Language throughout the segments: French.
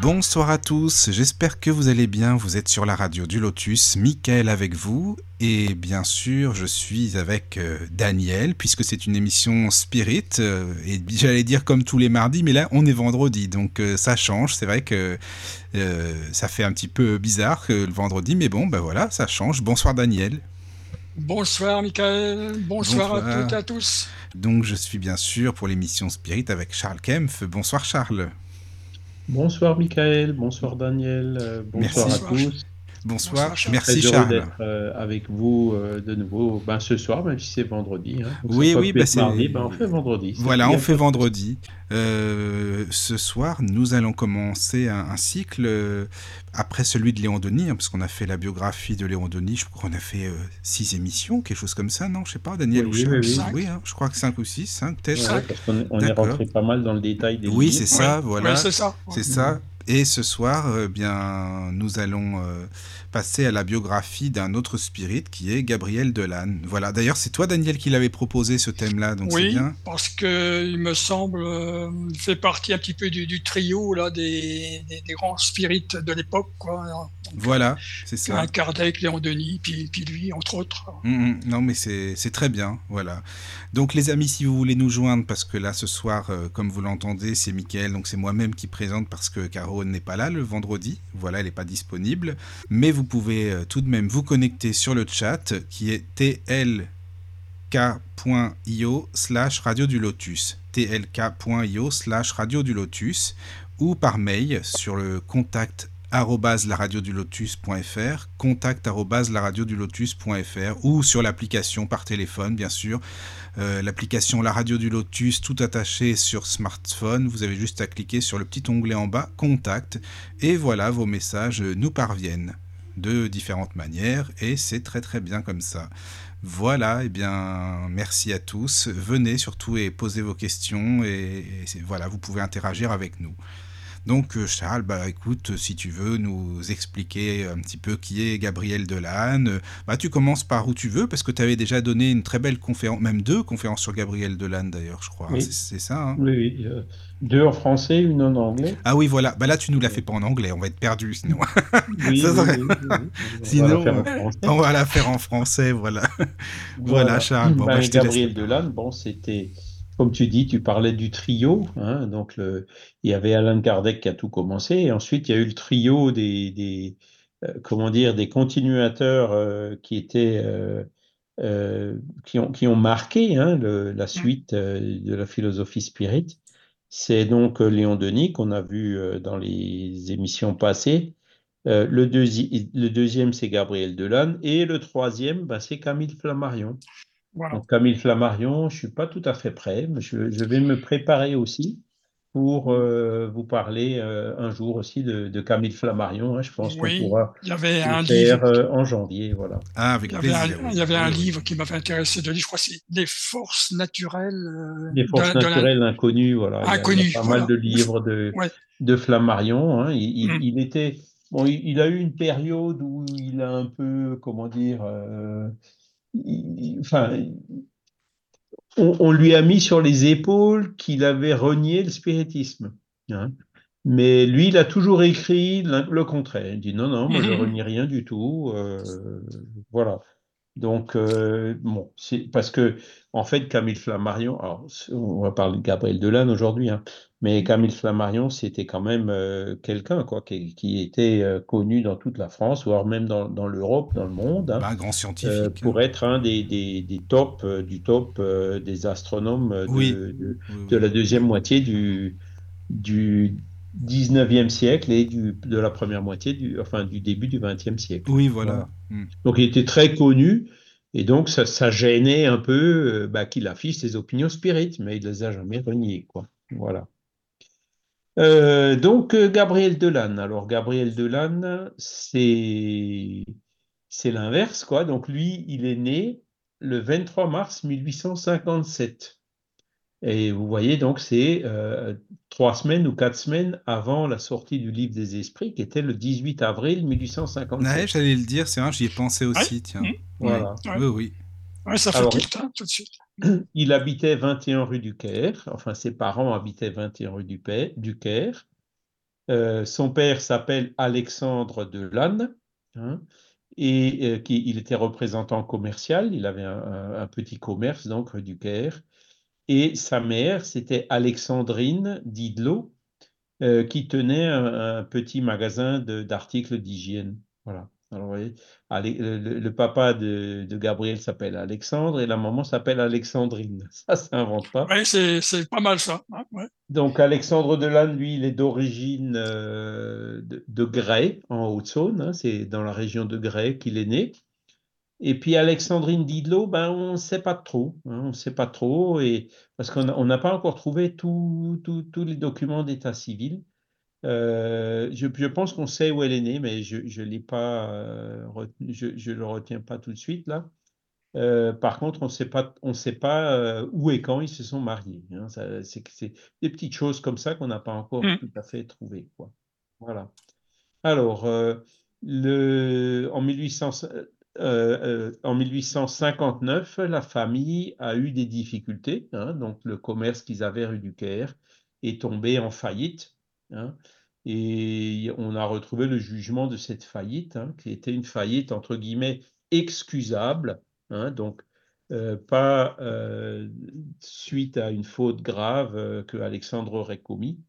Bonsoir à tous, j'espère que vous allez bien, vous êtes sur la radio du Lotus, Mickaël avec vous, et bien sûr je suis avec euh, Daniel, puisque c'est une émission Spirit, euh, et j'allais dire comme tous les mardis, mais là on est vendredi, donc euh, ça change, c'est vrai que euh, ça fait un petit peu bizarre que le vendredi, mais bon, ben voilà, ça change. Bonsoir Daniel. Bonsoir Michael, bonsoir, à Bonsoir. toutes et à tous. Donc je suis bien sûr pour l'émission Spirit avec Charles Kempf. Bonsoir Charles. Bonsoir Michael, bonsoir Daniel, euh, bonsoir Merci. à tous. Bonsoir, merci Charles. d'être euh, avec vous euh, de nouveau ben, ce soir, même si c'est vendredi. hein. Oui, oui, bah, être c'est- mardi, ben, on fait vendredi. C'est Voilà, on fait vendredi. Euh, ce soir, nous allons commencer un, un cycle euh, après celui de Léon Denis, hein, parce qu'on a fait la biographie de Léon Denis. Je crois qu'on a fait euh, six émissions, quelque chose comme ça, non? Je sais pas, Daniel Oui, ou oui, Charles oui, oui. Oui, hein, je crois que cinq ou six, cinq peut-être. Ouais, parce qu'on on est rentré pas mal dans le détail des Oui, livres. c'est ça, voilà. Ouais, c'est ça. C'est ça. Et ce soir, euh, bien, nous allons euh, passer à la biographie d'un autre spirit qui est Gabriel Delanne. Voilà. D'ailleurs, c'est toi, Daniel, qui l'avait proposé ce thème-là, donc c'est Oui, bien. parce que il me semble, euh, il fait partie un petit peu du, du trio là des, des, des grands spirites de l'époque, quoi. Voilà, c'est ça. Un Kardec, Léon Denis, puis, puis lui, entre autres. Mm, mm. non, mais c'est c'est très bien, voilà. Donc, les amis, si vous voulez nous joindre, parce que là, ce soir, euh, comme vous l'entendez, c'est Mickaël, donc c'est moi-même qui présente parce que Caro n'est pas là le vendredi. Voilà, elle n'est pas disponible. Mais vous pouvez euh, tout de même vous connecter sur le chat qui est tlk.io slash radio du lotus. tlk.io slash radio du lotus ou par mail sur le contact laradiodulotus.fr, contact laradiodulotus.fr ou sur l'application par téléphone, bien sûr. Euh, l'application La Radio du Lotus, tout attaché sur smartphone. Vous avez juste à cliquer sur le petit onglet en bas, Contact, et voilà, vos messages nous parviennent de différentes manières, et c'est très très bien comme ça. Voilà, et bien, merci à tous. Venez surtout et posez vos questions, et, voilà, vous pouvez interagir avec nous. Donc euh, Charles, bah écoute, si tu veux nous expliquer un petit peu qui est Gabriel Delanne, euh, bah tu commences par où tu veux parce que tu avais déjà donné une très belle conférence, même deux conférences sur Gabriel Delanne d'ailleurs, je crois. Oui. C'est ça. hein? Oui, oui, euh, deux en français, une en anglais. ah oui, voilà. Bah là tu nous la fais pas en anglais, on va être perdu sinon. Oui, Ça serait- oui, oui, Sinon, on va la faire en français, voilà. Voilà, Charles. Bon, Ben, bah, laisse Gabriel la Delanne, bon, c'était, comme tu dis, tu parlais du trio. hein, donc, le, il y avait Alan Kardec qui a tout commencé. Et ensuite, il y a eu le trio des, des euh, comment dire, des continuateurs euh, qui étaient, euh, qui ont, qui ont marqué hein, le- la suite de la philosophie spirit. C'est donc Léon Denis qu'on a vu dans les émissions passées. Euh, le, deuxi- le deuxième, c'est Gabriel Delanne. Et le troisième, ben, c'est Camille Flammarion. Voilà. Donc, Camille Flammarion, je suis pas tout à fait prêt, mais je, je vais me préparer aussi pour euh, vous parler euh, un jour aussi de, de Camille Flammarion. hein. Je pense Oui, qu'on pourra Il y avait un le faire livre. euh, en janvier, voilà. Ah, avec Il y avait un, plaisir. il y avait un livre qui m'avait intéressé de lire, je crois que c'est Les forces naturelles. euh, Les forces de- de la- naturelles inconnues, voilà. Il y a- Il y a, Inconnues, pas voilà. mal de livres de, Ouais. de Flammarion. hein. Il, il- Mm. il était, bon, il, il a eu une période où il a un peu, comment dire, euh, il- enfin, on, on lui a mis sur les épaules qu'il avait renié le spiritisme. hein. Mais lui, il a toujours écrit le contraire. Il dit non, non, moi je Mhm. renie rien du tout. euh, voilà. Donc, euh, bon, c'est parce que, en fait, Camille Flammarion, alors, on va parler de Gabriel Delanne aujourd'hui, hein, mais Camille Flammarion, c'était quand même euh, quelqu'un, quoi, qui, qui était euh, connu dans toute la France, voire même dans, dans l'Europe, dans le monde. hein Bah, un grand scientifique. pour être un des, des, des tops, du top des astronomes de, Oui. de, Oui, de oui. la deuxième moitié du, du 19e siècle et du, de la première moitié du, enfin, du début du 20e siècle. Oui, voilà. Voilà. Mm. Donc il était très connu et donc ça, gênait un peu euh, bah, qu'il affiche ses opinions spirites, mais il les a jamais reniées, quoi. Voilà. Euh, donc euh, Gabriel Delanne. Alors Gabriel Delanne, c'est c'est l'inverse, quoi. Donc lui, il est né le 23 mars 1857. Et vous voyez, donc, c'est euh, trois semaines ou quatre semaines avant la sortie du livre des esprits, qui était le 18 avril 1857. Ouais, j'allais le dire, c'est vrai, j'y ai pensé aussi, tiens. Mmh. Voilà. Oui, oui. Ouais, ça fait Alors, hein, tout de suite. Il habitait 21 rue du Caire, enfin ses parents habitaient 21 rue du, du Caire. Euh, son père s'appelle Alexandre de Lannes, hein, et euh, qui, il était représentant commercial, il avait un, un- un petit commerce donc rue du Caire. Et sa mère, c'était Alexandrine Didlot, euh, qui tenait un, un petit magasin d'articles d'hygiène. Voilà. Alors, vous voyez, Ale- le, papa de, de Gabriel s'appelle Alexandre et la maman s'appelle Alexandrine. Ça, ça s'invente pas. Ouais, c'est c'est pas mal ça. hein, ouais. Donc, Alexandre Delanne, lui, il est d'origine euh, de, de Grès, en Haute-Saône. hein, c'est dans la région de Grès qu'il est né. Et puis Alexandrine Didlot, ben, on ne sait pas trop. hein, on ne sait pas trop, et, parce qu'on n'a pas encore trouvé tous les documents d'état civil. Euh, je, je pense qu'on sait où elle est née, mais je je l'ai pas, euh, je ne le retiens pas tout de suite là. Euh, par contre, on ne sait pas, on sait pas euh, où et quand ils se sont mariés. hein. C'est des petites choses comme ça qu'on n'a pas encore Mm. tout à fait trouvées, quoi. Voilà. Alors, le, en 1800, euh, euh, en 1859, la famille a eu des difficultés. hein. donc, le commerce qu'ils avaient rue du Caire est tombé en faillite. hein. et on a retrouvé le jugement de cette faillite, hein, qui était une faillite entre guillemets excusable. donc, euh, pas suite à une faute grave que Alexandre aurait commis.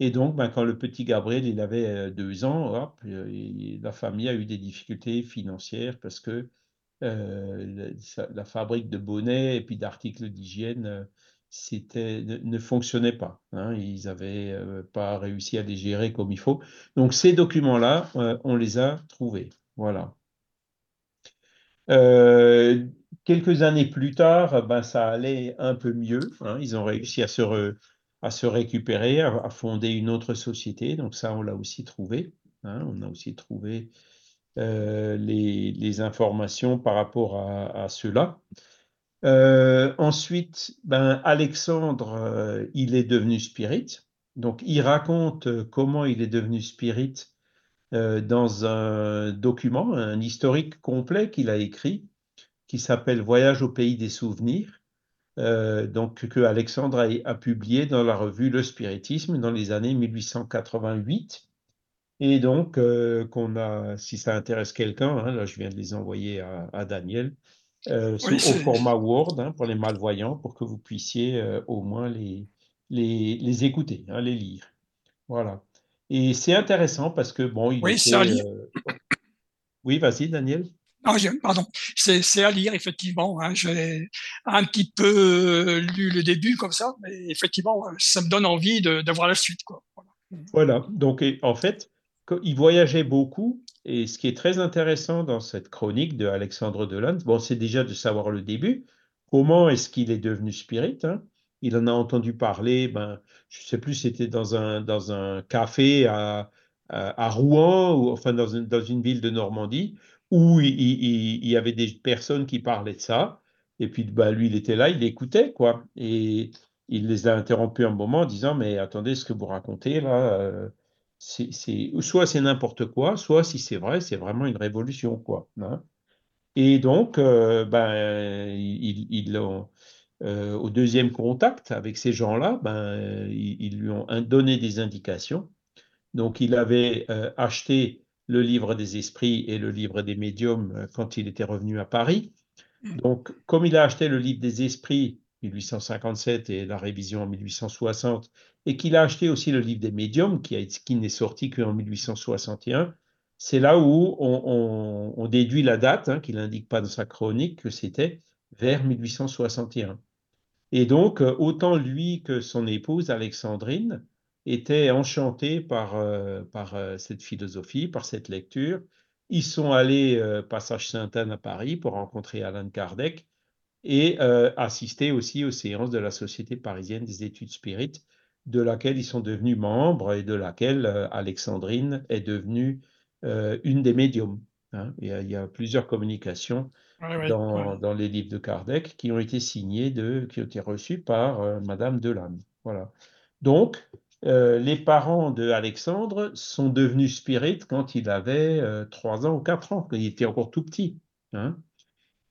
Et donc, ben, quand le petit Gabriel il avait euh, deux ans, euh, la famille a eu des difficultés financières parce que euh, la, fabrique de bonnets et puis d'articles d'hygiène ne, fonctionnait pas. hein. ils n'avaient pas réussi à les gérer comme il faut. Donc, ces documents-là, on les a trouvés. Voilà. Quelques années plus tard, ben, ça allait un peu mieux. hein. Ils ont réussi à se, à se récupérer, à, fonder une autre société. Donc ça, on l'a aussi trouvé. hein. On a aussi trouvé euh, les, informations par rapport à, à cela. Euh, ensuite, ben, Alexandre, euh, il est devenu spirit. Donc, il raconte comment il est devenu spirit dans un document, un historique complet qu'il a écrit, qui s'appelle Voyage au pays des souvenirs, euh, donc que Alexandre a, a publié dans la revue Le Spiritisme dans les années 1888. Et donc, euh, qu'on a, si ça intéresse quelqu'un, hein, là je viens de les envoyer à, à Daniel, euh, sous- au format Word hein, pour les malvoyants, pour que vous puissiez euh, au moins les, les, les écouter, hein, les lire. Voilà. Et c'est intéressant parce que, bon, il Oui, était, lire. euh, Oui, vas-y, Daniel. Ah, pardon, c'est à lire effectivement. hein. J'ai un petit peu euh, lu le début comme ça, mais effectivement, euh, ça me donne envie de, de voir la suite. Voilà. Donc en fait, il voyageait beaucoup, et ce qui est très intéressant dans cette chronique de Alexandre Delanne, bon, c'est déjà de savoir le début, comment est-ce qu'il est devenu spirit, hein? Il en a entendu parler, ben, je sais plus, c'était dans un, dans un café à, à, à Rouen, ou enfin dans une, dans une ville de Normandie, où il, y avait des personnes qui parlaient de ça, et puis ben, lui, il était là, il écoutait, quoi, et il les a interrompus un moment en disant, mais attendez, ce que vous racontez là, euh, c'est, soit c'est n'importe quoi, soit si c'est vrai, c'est vraiment une révolution, quoi. hein. Et donc, ben, ils, l'ont, euh, au deuxième contact avec ces gens-là, ben, ils, lui ont donné des indications. Donc, il avait acheté le livre des esprits et le livre des médiums euh, quand il était revenu à Paris. Donc, comme il a acheté le livre des esprits 1857 et la révision en 1860, et qu'il a acheté aussi le livre des médiums, qui, a- qui n'est sorti qu'en 1861, c'est là où on, on- on déduit la date, hein, qu'il n'indique pas dans sa chronique, que c'était vers 1861. Et donc, euh, autant lui que son épouse, Alexandrine, étaient enchantés par, euh, par euh, cette philosophie, par cette lecture. Ils sont allés euh, passage Sainte-Anne à Paris pour rencontrer Alan Kardec et euh, assister aussi aux séances de la Société parisienne des études spirites, de laquelle ils sont devenus membres et de laquelle Alexandrine est devenue une des médiums. hein. il, y a, il, y a, plusieurs communications ouais, ouais, dans, ouais. dans, les livres de Kardec qui ont été signées, de, qui ont été reçues par Madame Delanne. Voilà. Donc, euh, les parents de Alexandre sont devenus spirites quand il avait euh, 3 ans ou 4 ans, quand il était encore tout petit. Hein.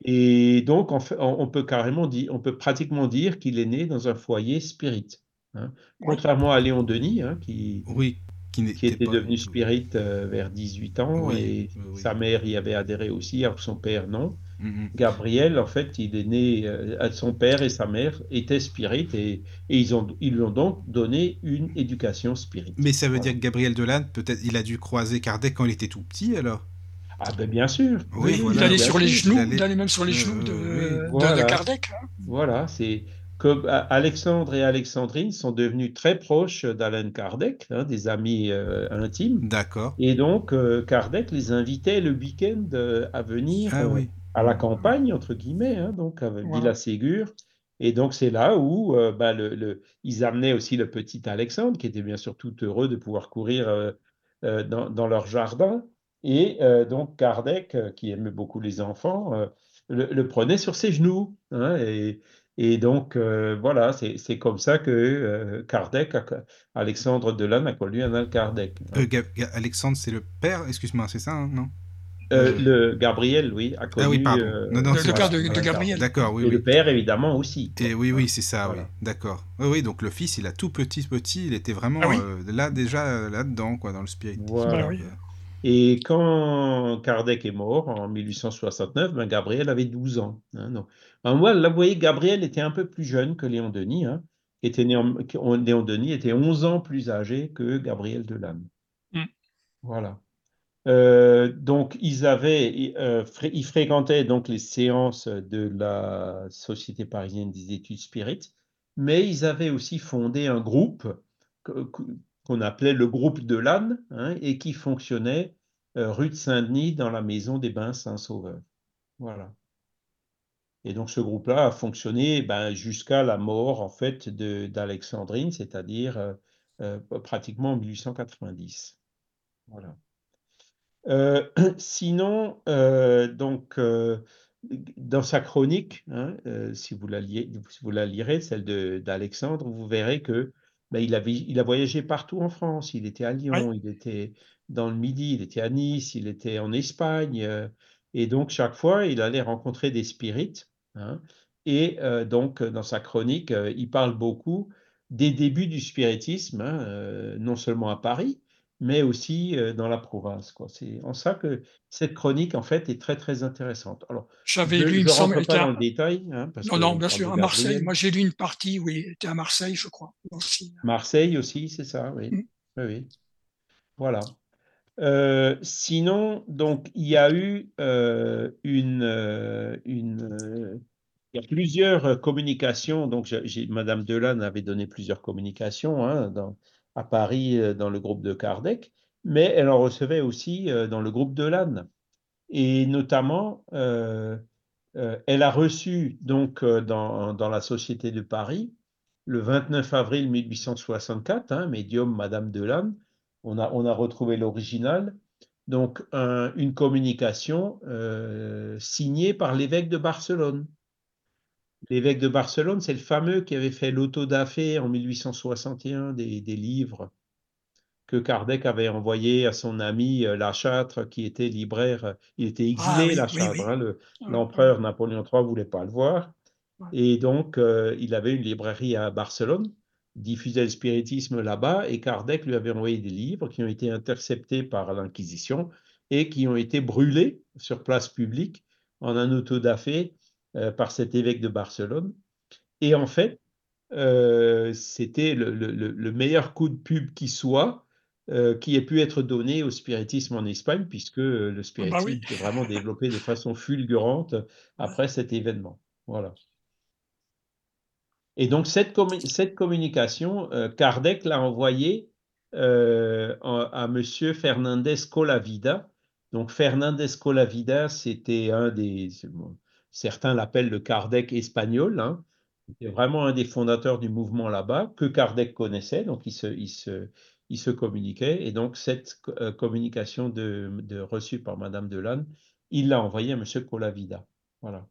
Et donc, on, fait, on, peut carrément dire, on peut pratiquement dire qu'il est né dans un foyer spirit. Hein. Contrairement à Léon Denis, hein, qui, oui, qui, qui était devenu spirit euh, vers 18 ans oui, et oui. sa mère y avait adhéré aussi, alors que son père non. Mm -hmm. Gabriel, en fait, il est né, euh, son père et sa mère étaient spirites et, et ils, ont, ils lui ont donc donné une éducation spirit. Mais ça veut voilà. dire que Gabriel Delanne, peut-être, il a dû croiser Kardec quand il était tout petit alors? Ah ben bien sûr. Oui, oui voilà, il allait sur les sûr, genoux, il allait- il allait même sur les Euh, genoux de, oui, de- voilà. de Kardec. hein. Voilà, c'est comme Alexandre et Alexandrine sont devenus très proches d'Alain Kardec, hein, des amis euh, intimes. D'accord. Et donc, euh, Kardec les invitait le week-end à venir Ah euh, oui. À la campagne, entre guillemets, hein, donc à. Villa Ségur. Et donc, c'est là où euh, bah, le, le- ils amenaient aussi le petit Alexandre, qui était bien sûr tout heureux de pouvoir courir euh, euh, dans, dans leur jardin. Et euh, donc, Kardec, qui aimait beaucoup les enfants, euh, le, le prenait sur ses genoux. hein, et, et donc, euh, voilà, c'est comme ça que euh, Kardec, Alexandre Delanne a connu un Kardec. hein. Euh, Alexandre, c'est le père, excuse-moi, c'est ça, hein, non? Euh, le Gabriel, oui, a connu. Ah oui, pardon. euh, Non, non, Le- c'est le vrai. père de- Gabriel. D'accord, oui, Et oui. le père, évidemment, aussi. Et oui, oui, c'est ça, Voilà. oui. D'accord. Oui, oui, donc le fils, il a tout petit, petit, il était vraiment Ah oui. euh, là, déjà, là-dedans, quoi, dans le spirit. Voilà. Bah oui. Et quand Kardec est mort en 1869, ben Gabriel avait 12 ans. hein, donc. Alors moi, là, vous voyez, Gabriel était un peu plus jeune que Léon Denis. Hein, était né en- Léon Denis était 11 ans plus âgé que Gabriel Delanne. Mm. Voilà. Euh, donc, ils avaient, euh, ils fréquentaient donc les séances de la Société parisienne des études spirites, mais ils avaient aussi fondé un groupe qu'on appelait le groupe de l'âne hein, et qui fonctionnait euh, rue de Saint-Denis dans la maison des Bains Saint-Sauveur. Voilà. Et donc ce groupe-là a fonctionné ben, jusqu'à la mort en fait d'Alexandrine, c'est-à-dire pratiquement en 1890. Voilà. Euh, sinon, euh, donc, euh, dans sa chronique, hein, si, vous la liez- si vous la lirez, celle d'Alexandre, vous verrez que ben, il, avait, il a voyagé partout en France. Il était à Lyon, il était dans le Midi, il était à Nice, il était en Espagne. et donc, chaque fois, il allait rencontrer des spirites. hein. et donc, dans sa chronique, il parle beaucoup des débuts du spiritisme, hein, non seulement à Paris, mais aussi dans la province. C'est en ça que cette chronique, en fait, est très, très intéressante. Alors, J'avais je lu, il me ne semble, pas dans le détail. hein, parce non, non, bien sûr, à Marseille. Gabriel. Moi, j'ai lu une partie, oui, il était à Marseille, je crois. Aussi. Marseille aussi, c'est ça, oui. Mm. Oui, oui. Voilà. Euh, sinon, donc, il y a eu euh, une, une, euh, il y a plusieurs communications. Donc, j'ai- Madame Delanne avait donné plusieurs communications hein, dans- à Paris euh, dans le groupe de Kardec, mais elle en recevait aussi euh, dans le groupe Delanne. Et notamment, euh, elle a reçu donc dans, la Société de Paris le 29 avril 1864, hein, médium Madame Delanne. On a, on a retrouvé l'original. Donc, un- une communication signée par l'évêque de Barcelone. L'évêque de Barcelone, c'est le fameux qui avait fait l'autodafé en 1861 des, des livres que Kardec avait envoyé à son ami euh, Lachâtre, qui était libraire. Il était exilé, Ah oui, Lachâtre. oui. hein, le- Ah, L'empereur Napoléon III ne voulait pas le voir. Et donc, euh, il avait une librairie à Barcelone, diffusait le spiritisme là-bas, et Kardec lui avait envoyé des livres qui ont été interceptés par l'Inquisition et qui ont été brûlés sur place publique en un autodafé euh, par cet évêque de Barcelone. Et en fait, euh, c'était le, le- le- le meilleur coup de pub qui soit, euh, qui ait pu être donné au spiritisme en Espagne, puisque le spiritisme oui. s'est vraiment développé de façon fulgurante après cet événement. Voilà. Et donc, cette, cette communication, Kardec l'a envoyée à, Monsieur Fernandez Colavida. Donc, Fernandez Colavida, c'était un des. bon, certains l'appellent le Kardec espagnol. Hein. C'était vraiment un des fondateurs du mouvement là-bas, que Kardec connaissait. Donc, il se, il se, ils se communiquaient. Et donc, cette communication de, de reçue par Madame Delanne, il l'a envoyée à Monsieur Colavida. Voilà.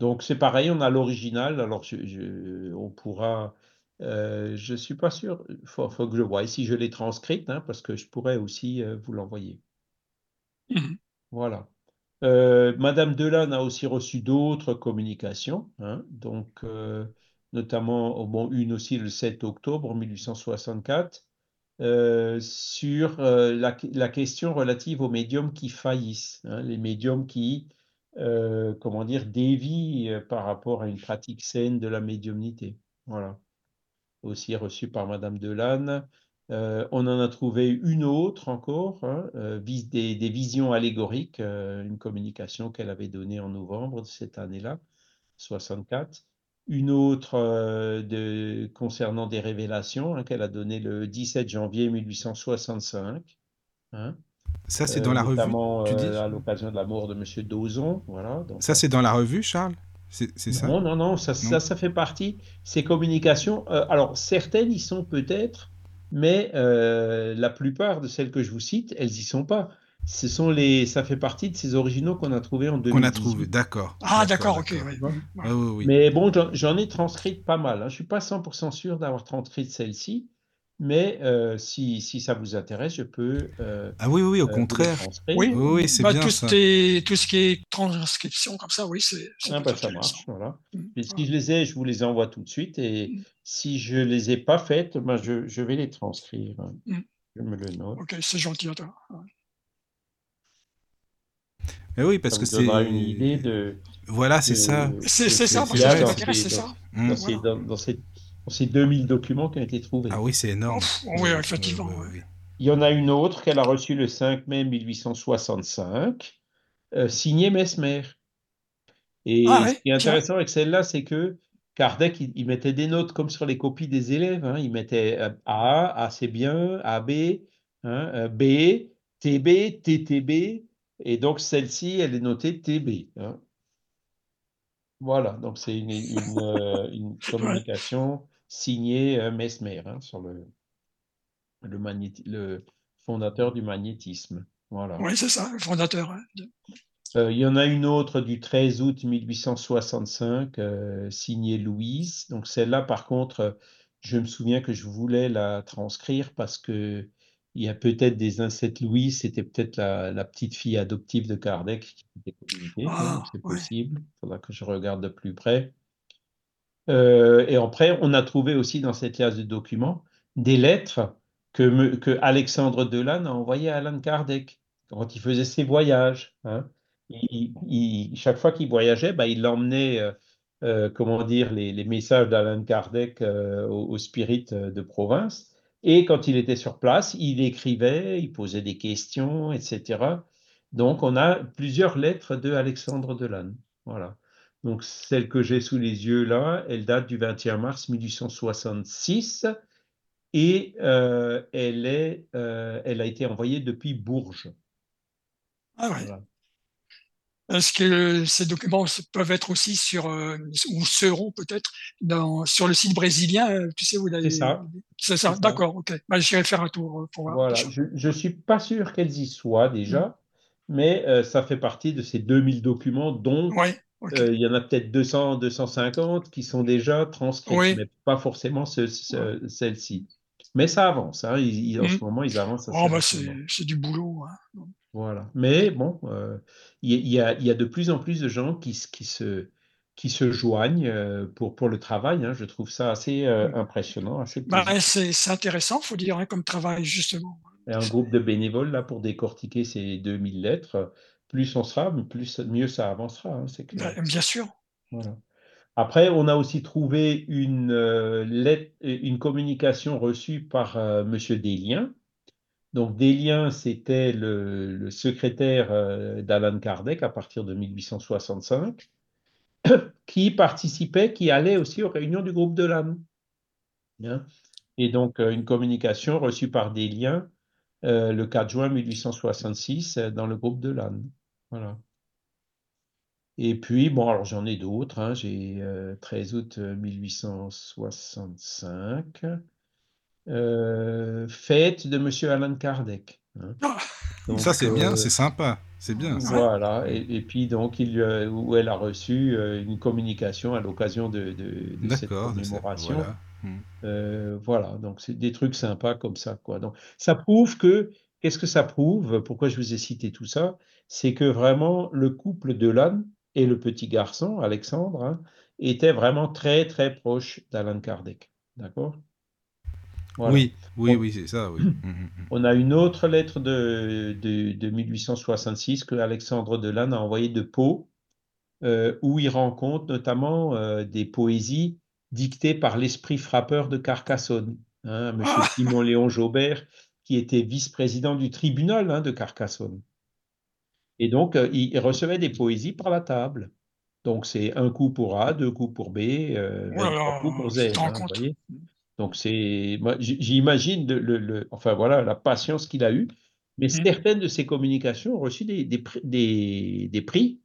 Donc, c'est pareil, on a l'original. Alors, on pourra euh, je ne suis pas sûr. Il faut, que je vois si je l'ai transcrite, hein, parce que je pourrais aussi euh, vous l'envoyer. Mhm. Voilà. Euh, Madame Delanne a aussi reçu d'autres communications, hein, donc notamment bon, une aussi le 7 octobre 1864, sur la, question relative aux médiums qui faillissent, hein, les médiums qui, comment dire, dévient par rapport à une pratique saine de la médiumnité. Voilà aussi reçue par Madame Delanne. Euh, on en a trouvé une autre encore, hein, euh, des, visions allégoriques, euh, une communication qu'elle avait donnée en novembre de cette année-là, 64. Une autre de, concernant des révélations hein, qu'elle a donnée le 17 janvier 1865. Hein. Ça, c'est dans la revue tu dis? à l'occasion de la mort de M. Dozon. Voilà, donc, ça, c'est dans la revue, Charles? C'est ça? Non, non, non, ça, ça, ça, fait partie. Ces communications, euh, alors certaines y sont peut-être, mais euh, la plupart de celles que je vous cite, elles y sont pas. Ce sont les, ça fait partie de ces originaux qu'on a trouvés en 2018. Qu'on a trouvé, d'accord. Ah, d'accord, ok. Oui. Mais bon, j'en ai transcrit pas mal. Hein. Je suis pas 100% sûr d'avoir transcrit celle-ci, mais euh, si, si, ça vous intéresse, je peux. Euh, ah oui, oui, au euh, contraire. Oui, oui, c'est bah, bien. Tout, ça. tout ce qui est transcription comme ça, oui, c'est. Ah, bah, ça marche, voilà. Mm. si je les ai, je vous les envoie tout de suite. Et mm. si je ne les ai pas faites, bah, je, je, vais les transcrire. Mm. Je me le note. Ok, c'est gentil à toi. Mais oui, parce que c'est. une idée de. Voilà, c'est ça. C'est ça, parce que c'est ça. Dans, dans cette ces 2000 documents qui ont été trouvés. Ah oui, c'est énorme. oui, effectivement. Il y en a une autre qu'elle a reçue le 5 mai 1865, euh, signée Mesmer. Et ah ce qui est intéressant avec celle-là, c'est que Kardec, il, mettait des notes comme sur les copies des élèves. Hein. Il mettait euh, A, A c'est bien, AB, hein, euh, B, TB, TTB. Et donc celle-ci, elle est notée TB. Hein. Voilà, donc c'est une, une, communication signé euh, Mesmer hein, sur le, le, le, fondateur du magnétisme. Voilà. Oui, c'est ça, le fondateur. Hein, euh, il y en a une autre du 13 août 1865, euh, signée Louise. Donc celle-là, par contre, je me souviens que je voulais la transcrire parce que il y a peut-être des cette Louise, c'était peut-être la, petite fille adoptive de Kardec qui était communiquée. Ah, c'est possible. Il faudra que je regarde de plus près. Euh, et après, on a trouvé aussi dans cette classe de documents des lettres que, Alexandre Delanne a envoyées à Alan Kardec quand il faisait ses voyages. Hein. chaque fois qu'il voyageait, bah, il emmenait, euh, euh, comment dire, les, messages d'Alan Kardec au, au, spirit de province. Et quand il était sur place, il écrivait, il posait des questions, etc. Donc, on a plusieurs lettres de Alexandre Delanne. Voilà. Donc, celle que j'ai sous les yeux là, elle date du 21 mars 1866 et euh, elle, est, euh, elle a été envoyée depuis Bourges. Ah ouais. Est-ce que ces documents peuvent être aussi sur, euh, ou seront peut-être sur le site brésilien Tu sais, vous C'est ça. C'est ça, d'accord, ok. Bah, J'irai faire un tour pour voir. Voilà, je ne suis pas sûr qu'elles y soient déjà, mmh. mais ça fait partie de ces 2000 documents dont ouais. Euh, il y en a peut-être 200, 250 qui sont déjà transcrits, mais pas forcément celle-ci. Mais ça avance. Hein. en mmh. ce moment, ils avancent. Oh, bah c'est du boulot. Hein. Voilà. Mais bon, euh, il y, a, y, a, de plus en plus de gens qui, qui, se, qui se joignent euh, pour, pour le travail. Hein. Je trouve ça assez mmh. impressionnant. Assez bah, c'est intéressant, il faut dire, comme travail, justement. Et un groupe de bénévoles là pour décortiquer ces 2000 lettres plus on sera, plus, mieux ça avancera, hein, c'est clair. Bien sûr. Après, on a aussi trouvé une, euh, lettre, une communication reçue par euh, Monsieur Desliens. Donc, Desliens, c'était le, secrétaire euh, d'Alan Kardec à partir de 1865, qui participait, qui allait aussi aux réunions du groupe de l'âme. Hein. Et donc, une communication reçue par Desliens le 4 juin 1866 dans le groupe de l'âne. Voilà. Et puis, bon, alors j'en ai d'autres. Hein. J'ai 13 euh, août 1865. euh, fête de Monsieur Alan Kardec. hein. Ah. Donc, Ça, c'est bien, euh, c'est sympa. C'est bien. ça. Voilà, et, et puis donc il, euh, où elle a reçu euh, une communication à l'occasion de, de- de cette D'accord. de ça, commémoration. Voilà. Euh, voilà, donc c'est des trucs sympas comme ça, quoi. Donc ça prouve que, qu'est-ce que ça prouve? Pourquoi je vous ai cité tout ça? C'est que vraiment le couple de l'âne et le petit garçon, Alexandre, hein, était vraiment très très proche d'Alan Kardec. D'accord? Voilà. Oui, oui, c'est ça, oui. Mhm, mhm. On a une autre lettre de, de, de 1866 que Alexandre Delanne a envoyée de Pau, euh, où il rencontre notamment euh, des poésies dictées par l'esprit frappeur de Carcassonne, hein, Monsieur Ah. Simon-Léon Jaubert, qui était vice-président du tribunal hein, de Carcassonne. Et donc, euh, il, recevait des poésies par la table. Donc, c'est un coup pour A, deux coups pour B, euh, Oh là 23 là, coups pour Z. hein, vous voyez donc c'est, j'imagine le, le- le- enfin voilà, la patience qu'il a eue. Mais Mm. certaines de ses communications ont reçu des, des, pri- des, des prix,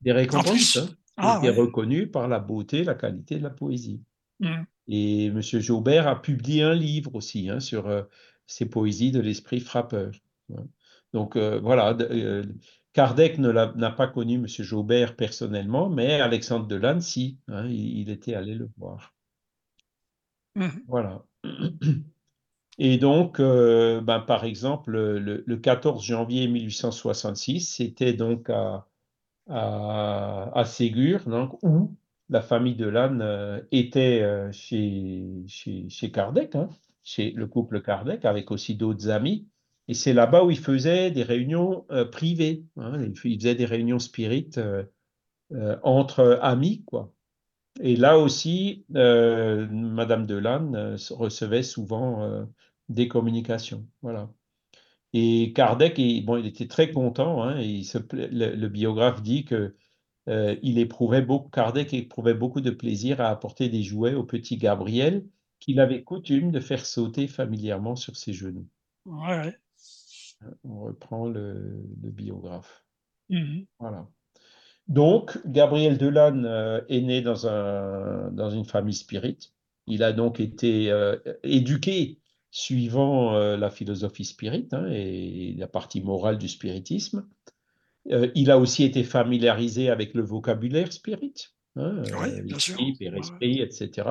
des récompenses, hein, qui Ah, étaient ouais. par la beauté, la qualité de la poésie. Mm. Et M. Jaubert a publié un livre aussi hein, sur euh, ces poésies de l'esprit frappeur. Donc euh, voilà, euh, Kardec n'a pas connu M. Jaubert personnellement, mais Alexandre Delanne, si, hein, il, il était allé le voir. Mm. Voilà. Et donc, euh, ben, par exemple, le, le 14 janvier 1866, c'était donc à, à, à Ségur, donc, où la famille de Lannes euh, était chez, chez, chez Kardec, hein, chez le couple Kardec, avec aussi d'autres amis. Et c'est là-bas où ils faisaient des réunions euh, privées. hein, ils faisaient des réunions spirites euh, euh, entre amis, quoi. Et là aussi, Madame Delanne recevait souvent des communications. Voilà. Et Kardec, il, bon, il était très content. hein, il le, biographe dit que il éprouvait beaucoup, Kardec éprouvait beaucoup de plaisir à apporter des jouets au petit Gabriel, qu'il avait coutume de faire sauter familièrement sur ses genoux. Ouais, ouais. On reprend le, le biographe. Mhm. Voilà. Donc, Gabriel Delanne euh, est né dans, un, dans une famille spirite. Il a donc été euh, éduqué suivant euh, la philosophie spirite hein, et la partie morale du spiritisme. Euh, il a aussi été familiarisé avec le vocabulaire spirit, hein, euh, bien sûr. l'esprit, père-esprit, etc.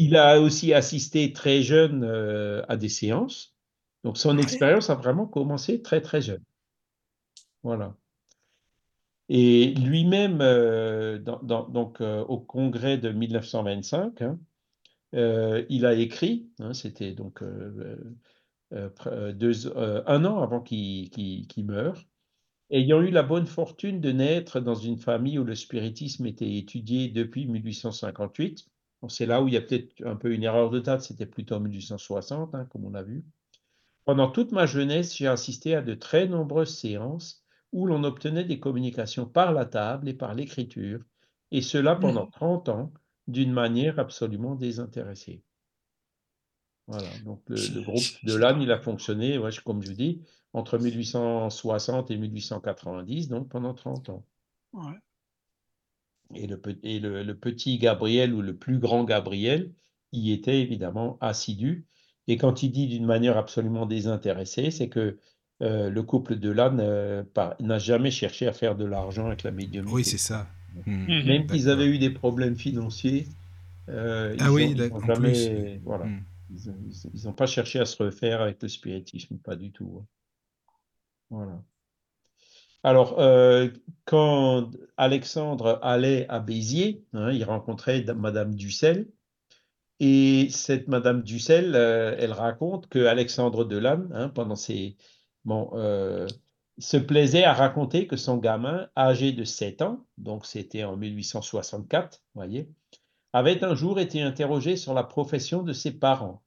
Il a aussi assisté très jeune euh, à des séances. Donc, son expérience a vraiment commencé très, très jeune. Voilà. Et lui-même, euh, donc, euh, au congrès de 1925, hein, il a écrit, hein, c'était donc deux- un an avant qu'il meure, ayant eu la bonne fortune de naître dans une famille où le spiritisme était étudié depuis 1858. C'est là où il y a peut-être un peu une erreur de date, c'était plutôt en 1860, hein, comme on a vu. Pendant toute ma jeunesse, j'ai assisté à de très nombreuses séances où l'on obtenait des communications par la table et par l'écriture, et cela pendant 30 ans, d'une manière absolument désintéressée. Voilà, donc le, groupe de l'âne, il a fonctionné, ouais, comme je vous dis, entre 1860 et 1890, donc pendant 30 ans. Ouais. Et le, pe- et le, le petit Gabriel ou le plus grand Gabriel y était évidemment assidu. Et quand il dit d'une manière absolument désintéressée, c'est que euh, le couple de l'âne par- n'a jamais cherché à faire de l'argent avec la médiumnité. Oui, c'est ça. Même qu'ils D'accord. avaient eu des problèmes financiers, euh, Ah ils oui, n'ont jamais, voilà, Mhm. ils n'ont pas cherché à se refaire avec le spiritisme, pas du tout. hein. Voilà. Alors, euh, quand Alexandre allait à Béziers, hein, il rencontrait da- Madame Dussel. Et cette Madame Dussel, euh, elle raconte que Alexandre Delanne, hein, pendant ses, bon, euh, se plaisait à raconter que son gamin, âgé de 7 ans, donc c'était en 1864, voyez, avait un jour été interrogé sur la profession de ses parents.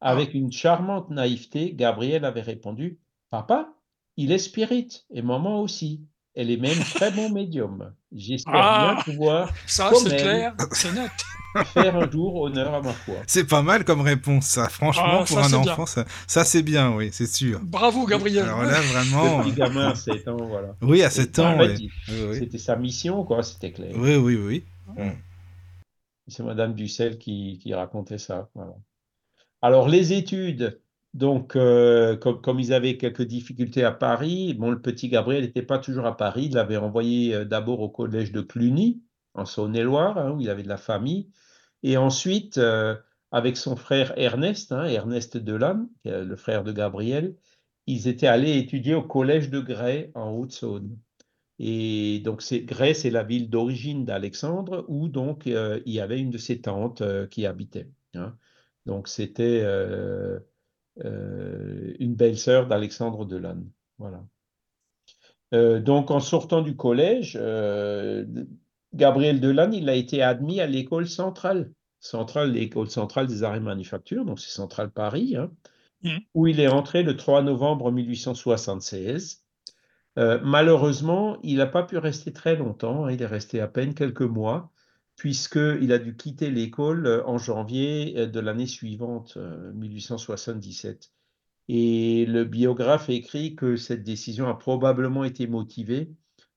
Avec une charmante naïveté, Gabriel avait répondu Papa, il est spirit, et maman aussi. Elle est même très bon médium. J'espère Ah bien pouvoir Ça, Quand c'est même. clair, c'est net. faire un jour honneur à ma foi. C'est pas mal comme réponse, ça. Franchement, Ah, pour ça, un bien. enfant, ça, ça c'est bien, oui, c'est sûr. Bravo, Gabriel. Alors là, Le vraiment. petit gamin à 7 ans, voilà. Oui, à 7 ans, ouais. Oui, oui. C'était sa mission, quoi, c'était clair. Oui, oui, oui. C'est Madame Dussel qui, qui racontait ça. Voilà. Alors, les études, donc, euh, comme, ils avaient quelques difficultés à Paris, bon, le petit Gabriel n'était pas toujours à Paris. Il l'avait envoyé euh, d'abord au collège de Cluny, en Saône-et-Loire, hein, où il avait de la famille. Et ensuite, euh, avec son frère Ernest, hein, Ernest Delanne, le frère de Gabriel, ils étaient allés étudier au collège de Grès, en Haute-Saône. Et donc, Grès, c'est la ville d'origine d'Alexandre, où donc il y avait une de ses tantes qui habitait. Hein. Donc, c'était une belle-sœur d'Alexandre Delanne. Voilà. Euh, donc, en sortant du collège, euh, Gabriel Delanne, il a été admis à l'école centrale, centrale l'école centrale des arts et manufactures, donc c'est Centrale Paris, hein, mmh. où il est entré le 3 novembre 1876. malheureusement, il n'a pas pu rester très longtemps, hein, il est resté à peine quelques mois, puisqu'il a dû quitter l'école euh, en janvier euh, de l'année suivante, 1877. Euh, Et le biographe écrit que cette décision a probablement été motivée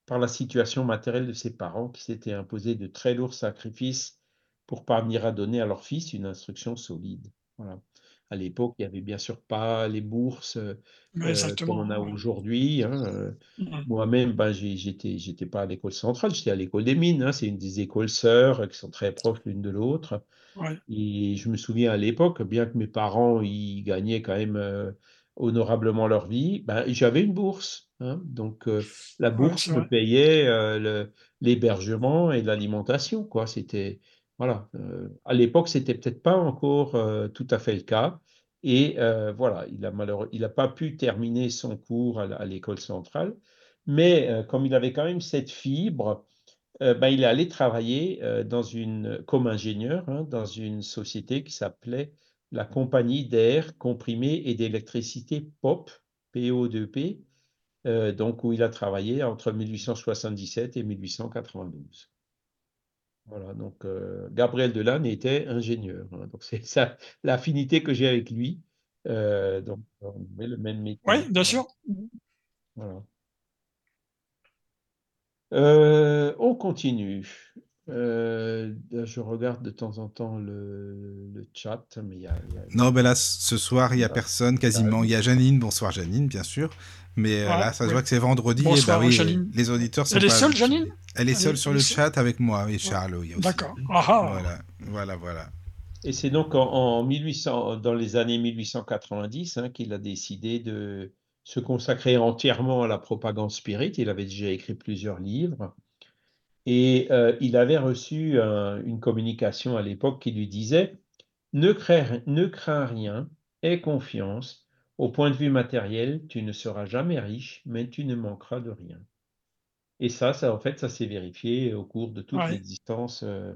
par la situation matérielle de ses parents qui s'étaient imposés de très lourds sacrifices pour parvenir à donner à leur fils une instruction solide. À l'époque, il n'y avait bien sûr pas les bourses euh, comme on a aujourd'hui. Hein, euh. moi-même, ben, j'étais, j'étais pas à l'école centrale, j'étais à l'école des mines. Hein, c'est une des écoles sœurs qui sont très proches l'une de l'autre. Et je me souviens à l'époque, bien que mes parents ils gagnaient quand même euh, honorablement leur vie, ben, j'avais une bourse. Hein. donc la bourse me payait l'hébergement et l'alimentation. Quoi, c'était voilà. Euh, à l'époque, c'était peut-être pas encore euh, tout à fait le cas. Et euh, voilà, il a malheureux, il n'a pas pu terminer son cours à, l'école centrale. Mais comme il avait quand même cette fibre, ben, il est allé travailler dans une, comme ingénieur hein, dans une société qui s'appelait la Compagnie d'air comprimé et d'électricité POP, PO2P, donc où il a travaillé entre 1877 et 1892. Voilà, donc euh, Gabriel Delanne était ingénieur. Hein. donc c'est ça l'affinité que j'ai avec lui. Euh, donc on met le même métier. Oui, bien sûr. Voilà. Euh, on continue. Je regarde de temps en temps le, le chat, mais il y a, Non, mais là, ce soir, il n'y a personne quasiment. Il y a Janine. Bonsoir, Janine, bien sûr. Mais euh, là, ça se voit que c'est vendredi. et bah oui, les auditeurs sont Elle est seule, Janine Elle est seule sur le chat avec moi et Charles. D'accord. Ah, ah. Voilà, voilà, voilà. Et c'est donc en, 1800, dans les années 1890 hein, qu'il a décidé de se consacrer entièrement à la propagande spirit. Il avait déjà écrit plusieurs livres. Et euh, il avait reçu une communication à l'époque qui lui disait ne crains, ne crains rien, aie confiance, au point de vue matériel, tu ne seras jamais riche, mais tu ne manqueras de rien. Et ça, ça en fait, ça s'est vérifié au cours de toute l'existence euh,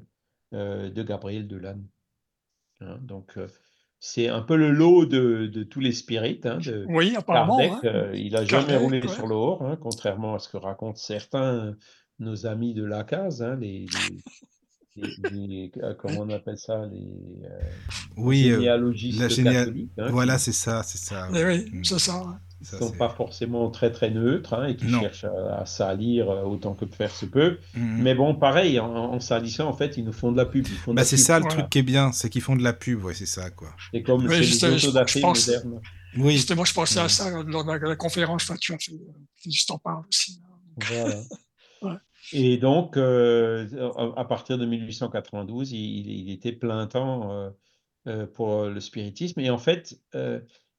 euh, de Gabriel Delanne. Hein, donc, euh, c'est un peu le lot de, tous les spirites. Hein, de oui, apparemment. Hein. il n'a jamais roulé sur l'or, contrairement à ce que racontent certains nos amis de la case, les, euh, comment on appelle ça les euh, oui, euh, généalogistes catholiques. Hein, voilà, c'est ça, c'est ça. Eh oui, mm. c'est ça. Ils ne sont pas forcément très très neutres hein, et qui cherchent à, salir autant que faire se peut. Mm. Mais bon, pareil, en, salissant, en fait, ils nous font de la pub. Bah, c'est ça le truc qui est bien, c'est qu'ils font de la pub, ouais, c'est ça quoi. C'est comme oui, c'est les je, pense, modernes. Oui. Justement, je pensais à ça lors de la, conférence, tu as fait, juste en parle aussi. Voilà. Et donc, euh, à partir de 1892, il, était plein temps euh, euh, pour le spiritisme. Et en fait,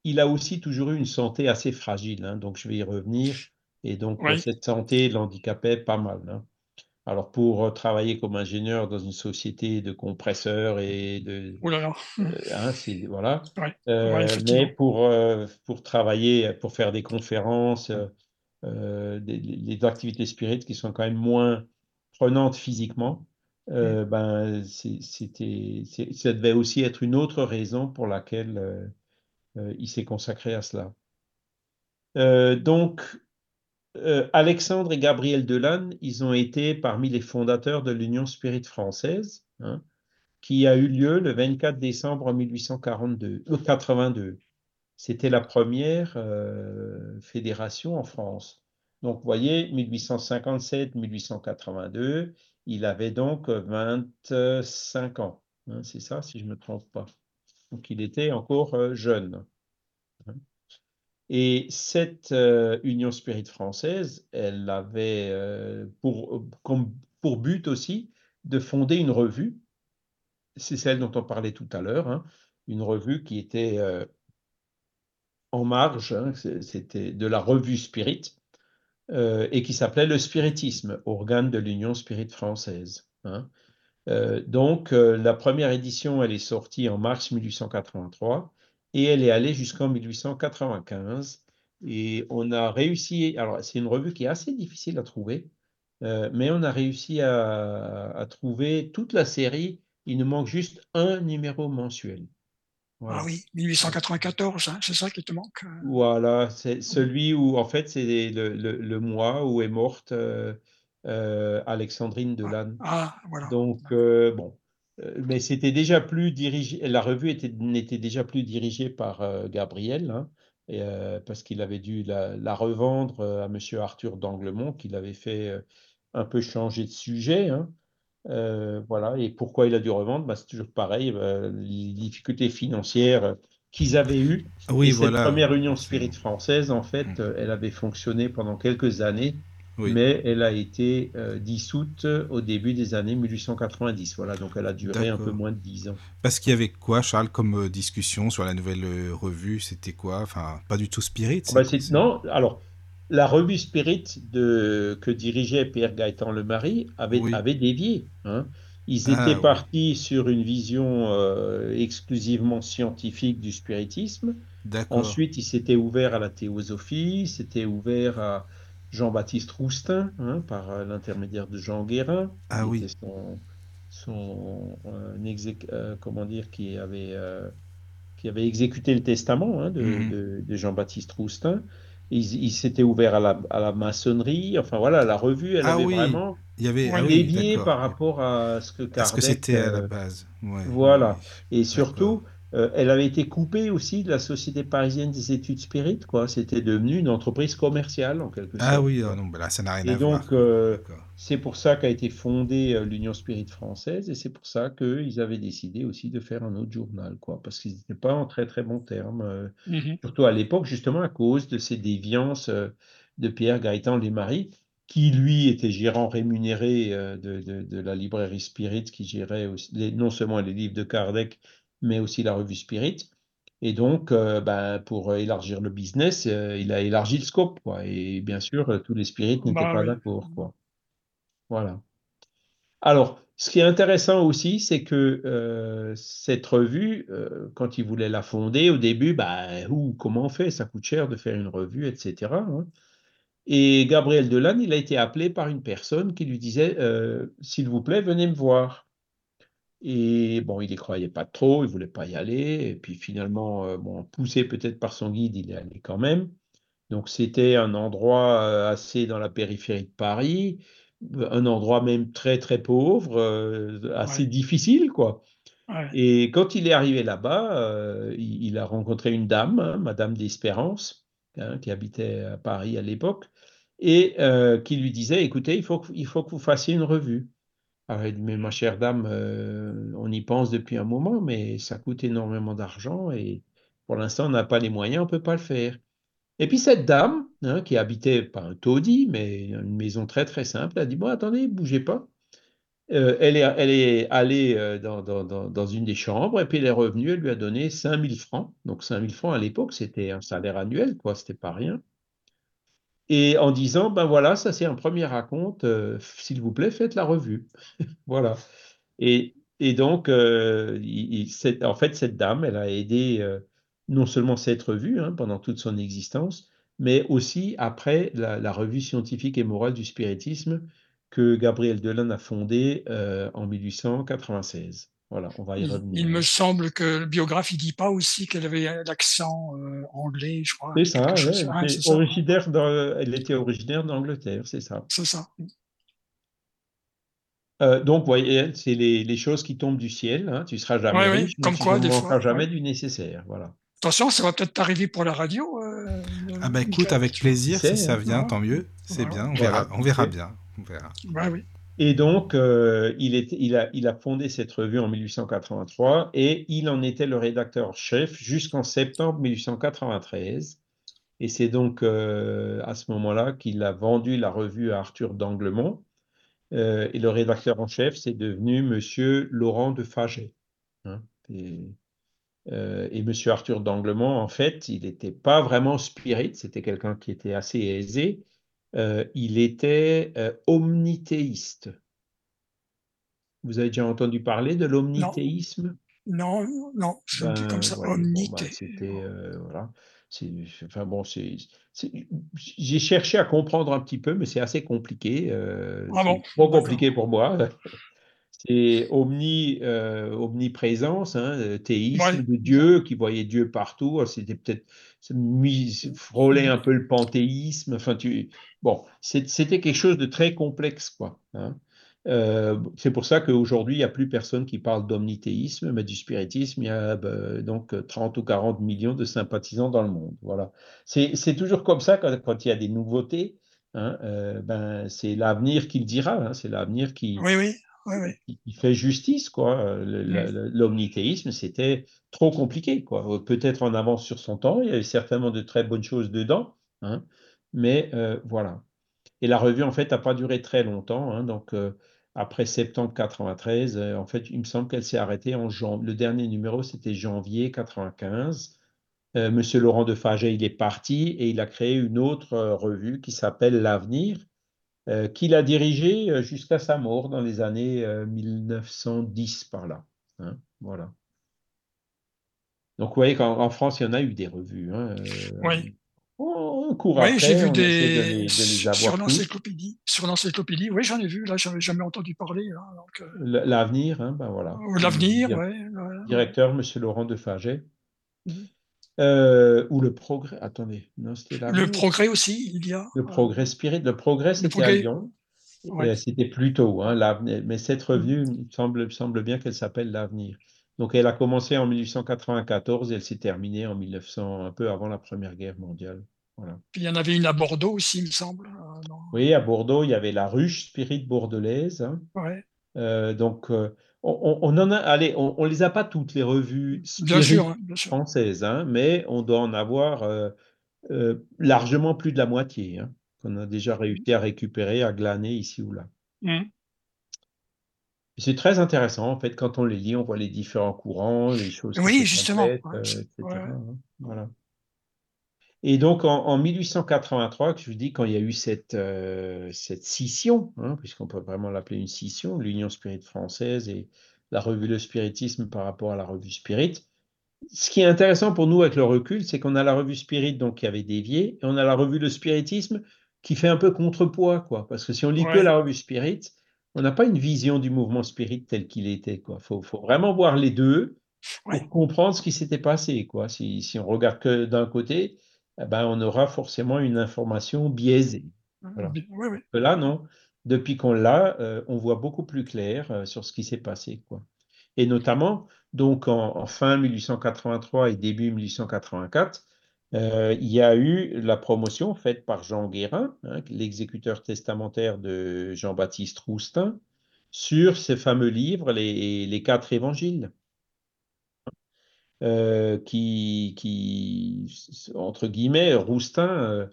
il a aussi toujours eu une santé assez fragile. Hein, donc, je vais y revenir. Et donc, cette santé l'handicapait pas mal. Hein. Alors, pour travailler comme ingénieur dans une société de compresseurs et de. Oh là là. Hein, voilà. mais pour, pour travailler, pour faire des conférences euh, des, activités spirites qui sont quand même moins prenantes physiquement, euh, ben, c'était, ça devait aussi être une autre raison pour laquelle euh, il s'est consacré à cela. donc, Alexandre et Gabriel Delanne, ils ont été parmi les fondateurs de l'Union Spirit française, hein, qui a eu lieu le 24 décembre 1882, 82. C'était la première euh, fédération en France. Donc, vous voyez, 1857-1882, il avait donc 25 ans. Hein, c'est ça, si je ne me trompe pas. Donc il était encore euh, jeune. Et cette euh, Union Spirit française, elle avait pour but aussi de fonder une revue. C'est celle dont on parlait tout à l'heure, hein, une revue qui était en marge, hein, c'était de la revue Spirit, et qui s'appelait le Spiritisme, organe de l'Union Spirit française. Hein. Euh, donc, euh, la première édition, elle est sortie en mars 1883 et elle est allée jusqu'en 1895. Et on a réussi, alors c'est une revue qui est assez difficile à trouver, euh, mais on a réussi à, trouver toute la série. Il nous manque juste un numéro mensuel. Ah oui, 1894, hein, c'est ça qui te manque. Voilà, c'est celui où en fait c'est le, mois où est morte euh, Alexandrine ah, Delanne. Ah, voilà. Donc, euh, bon. Euh, mais c'était déjà plus dirigé, la revue n'était déjà plus dirigée par Gabriel, hein, parce qu'il avait dû la, revendre à Monsieur Arthur d'Anglemont, qui l'avait fait un peu changer de sujet. Hein. Voilà. Et pourquoi il a dû revendre? Bah, C'est toujours pareil, les difficultés financières qu'ils avaient eues. Oui, Cette première Union Spirit française, en fait, mmh. elle avait fonctionné pendant quelques années mais elle a été euh, dissoute au début des années 1890. Voilà, donc elle a duré un peu moins de 10 ans. Parce qu'il y avait quoi, Charles, comme euh, discussion sur la nouvelle euh, revue? C'était quoi? Enfin, pas du tout Spirit ah bah, Non, alors, la revue Spirit de, que dirigeait Pierre Gaëtan Lemary avait, avait dévié. Hein. Ils ah étaient partis sur une vision exclusivement scientifique du spiritisme. Ensuite, ils s'étaient ouverts à la théosophie, s'étaient ouverts à, Jean-Baptiste Roustin, hein, par euh, l'intermédiaire de Jean Guérin, ah, oui. son, euh, euh, comment dire, qui avait, qui avait exécuté le testament hein, mhm. de, Jean-Baptiste Roustin. Il, s'était ouvert à la, à la, maçonnerie. Enfin voilà, la revue, elle ah avait vraiment il y avait, ah dévié par rapport à ce que Kardec. ce que c'était à la base. voilà. Et surtout, euh, elle avait été coupée aussi de la Société parisienne des études spirites, quoi. C'était devenu une entreprise commerciale, en quelque ah sorte. Ah oui, non, là, ça n'a rien et à donc, voir. Euh, c'est pour ça qu'a été fondée euh, l'Union Spirit française, et c'est pour ça qu'ils avaient décidé aussi de faire un autre journal, quoi, parce qu'ils n'étaient pas en très très bons termes, mhm. surtout à l'époque, justement à cause de ces déviances de Pierre Gaëtan Lesmarie, qui lui était gérant rémunéré de, de, la librairie Spirit, qui gérait non seulement les livres de Kardec, mais aussi la revue Spirit. Et donc, euh, ben, pour élargir le business, euh, il a élargi le scope. Quoi. Et bien sûr, tous les spirites n'étaient bah pas d'accord. Quoi. Voilà. Alors, ce qui est intéressant aussi, c'est que euh, cette revue, quand il voulait la fonder, au début, ben, comment on fait? Ça coûte cher de faire une revue, etc. Hein. Et Gabriel Delanne, il a été appelé par une personne qui lui disait S'il vous plaît, venez me voir. Et bon, il n'y croyait pas trop, il ne voulait pas y aller. Et puis finalement, euh, bon, poussé peut-être par son guide, il est allé quand même. Donc c'était un endroit euh, assez dans la périphérie de Paris, un endroit même très très pauvre, euh, assez difficile quoi. Et quand il est arrivé là-bas, il, a rencontré une dame, hein, Madame d'Espérance, hein, qui habitait à Paris à l'époque, et qui lui disait, écoutez, il faut, il faut que vous fassiez une revue. Mais ma chère dame, euh, on y pense depuis un moment, mais ça coûte énormément d'argent et pour l'instant, on n'a pas les moyens, on ne peut pas le faire. Et puis cette dame, hein, qui habitait pas un taudis, mais une maison très très simple, a dit, bon, attendez, bougez pas. Euh, elle, est, elle allée euh, dans, dans, une des chambres et puis elle est revenue, elle lui a donné 5000 francs. Donc 5000 francs à l'époque, c'était un salaire annuel, quoi, c'était pas rien et en disant, ben voilà, ça c'est un premier raconte, euh, s'il vous plaît, faites la revue. voilà. Et, et donc, euh, en fait, cette dame, elle a aidé euh, non seulement cette revue hein, pendant toute son existence, mais aussi après la, revue scientifique et morale du spiritisme que Gabriel Delanne a fondée en 1896. Voilà, on va y revenir. Il, me semble que le biographe, il dit pas aussi qu'elle avait l'accent euh, anglais, je crois. C'est ça, originaire elle était originaire d'Angleterre, c'est ça. C'est ça. Euh, donc, voyez, c'est les, choses qui tombent du ciel. Hein. Tu seras jamais riche, comme quoi, tu ne manqueras jamais du nécessaire. Voilà. Attention, ça va peut-être t'arriver pour la radio. Euh, ah bah écoute, avec plaisir, si ça vient, tant mieux. C'est bien, on verra, on verra bien. On verra. Bah oui. Et donc, euh, il, a, fondé cette revue en 1883 et il en était le rédacteur chef jusqu'en septembre 1893. Et c'est donc euh, à ce moment-là qu'il a vendu la revue à Arthur d'Anglemont. Euh, et le rédacteur en chef, c'est devenu Monsieur Laurent de Faget. Hein. et, et Monsieur Arthur d'Anglemont, en fait, il n'était pas vraiment spirit, c'était quelqu'un qui était assez aisé, euh, il était euh, omnithéiste. Vous avez déjà entendu parler de l'omnithéisme Non, non, je ben, dis comme ça, ben, C'était, euh, voilà. Enfin bon, j'ai cherché à comprendre un petit peu, mais c'est assez compliqué. Ah bon, trop compliqué pour moi. C'est omni, euh, omniprésence, hein, euh, théisme de Dieu, qui voyait Dieu partout. C'était peut-être frôler un peu le panthéisme. Enfin, tu, bon, c'était quelque chose de très complexe, quoi. Hein. Euh, c'est pour ça qu'aujourd'hui, il n'y a plus personne qui parle d'omnithéisme, mais du spiritisme, il y a bah, donc 30 ou 40 millions de sympathisants dans le monde. Voilà. C'est toujours comme ça quand, quand, il y a des nouveautés. Hein, ben, c'est l'avenir qui le dira. c'est l'avenir qui, oui, oui il fait justice, quoi. L'omnithéisme, c'était trop compliqué, quoi. Peut-être en avance sur son temps, il y avait certainement de très bonnes choses dedans, hein. mais euh, voilà. Et la revue, en fait, n'a pas duré très longtemps, hein. donc euh, après septembre 93, euh, en fait, il me semble qu'elle s'est arrêtée en janvier. Le dernier numéro, c'était janvier 95. Monsieur Laurent de Faget, il est parti et il a créé une autre revue qui s'appelle L'Avenir, euh, qu'il a dirigé euh, jusqu'à sa mort dans les années 1910 euh, par là. Hein, voilà. Donc, vous voyez qu'en France, il y en a eu des revues. Hein, oui. On, court oui, j'ai vu des. sur l'encyclopédie. Sur l'encyclopédie, oui, j'en ai vu. Là, j'avais jamais entendu parler. Hein, l'avenir, hein, ben voilà. L'avenir, oui. Directeur, M. Laurent de Faget. Mmh. Euh, ou le progrès. Attendez, non, c'était là. Le progrès aussi, il y a. Le progrès spirit. Le progrès, c'était à Lyon. C'était plus tôt, hein, mais cette mm. revue, il semble, semble bien qu'elle s'appelle L'Avenir. Donc, elle a commencé en 1894 et elle s'est terminée en 1900, un peu avant la Première Guerre mondiale. Voilà. Puis il y en avait une à Bordeaux aussi, il me semble. Euh, oui, à Bordeaux, il y avait la ruche spirit bordelaise. Hein. Ouais. Euh, donc, on, en a, allez, on, les a pas toutes les revues hein, françaises, hein, mais on doit en avoir euh, euh, largement plus de la moitié, hein, qu'on a déjà réussi à récupérer, à glaner ici ou là. Mmh. C'est très intéressant, en fait, quand on les lit, on voit les différents courants, les choses. Oui, justement. Euh, etc., voilà. Et donc en, 1883, que je vous dis, quand il y a eu cette, euh, cette scission, hein, puisqu'on peut vraiment l'appeler une scission, l'Union Spirit française et la revue Le Spiritisme par rapport à la revue Spirit, ce qui est intéressant pour nous avec le recul, c'est qu'on a la revue Spirit donc, qui avait dévié, et on a la revue Le Spiritisme qui fait un peu contrepoids, quoi. Parce que si on lit que la revue Spirit, on n'a pas une vision du mouvement Spirit tel qu'il était, quoi. Faut, faut vraiment voir les deux pour comprendre ce qui s'était passé, quoi. Si, si on regarde que d'un côté, eh ben, on aura forcément une information biaisée. Là, non. Depuis qu'on l'a, euh, on voit beaucoup plus clair euh, sur ce qui s'est passé. Quoi. Et notamment, donc en, fin 1883 et début 1884, euh, il y a eu la promotion faite par Jean Guérin, hein, l'exécuteur testamentaire de Jean-Baptiste Roustin, sur ces fameux livres, les quatre évangiles. Euh, qui, qui, entre guillemets, Roustin euh,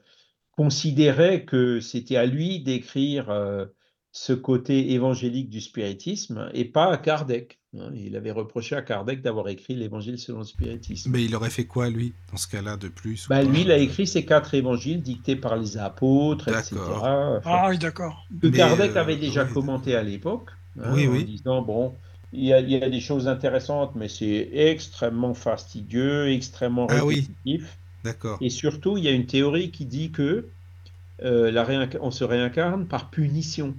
considérait que c'était à lui d'écrire euh, ce côté évangélique du spiritisme et pas à Kardec. Hein. Il avait reproché à Kardec d'avoir écrit l'évangile selon le spiritisme. Mais il aurait fait quoi, lui, dans ce cas-là, de plus bah, Lui, il a écrit ces quatre évangiles dictés par les apôtres, etc. ah oui, d'accord. Que Kardec avait déjà commenté à l'époque, hein, oui, en disant, bon, il y, a, des choses intéressantes, mais c'est extrêmement fastidieux, extrêmement ah répétitif. D'accord. Et surtout, il y a une théorie qui dit que euh, la on se réincarne par punition.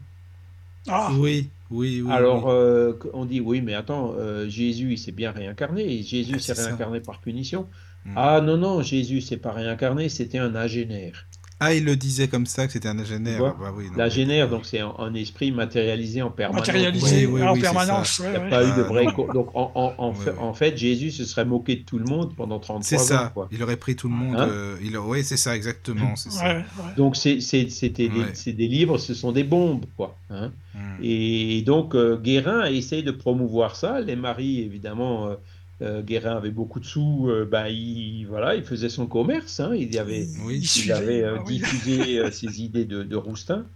Ah. Oui, oui, oui. Alors, euh, on dit oui, mais attends, euh, Jésus, il s'est bien réincarné. Jésus ah, s'est réincarné par punition. Hmm. Ah non, non, Jésus s'est pas réincarné, c'était un agénaire. Ah, il le disait comme ça, que c'était un agénaire. bah oui, génère, donc c'est un, un esprit matérialisé en permanence. Matérialisé Oui, oui, en oui, c'est permanence. Il n'y a ouais. pas eu de Ah, vrai. Donc, en, en- en Ouais, fait, ouais. en fait, Jésus se serait moqué de tout le monde pendant 33 C'est ans. ça. quoi. Il aurait pris tout le monde. Hein euh, il... Oui, c'est ça, exactement. C'est ça. Ouais, ouais. Donc, c'est- c'est- c'était c'est des livres, ce sont des bombes, quoi. hein. Hmm. Et donc, euh, Guérin essaye de promouvoir ça. Les maris, évidemment, euh, euh, Guérin avait beaucoup de sous. euh, ben, il, voilà, il faisait son commerce. hein. Il y avait, Oui. Il avait euh, ah oui. diffusé euh, ses idées de, de Roustin.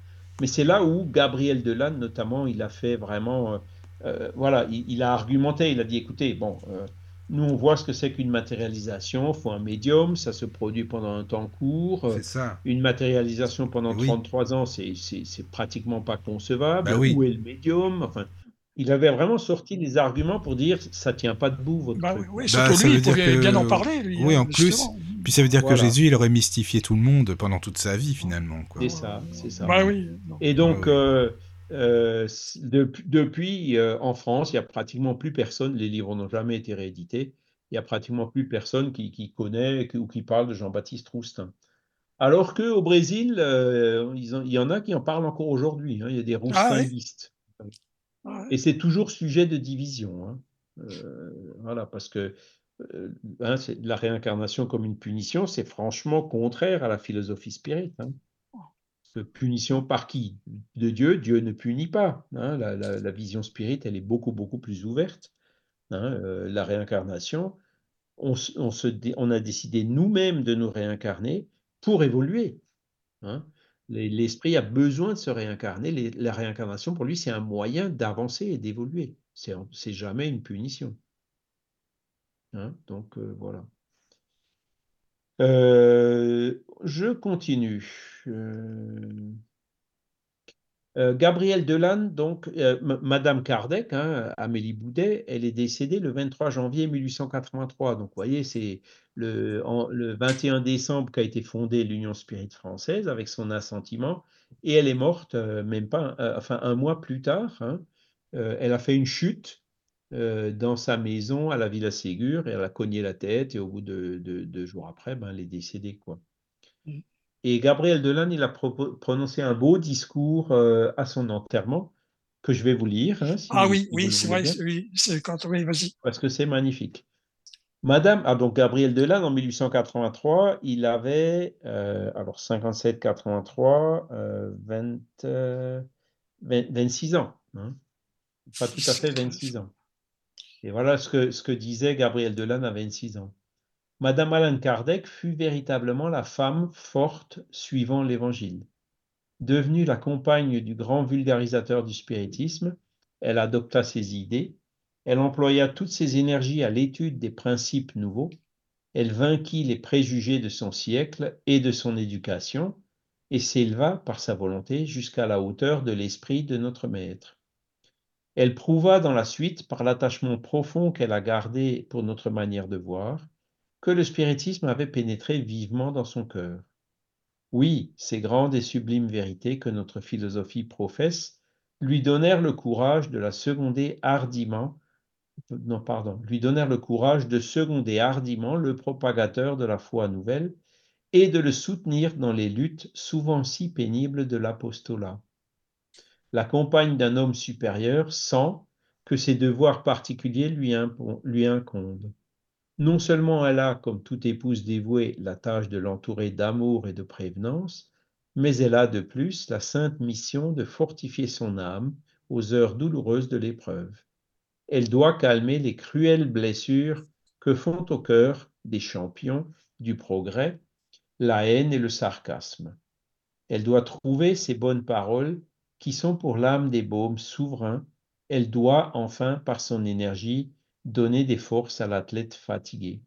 Mais c'est là où Gabriel Delanne, notamment, il a fait vraiment. voilà, il, il a argumenté. Il a dit écoutez, bon, euh, nous, on voit ce que c'est qu'une matérialisation. Il faut un médium. Ça se produit pendant un temps court. C'est ça. une matérialisation pendant Oui. 33 ans, c'est pratiquement pas concevable. Oui. Où est le médium? Enfin, il avait vraiment sorti des arguments pour dire ça tient pas debout votre Bah, truc. oui, Bah, ça lui, veut il dire pouvait que- bien en parler. Lui, Oui, en plus. Puis ça veut dire Voilà. que Jésus, il aurait mystifié tout le monde pendant toute sa vie, finalement. Quoi. C'est ça, c'est ça. Bah oui. Et donc, Ah oui. euh, euh, depuis, euh, en France, il y a pratiquement plus personne, les livres n'ont jamais été réédités, il y a pratiquement plus personne qui, qui connaît ou qui parle de Jean-Baptiste Roustin. Alors qu'au Brésil, euh, il y en a qui en parlent encore aujourd'hui. hein, il y a des Ah ouais? Roustinguistes. Et c'est toujours sujet de division. hein. Euh, voilà, parce que euh, hein, la réincarnation comme une punition, c'est franchement contraire à la philosophie spirite. hein. Punition par qui? De Dieu, Dieu ne punit pas. hein. La, vision spirite, elle est beaucoup, beaucoup plus ouverte. Euh, la réincarnation, on, a décidé nous-mêmes de nous réincarner pour évoluer. Les- L'esprit a besoin de se réincarner. La réincarnation, pour lui, c'est un moyen d'avancer et d'évoluer. C'est jamais une punition. Hein, donc euh, voilà. Euh, je continue. Euh, Gabrielle Delanne, donc euh, Madame Kardec, hein, Amélie Boudet, elle est décédée le 23 janvier 1883. Donc vous voyez, c'est le, en- le 21 décembre qu'a été fondée l'Union Spirite Française avec son assentiment, et elle est morte euh, même pas, euh, enfin un mois plus tard. hein. Euh, elle a fait une chute euh, dans sa maison à la Villa Ségur et elle a cogné la tête et au bout de de- deux jours après, ben, elle est décédée quoi. Et Gabriel Delanne, il a prononcé un beau discours euh, à son enterrement que je vais vous lire. hein, si Ah vous- oui, si oui, c'est vrai. c'est- Oui, c'est quand. Oui, vas-y. parce que c'est magnifique. Madame, ah donc Gabriel Delanne en 1883, il avait euh, alors 57, 83, euh, 20, 20 26 ans, hein. pas tout à fait 26 ans. Et voilà ce que, ce que disait Gabriel Delanne à 26 ans. Madame Alain Kardec fut véritablement la femme forte suivant l'Évangile. Devenue la compagne du grand vulgarisateur du spiritisme, elle adopta ses idées, elle employa toutes ses énergies à l'étude des principes nouveaux, elle vainquit les préjugés de son siècle et de son éducation, et s'éleva par sa volonté jusqu'à la hauteur de l'esprit de notre Maître. Elle prouva dans la suite, par l'attachement profond qu'elle a gardé pour notre manière de voir, que le spiritisme avait pénétré vivement dans son cœur. Oui, ces grandes et sublimes vérités que notre philosophie professe lui donnèrent le courage de la seconder hardiment, non, pardon, lui donnèrent le courage de seconder hardiment le propagateur de la foi nouvelle et de le soutenir dans les luttes souvent si pénibles de l'apostolat. La compagne d'un homme supérieur sent que ses devoirs particuliers lui, incombent. Non seulement elle a, comme toute épouse dévouée, la tâche de l'entourer d'amour et de prévenance, mais elle a de plus la sainte mission de fortifier son âme aux heures douloureuses de l'épreuve. Elle doit calmer les cruelles blessures que font au cœur des champions du progrès la haine et le sarcasme. Elle doit trouver ces bonnes paroles qui sont pour l'âme des baumes souverains. Elle doit enfin, par son énergie, donner des forces à l'athlète fatigué.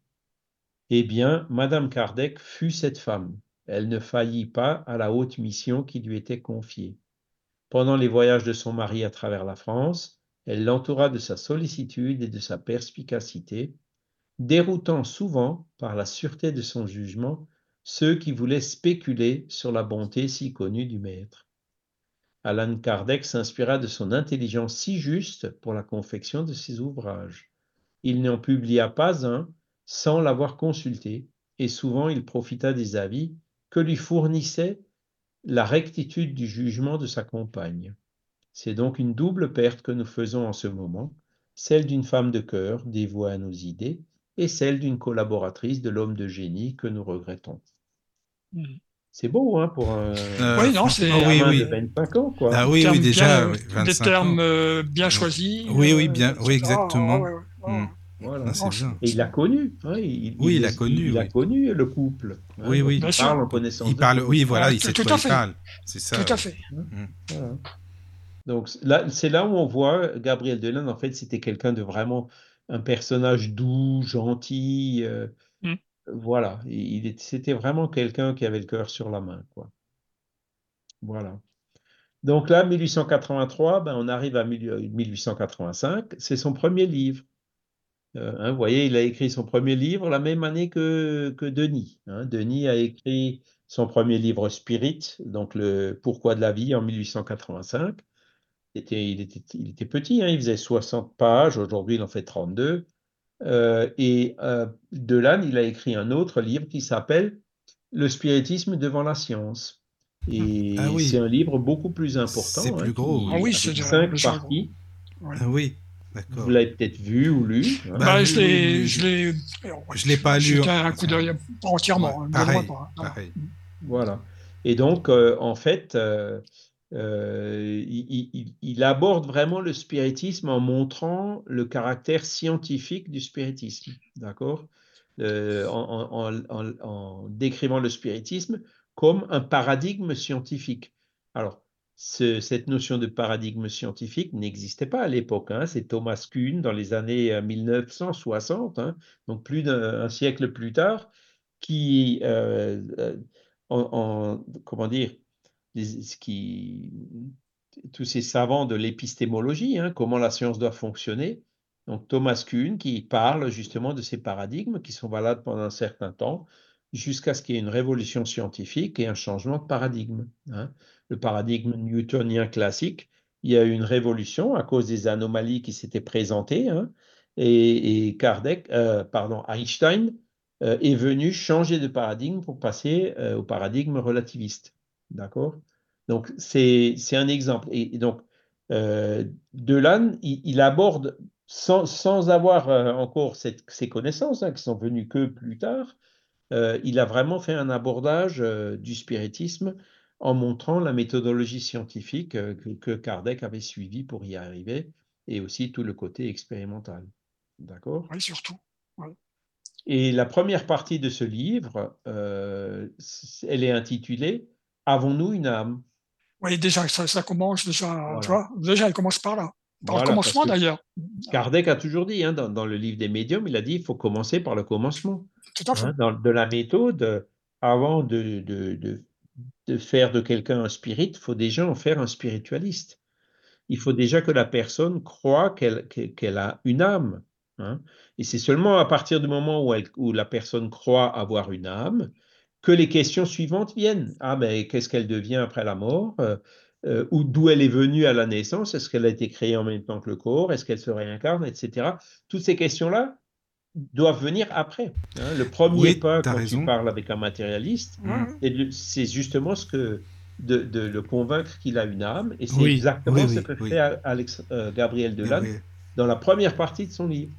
Eh bien, Madame Kardec fut cette femme. Elle ne faillit pas à la haute mission qui lui était confiée. Pendant les voyages de son mari à travers la France, elle l'entoura de sa sollicitude et de sa perspicacité, déroutant souvent, par la sûreté de son jugement, ceux qui voulaient spéculer sur la bonté si connue du Maître. Alan Kardec s'inspira de son intelligence si juste pour la confection de ses ouvrages. Il n'en publia pas un sans l'avoir consulté, et souvent il profita des avis que lui fournissait la rectitude du jugement de sa compagne. C'est donc une double perte que nous faisons en ce moment, celle d'une femme de cœur dévouée à nos idées et celle d'une collaboratrice de l'homme de génie que nous regrettons. Mm. C'est beau, hein, pour un Euh, Oui, non, c'est- franchement, oui, gamin oui. de 25 ans, quoi. Ah oui, déjà, bien- oui, des 25 termes ans. euh, bien choisis. Oui, oui, euh, bien- oui, exactement. Ah, ouais, ouais. Mm. Voilà. Ah, c'est bien. Et il a connu. il, Oui, il a connu, Il, a oui. connu le couple. Oui, oui. Il parle en connaissance. Il de parle, oui, voilà, Ah, il sait de tout quoi à il fait. parle. C'est ça. Tout à fait. Voilà. Donc là, c'est là où on voit Gabriel Delanne, en fait, c'était quelqu'un de vraiment un personnage doux, gentil. euh, Mm. Voilà, il c'était vraiment quelqu'un qui avait le cœur sur la main, quoi. Voilà. Donc là, 1883, ben, on arrive à 1885, c'est son premier livre. Euh, hein, vous voyez, il a écrit son premier livre la même année que, que Denis. hein. Denis a écrit son premier livre Spirit, donc le Pourquoi de la vie en 1885. Était- il, était, il était petit, hein, il faisait 60 pages, aujourd'hui il en fait 32. Euh, et euh, Delanne, il a écrit un autre livre qui s'appelle Le spiritisme devant la science. Et Ah oui. c'est un livre beaucoup plus important. C'est hein, plus gros. Ah oui, avec c'est cinq parties. Ah oui. Vous l'avez peut-être vu ou lu. hein. Bah, Bah, je l'ai, je l'ai, Je l'ai pas lu. Un coup d'œil, pas entièrement, hein, pareil, pas, voilà. pareil. Voilà. Et donc, euh, en fait, euh, euh, il, il- il aborde vraiment le spiritisme en montrant le caractère scientifique du spiritisme, d'accord? Euh, en, en- en- en- en décrivant le spiritisme comme un paradigme scientifique. Alors, ce- cette notion de paradigme scientifique n'existait pas à l'époque. hein. C'est Thomas Kuhn dans les années euh, 1960, hein, donc plus d'un un siècle plus tard, qui, euh, euh, en, en- comment dire, tous ces savants de l'épistémologie, hein, comment la science doit fonctionner. Donc Thomas Kuhn qui parle justement de ces paradigmes qui sont valables pendant un certain temps, jusqu'à ce qu'il y ait une révolution scientifique et un changement de paradigme. Le paradigme newtonien classique, il y a eu une révolution à cause des anomalies qui s'étaient présentées, hein, et, euh, Einstein euh, est venu changer de paradigme pour passer euh, au paradigme relativiste. D'accord? Donc, c'est un exemple. Et, donc, Delanne, il, aborde, sans, avoir encore ces connaissances, hein, qui sont venues que plus tard, il a vraiment fait un abordage du spiritisme en montrant la méthodologie scientifique euh, que, que Kardec avait suivie pour y arriver, et aussi tout le côté expérimental. D'accord? Oui, surtout. et la première partie de ce livre, euh, elle est intitulée Avons-nous une âme? Oui, déjà, ça, ça commence déjà, Voilà. tu vois, déjà, elle commence par là. Par Voilà, le commencement, d'ailleurs. Kardec a toujours dit, hein, dans, dans le livre des médiums, il a dit il faut commencer par le commencement. Tout à fait. hein, dans, de la méthode, euh, avant de, de, de, de faire de quelqu'un un spirit, il faut déjà en faire un spiritualiste. Il faut déjà que la personne croit qu'elle a une âme. hein. Et c'est seulement à partir du moment où, la personne croit avoir une âme que les questions suivantes viennent. Ah, mais qu'est-ce qu'elle devient après la mort? Euh, euh, Ou d'où elle est venue à la naissance? Est-ce qu'elle a été créée en même temps que le corps? Est-ce qu'elle se réincarne? Etc. Toutes ces questions-là doivent venir après. hein. Le premier Oui, pas quand raison. tu parles avec un matérialiste, ouais. c'est justement ce que de, de le convaincre qu'il a une âme, et c'est Oui, exactement oui, ce que oui. fait Alex, euh, Gabriel Delanne dans la première partie de son livre.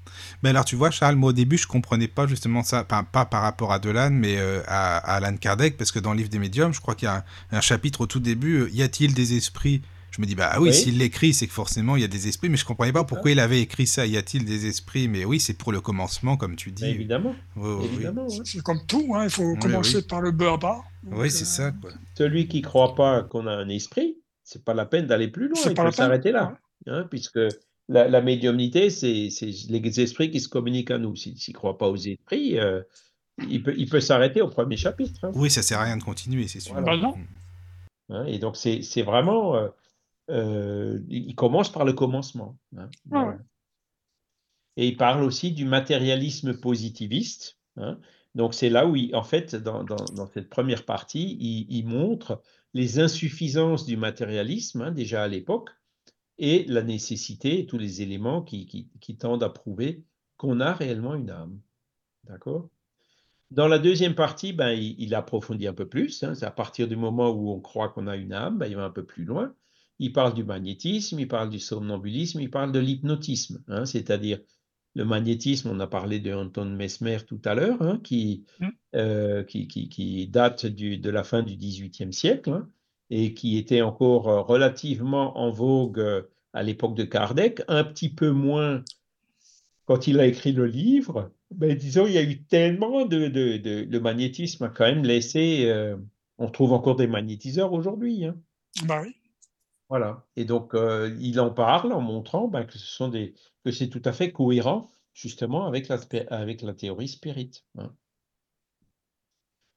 Mais alors, tu vois, Charles, moi au début, je comprenais pas justement ça, pas, pas par rapport à Delanne, mais euh, à, à Alan Kardec, parce que dans le livre des médiums, je crois qu'il y a un, un chapitre au tout début, euh, y a-t-il des esprits Je me dis, bah oui, Oui. s'il l'écrit, c'est que forcément il y a des esprits, mais je comprenais pas pourquoi il avait écrit ça, y a-t-il des esprits? Mais oui, c'est pour le commencement, comme tu dis. Mais évidemment, oui. ouais. C'est comme tout, hein, il faut Oui, commencer oui. par le à bas. Oui, c'est euh, ça, quoi. Celui qui croit pas qu'on a un esprit, c'est pas la peine d'aller plus loin, il pas peut la peine, s'arrêter là, hein, puisque la, la médiumnité, c'est c'est les esprits qui se communiquent à nous. S'il s'il croit pas aux esprits, euh, il peut, il peut s'arrêter au premier chapitre. hein. Oui, ça sert à rien de continuer, c'est sûr. Voilà. Bah non. Hein, et donc, c'est c'est vraiment. euh, euh, il commence par le commencement. hein, Ah. Et il parle aussi du matérialisme positiviste. hein. Donc, c'est là où, il- en fait, dans, dans- dans cette première partie, il, il montre les insuffisances du matérialisme, hein, déjà à l'époque, et la nécessité, tous les éléments qui, qui- qui tendent à prouver qu'on a réellement une âme. D'accord? Dans la deuxième partie, ben, il, approfondit un peu plus. Hein. C'est à partir du moment où on croit qu'on a une âme, ben, il va un peu plus loin. Il parle du magnétisme, il parle du somnambulisme, il parle de l'hypnotisme, hein. c'est-à-dire le magnétisme, on a parlé de Anton Mesmer tout à l'heure, hein, mm. euh, qui, qui, date de la fin du XVIIIe siècle et qui était encore relativement en vogue euh, à l'époque de Kardec, un petit peu moins quand il a écrit le livre, ben, disons, il y a eu tellement de, Le magnétisme a quand même laissé. Euh, on trouve encore des magnétiseurs aujourd'hui. Hein. Bah oui. Voilà. Et donc, euh, il en parle en montrant ben, que c'est tout à fait cohérent, justement, avec la, avec la théorie spirit. Hein.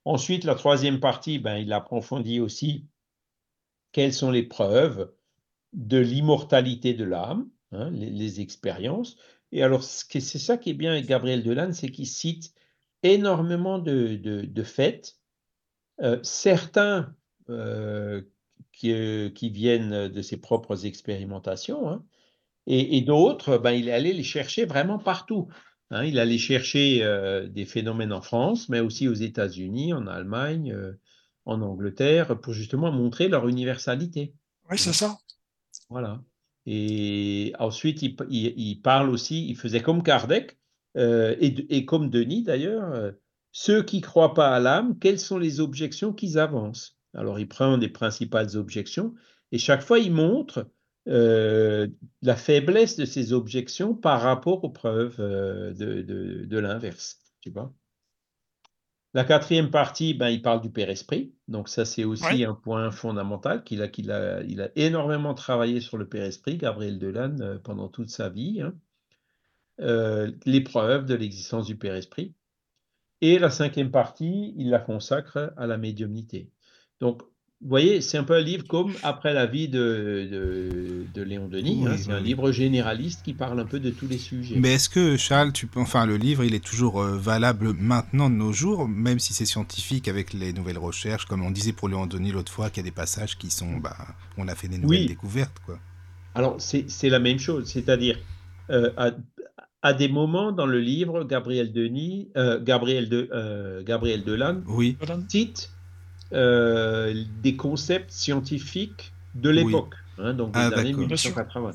Ensuite, la troisième partie, ben, il approfondit aussi quelles sont les preuves de l'immortalité de l'âme, hein, les, expériences, et alors, c'est ça qui est bien avec Gabriel Delanne, c'est qu'il cite énormément de, faits, euh, certains euh, qui, qui, viennent de ses propres expérimentations, hein, et, d'autres, ben, il est allé les chercher vraiment partout. Hein. il allait chercher euh, des phénomènes en France, mais aussi aux États-Unis, en Allemagne, en Angleterre, pour justement montrer leur universalité. Oui, c'est ça. Voilà. Et ensuite, il, parle aussi, il faisait comme Kardec, euh, et, comme Denis d'ailleurs, euh, ceux qui ne croient pas à l'âme, quelles sont les objections qu'ils avancent? Alors, il prend des principales objections, et chaque fois, il montre euh, la faiblesse de ces objections par rapport aux preuves de, de l'inverse. Tu vois la quatrième partie, ben, il parle du Père-Esprit. Donc ça, c'est aussi un point fondamental qu'il a, qu'il a, il a énormément travaillé sur le Père-Esprit, Gabriel Delanne, euh, pendant toute sa vie. Hein. Euh, l'épreuve de l'existence du Père-Esprit. Et la cinquième partie, il la consacre à la médiumnité. Donc, vous voyez, c'est un peu un livre comme Après la vie de, de, Léon Denis. Hein. c'est un livre généraliste qui parle un peu de tous les sujets. Mais est-ce que, Charles, tu enfin, le livre, il est toujours euh, valable maintenant de nos jours, même si c'est scientifique avec les nouvelles recherches, comme on disait pour Léon Denis l'autre fois, qu'il y a des passages qui sont. Bah, on a fait des nouvelles découvertes. Quoi. Alors, c'est la même chose. C'est-à-dire, euh, à, des moments dans le livre, Gabriel Denis, euh, Gabriel, de, Gabriel Delanne oui. cite euh, des concepts scientifiques de l'époque, hein, donc des ah, années 1980.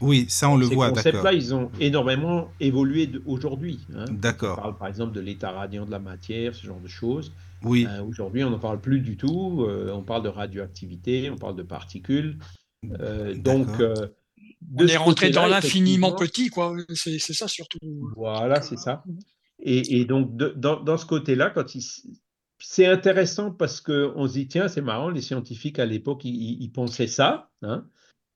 Oui, ça on le voit. Ces concepts-là, ils ont énormément évolué aujourd'hui. Hein. D'accord. On parle par exemple de l'état radiant de la matière, ce genre de choses. Oui. Euh, aujourd'hui, on n'en parle plus du tout. Euh, on parle de radioactivité, on parle de particules. donc, on est rentré dans l'infiniment petit, quoi. C'est ça surtout. Voilà, c'est ça. Et, donc, dans, dans, ce côté-là, quand il, c'est intéressant parce qu'on se dit, tiens, c'est marrant, les scientifiques à l'époque, ils, pensaient ça. Hein.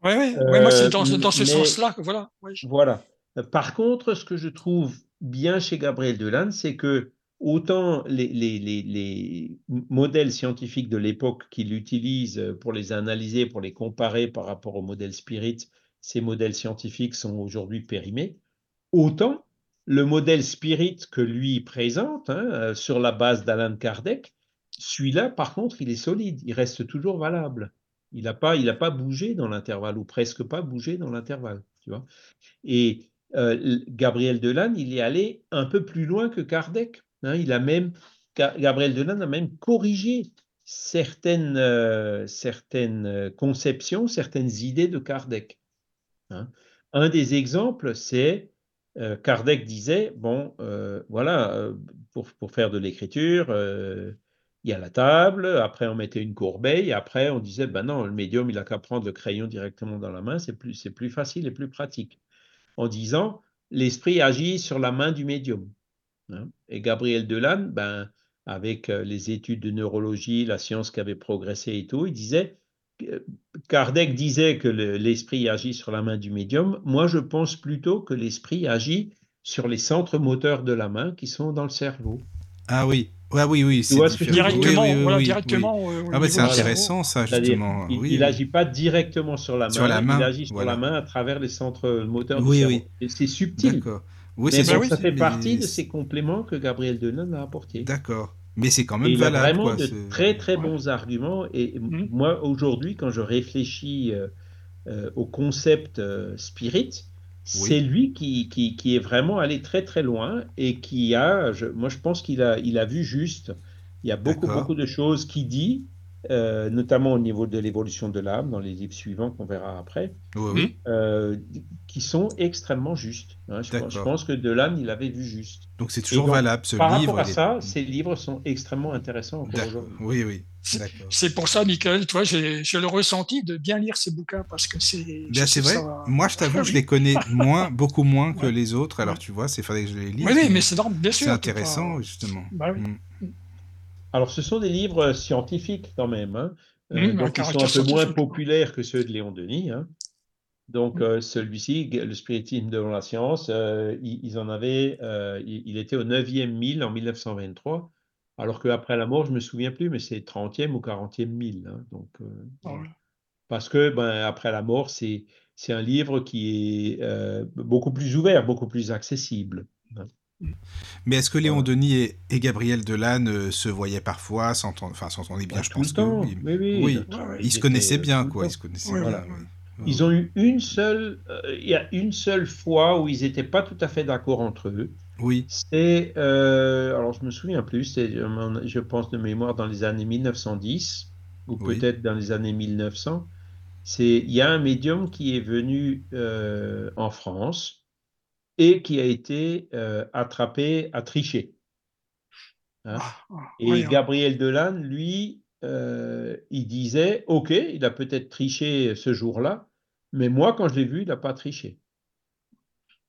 Oui, oui, moi c'est dans, ce sens-là. Voilà. voilà. Par contre, ce que je trouve bien chez Gabriel Delanne, c'est que autant les, les, les, modèles scientifiques de l'époque qu'il utilise pour les analyser, pour les comparer par rapport aux modèles Spirit, ces modèles scientifiques sont aujourd'hui périmés, autant le modèle spirit que lui présente hein, euh, sur la base d'Alan Kardec, celui-là, par contre, il est solide, il reste toujours valable. Il n'a pas, bougé dans l'intervalle, ou presque pas bougé dans l'intervalle. Et euh, Gabriel Delanne, il est allé un peu plus loin que Kardec. Hein. Gabriel Delanne a même corrigé certaines, euh, conceptions, certaines idées de Kardec. Hein. Un des exemples, c'est euh, Kardec disait, bon, euh, voilà, euh, pour, faire de l'écriture, il y a la table, après on mettait une courbeille, après on disait, ben non, le médium, il a qu'à prendre le crayon directement dans la main, c'est plus, plus facile et plus pratique. En disant, l'esprit agit sur la main du médium. Hein. Et Gabriel Delanne, ben, avec les études de neurologie, la science qui avait progressé et tout, il disait, Kardec disait que l'esprit agit sur la main du médium. Moi, je pense plutôt que l'esprit agit sur les centres moteurs de la main qui sont dans le cerveau. Ah oui, ouais, oui, oui. directement, directement. ah c'est intéressant ça, justement. Il n'agit pas directement sur la main, il agit sur la main à travers les centres moteurs du cerveau. Et c'est subtil. Oui, mais ça fait partie de ces compléments que Gabriel Denon a apportés. D'accord. Mais c'est quand même valable. Il a vraiment de très très bons arguments. Et mmh. moi, aujourd'hui, quand je réfléchis euh, euh, au concept euh, spirit, c'est lui qui, qui, qui, est vraiment allé très très loin et qui a, je, moi je pense qu'il a, il a vu juste. Il y a beaucoup beaucoup de choses qu'il dit, euh, notamment au niveau de l'évolution de l'âme, dans les livres suivants qu'on verra après, oui, euh, qui sont extrêmement justes. Hein. Je, pense, je, pense, que Delane, il avait vu juste. Donc c'est toujours donc, valable ce par livre. Par rapport à ça, ces livres sont extrêmement intéressants Oui, oui. C'est pour ça, Michael, toi, j'ai le ressenti de bien lire ces bouquins parce que c'est. c'est vrai. Ça... Moi, je t'avoue, je les connais moins, beaucoup moins que ouais. les autres. Alors, tu vois, c'est fallait que je les lise. Oui, mais c'est bien sûr. C'est intéressant, pas... justement. Bah, oui. mm. Alors, ce sont des livres scientifiques quand même, hein. euh, mmh, donc ils sont un peu moins populaires que ceux de Léon Denis. Hein. Donc, mmh. euh, celui-ci, le spiritisme devant la science, euh, ils, ils, en avaient, euh, il, il, était au 9e mille en 1923, alors qu'après la mort, je ne me souviens plus, mais c'est 30e ou 40e mille. Hein. donc, oh. Parce que, ben, après la mort, c'est un livre qui est beaucoup plus ouvert, beaucoup plus accessible. Mais est-ce que Léon ouais. Denis et, et, Gabriel Delanne euh, se voyaient parfois, s'entendaient enfin, bien ouais, Je pense que oui. Oui, oui, oui. ils, se connaissaient bien, quoi. Ils se connaissaient bien. Ils ont eu une seule, euh, il y a une seule fois où ils n'étaient pas tout à fait d'accord entre eux. Oui. C'est, euh, alors je me souviens plus, c'est, je pense de mémoire dans les années 1910 ou oui. peut-être dans les années 1900. C'est, il y a un médium qui est venu euh, en France et qui a été euh, attrapé à tricher. Hein? Ah, et oui, hein. Gabriel Delanne, lui, euh, il disait, OK, il a peut-être triché ce jour-là, mais moi, quand je l'ai vu, il n'a pas triché.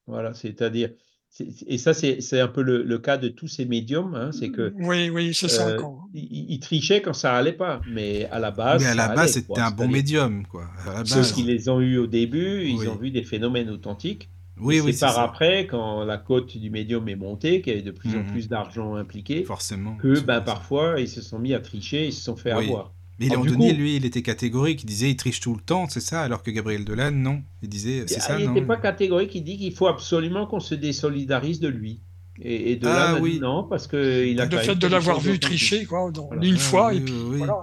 Voilà, c'est-à-dire, c'est- et ça, c'est un peu le, le cas de tous ces médiums, hein, c'est que Oui, oui, c'est ça. euh, quand- il, il trichait quand ça allait pas, mais à la base, Mais à la base, c'était un bon médium, quoi. À la Ceux base. qui les ont eus au début, ils Oui. ont vu des phénomènes authentiques. Oui, oui, c'est par ça. après, quand la cote du médium est montée, qu'il y avait de plus en Mhm. plus d'argent impliqué, Forcément. que ben, parfois ils se sont mis à tricher, ils se sont fait Oui. avoir. Mais Alors, Léon Denis, coup- lui, il était catégorique. Il disait il triche tout le temps, c'est ça, alors que Gabriel Delanne, non. Il disait c'est ça, il n'était pas catégorique, il dit qu'il faut absolument qu'on se désolidarise de lui. Et, et de là, Ah, dit non, parce qu'il a Le fait de l'avoir vu tricher, quoi, dans- Voilà. une Ah, fois, oui, et puis voilà.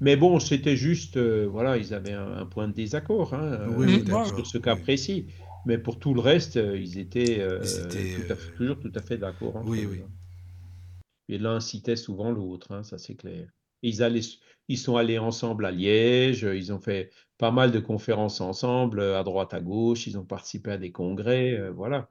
Mais bon, c'était juste, euh, voilà, ils avaient un, un point de désaccord hein, euh, Oui, sur ce cas oui. précis. Mais pour tout le reste, euh, ils étaient, euh, Ils étaient, tout à fait- euh, toujours tout à fait d'accord entre oui, eux, oui. hein. Et l'un citait souvent l'autre, hein, ça c'est clair. Et Ils, allaient, ils sont allés ensemble à Liège, ils ont fait pas mal de conférences ensemble, à droite, à gauche, ils ont participé à des congrès, euh, voilà.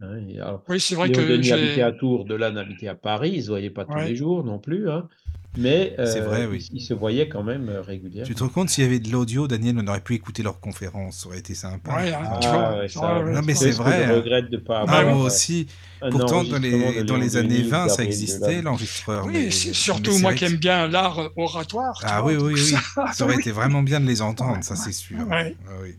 Hein, et alors, Oui, c'est vrai Léon que Denis habitait à Tours, Delanne habitait à Paris, ils ne se voyaient pas tous Ouais. les jours non plus, hein, mais euh, vrai, oui. ils, se voyaient quand même euh, Tu régulièrement. te rends compte, s'il y avait de l'audio, Daniel, on aurait pu écouter leurs conférences. Ça aurait été sympa. Ouais, hein, Ah, tu ouais, ça, Non, mais c'est ce vrai, je hein. regrette de Ah, moi euh, aussi. Pourtant, dans les, dans années Denis, 20, ça Gabriel existait, Delanne. l'enregistreur. Oui, mais- c'est mais surtout moi qui aime bien l'art oratoire. tu Ah vois, oui, oui, oui. ça- Ça aurait oui. été vraiment bien de les entendre, ça c'est sûr. Ouais. Ah oui.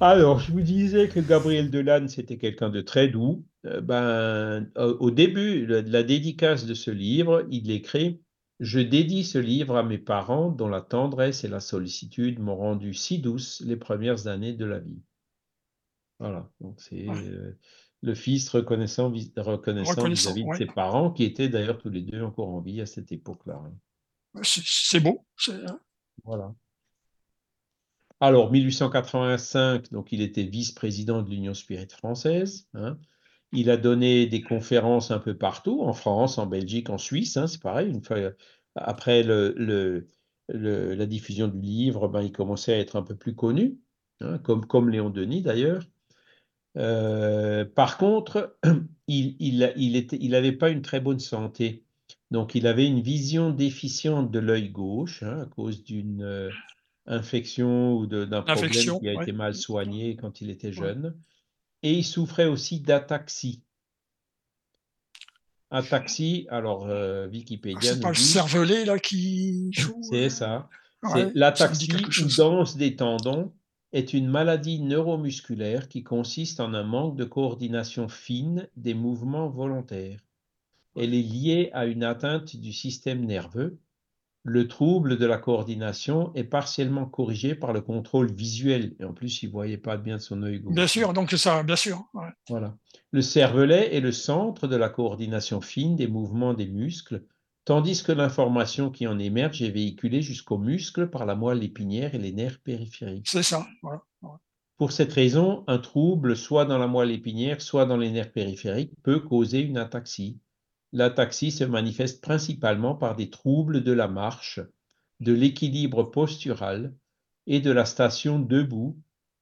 Alors, je vous disais que Gabriel Delanne, c'était quelqu'un de très doux. Euh, ben, au début de la dédicace de ce livre, il écrit Je dédie ce livre à mes parents dont la tendresse et la sollicitude m'ont rendu si douce les premières années de la vie. Voilà, donc c'est Ouais. euh, le fils reconnaissant vis- reconnaissant Reconnaissant, vis-à-vis de ouais. ses parents, qui étaient d'ailleurs tous les deux encore en vie à cette époque-là. hein. C'est beau. hein. Voilà. Alors, 1885, donc il était vice-président de l'Union Spirit française. hein. Il a donné des conférences un peu partout, en France, en Belgique, en Suisse. hein, c'est pareil. Une fois, après le, le- le- la diffusion du livre, ben, il commençait à être un peu plus connu, hein, comme, comme Léon Denis d'ailleurs. Euh, par contre, il il, il était, il n'avait pas une très bonne santé. Donc, il avait une vision déficiente de l'œil gauche hein, à cause d'une euh, infection ou d'un problème qui a ouais. été mal soigné quand il était jeune. Et il souffrait aussi d'ataxie. Ataxie, alors euh, Wikipédia C'est nous pas le cervelet là qui joue. c'est ça. Ouais, C'est ça l'ataxie ou danse des tendons est une maladie neuromusculaire qui consiste en un manque de coordination fine des mouvements volontaires. Elle est liée à une atteinte du système nerveux. Le trouble de la coordination est partiellement corrigé par le contrôle visuel. Et en plus, il ne voyait pas bien son œil gauche. Bien sûr, donc ça, bien sûr. ouais. Voilà. Le cervelet est le centre de la coordination fine des mouvements des muscles, tandis que l'information qui en émerge est véhiculée jusqu'aux muscles par la moelle épinière et les nerfs périphériques. C'est ça. voilà. Pour cette raison, un trouble, soit dans la moelle épinière, soit dans les nerfs périphériques, peut causer une ataxie. L'ataxie se manifeste principalement par des troubles de la marche, de l'équilibre postural et de la station debout,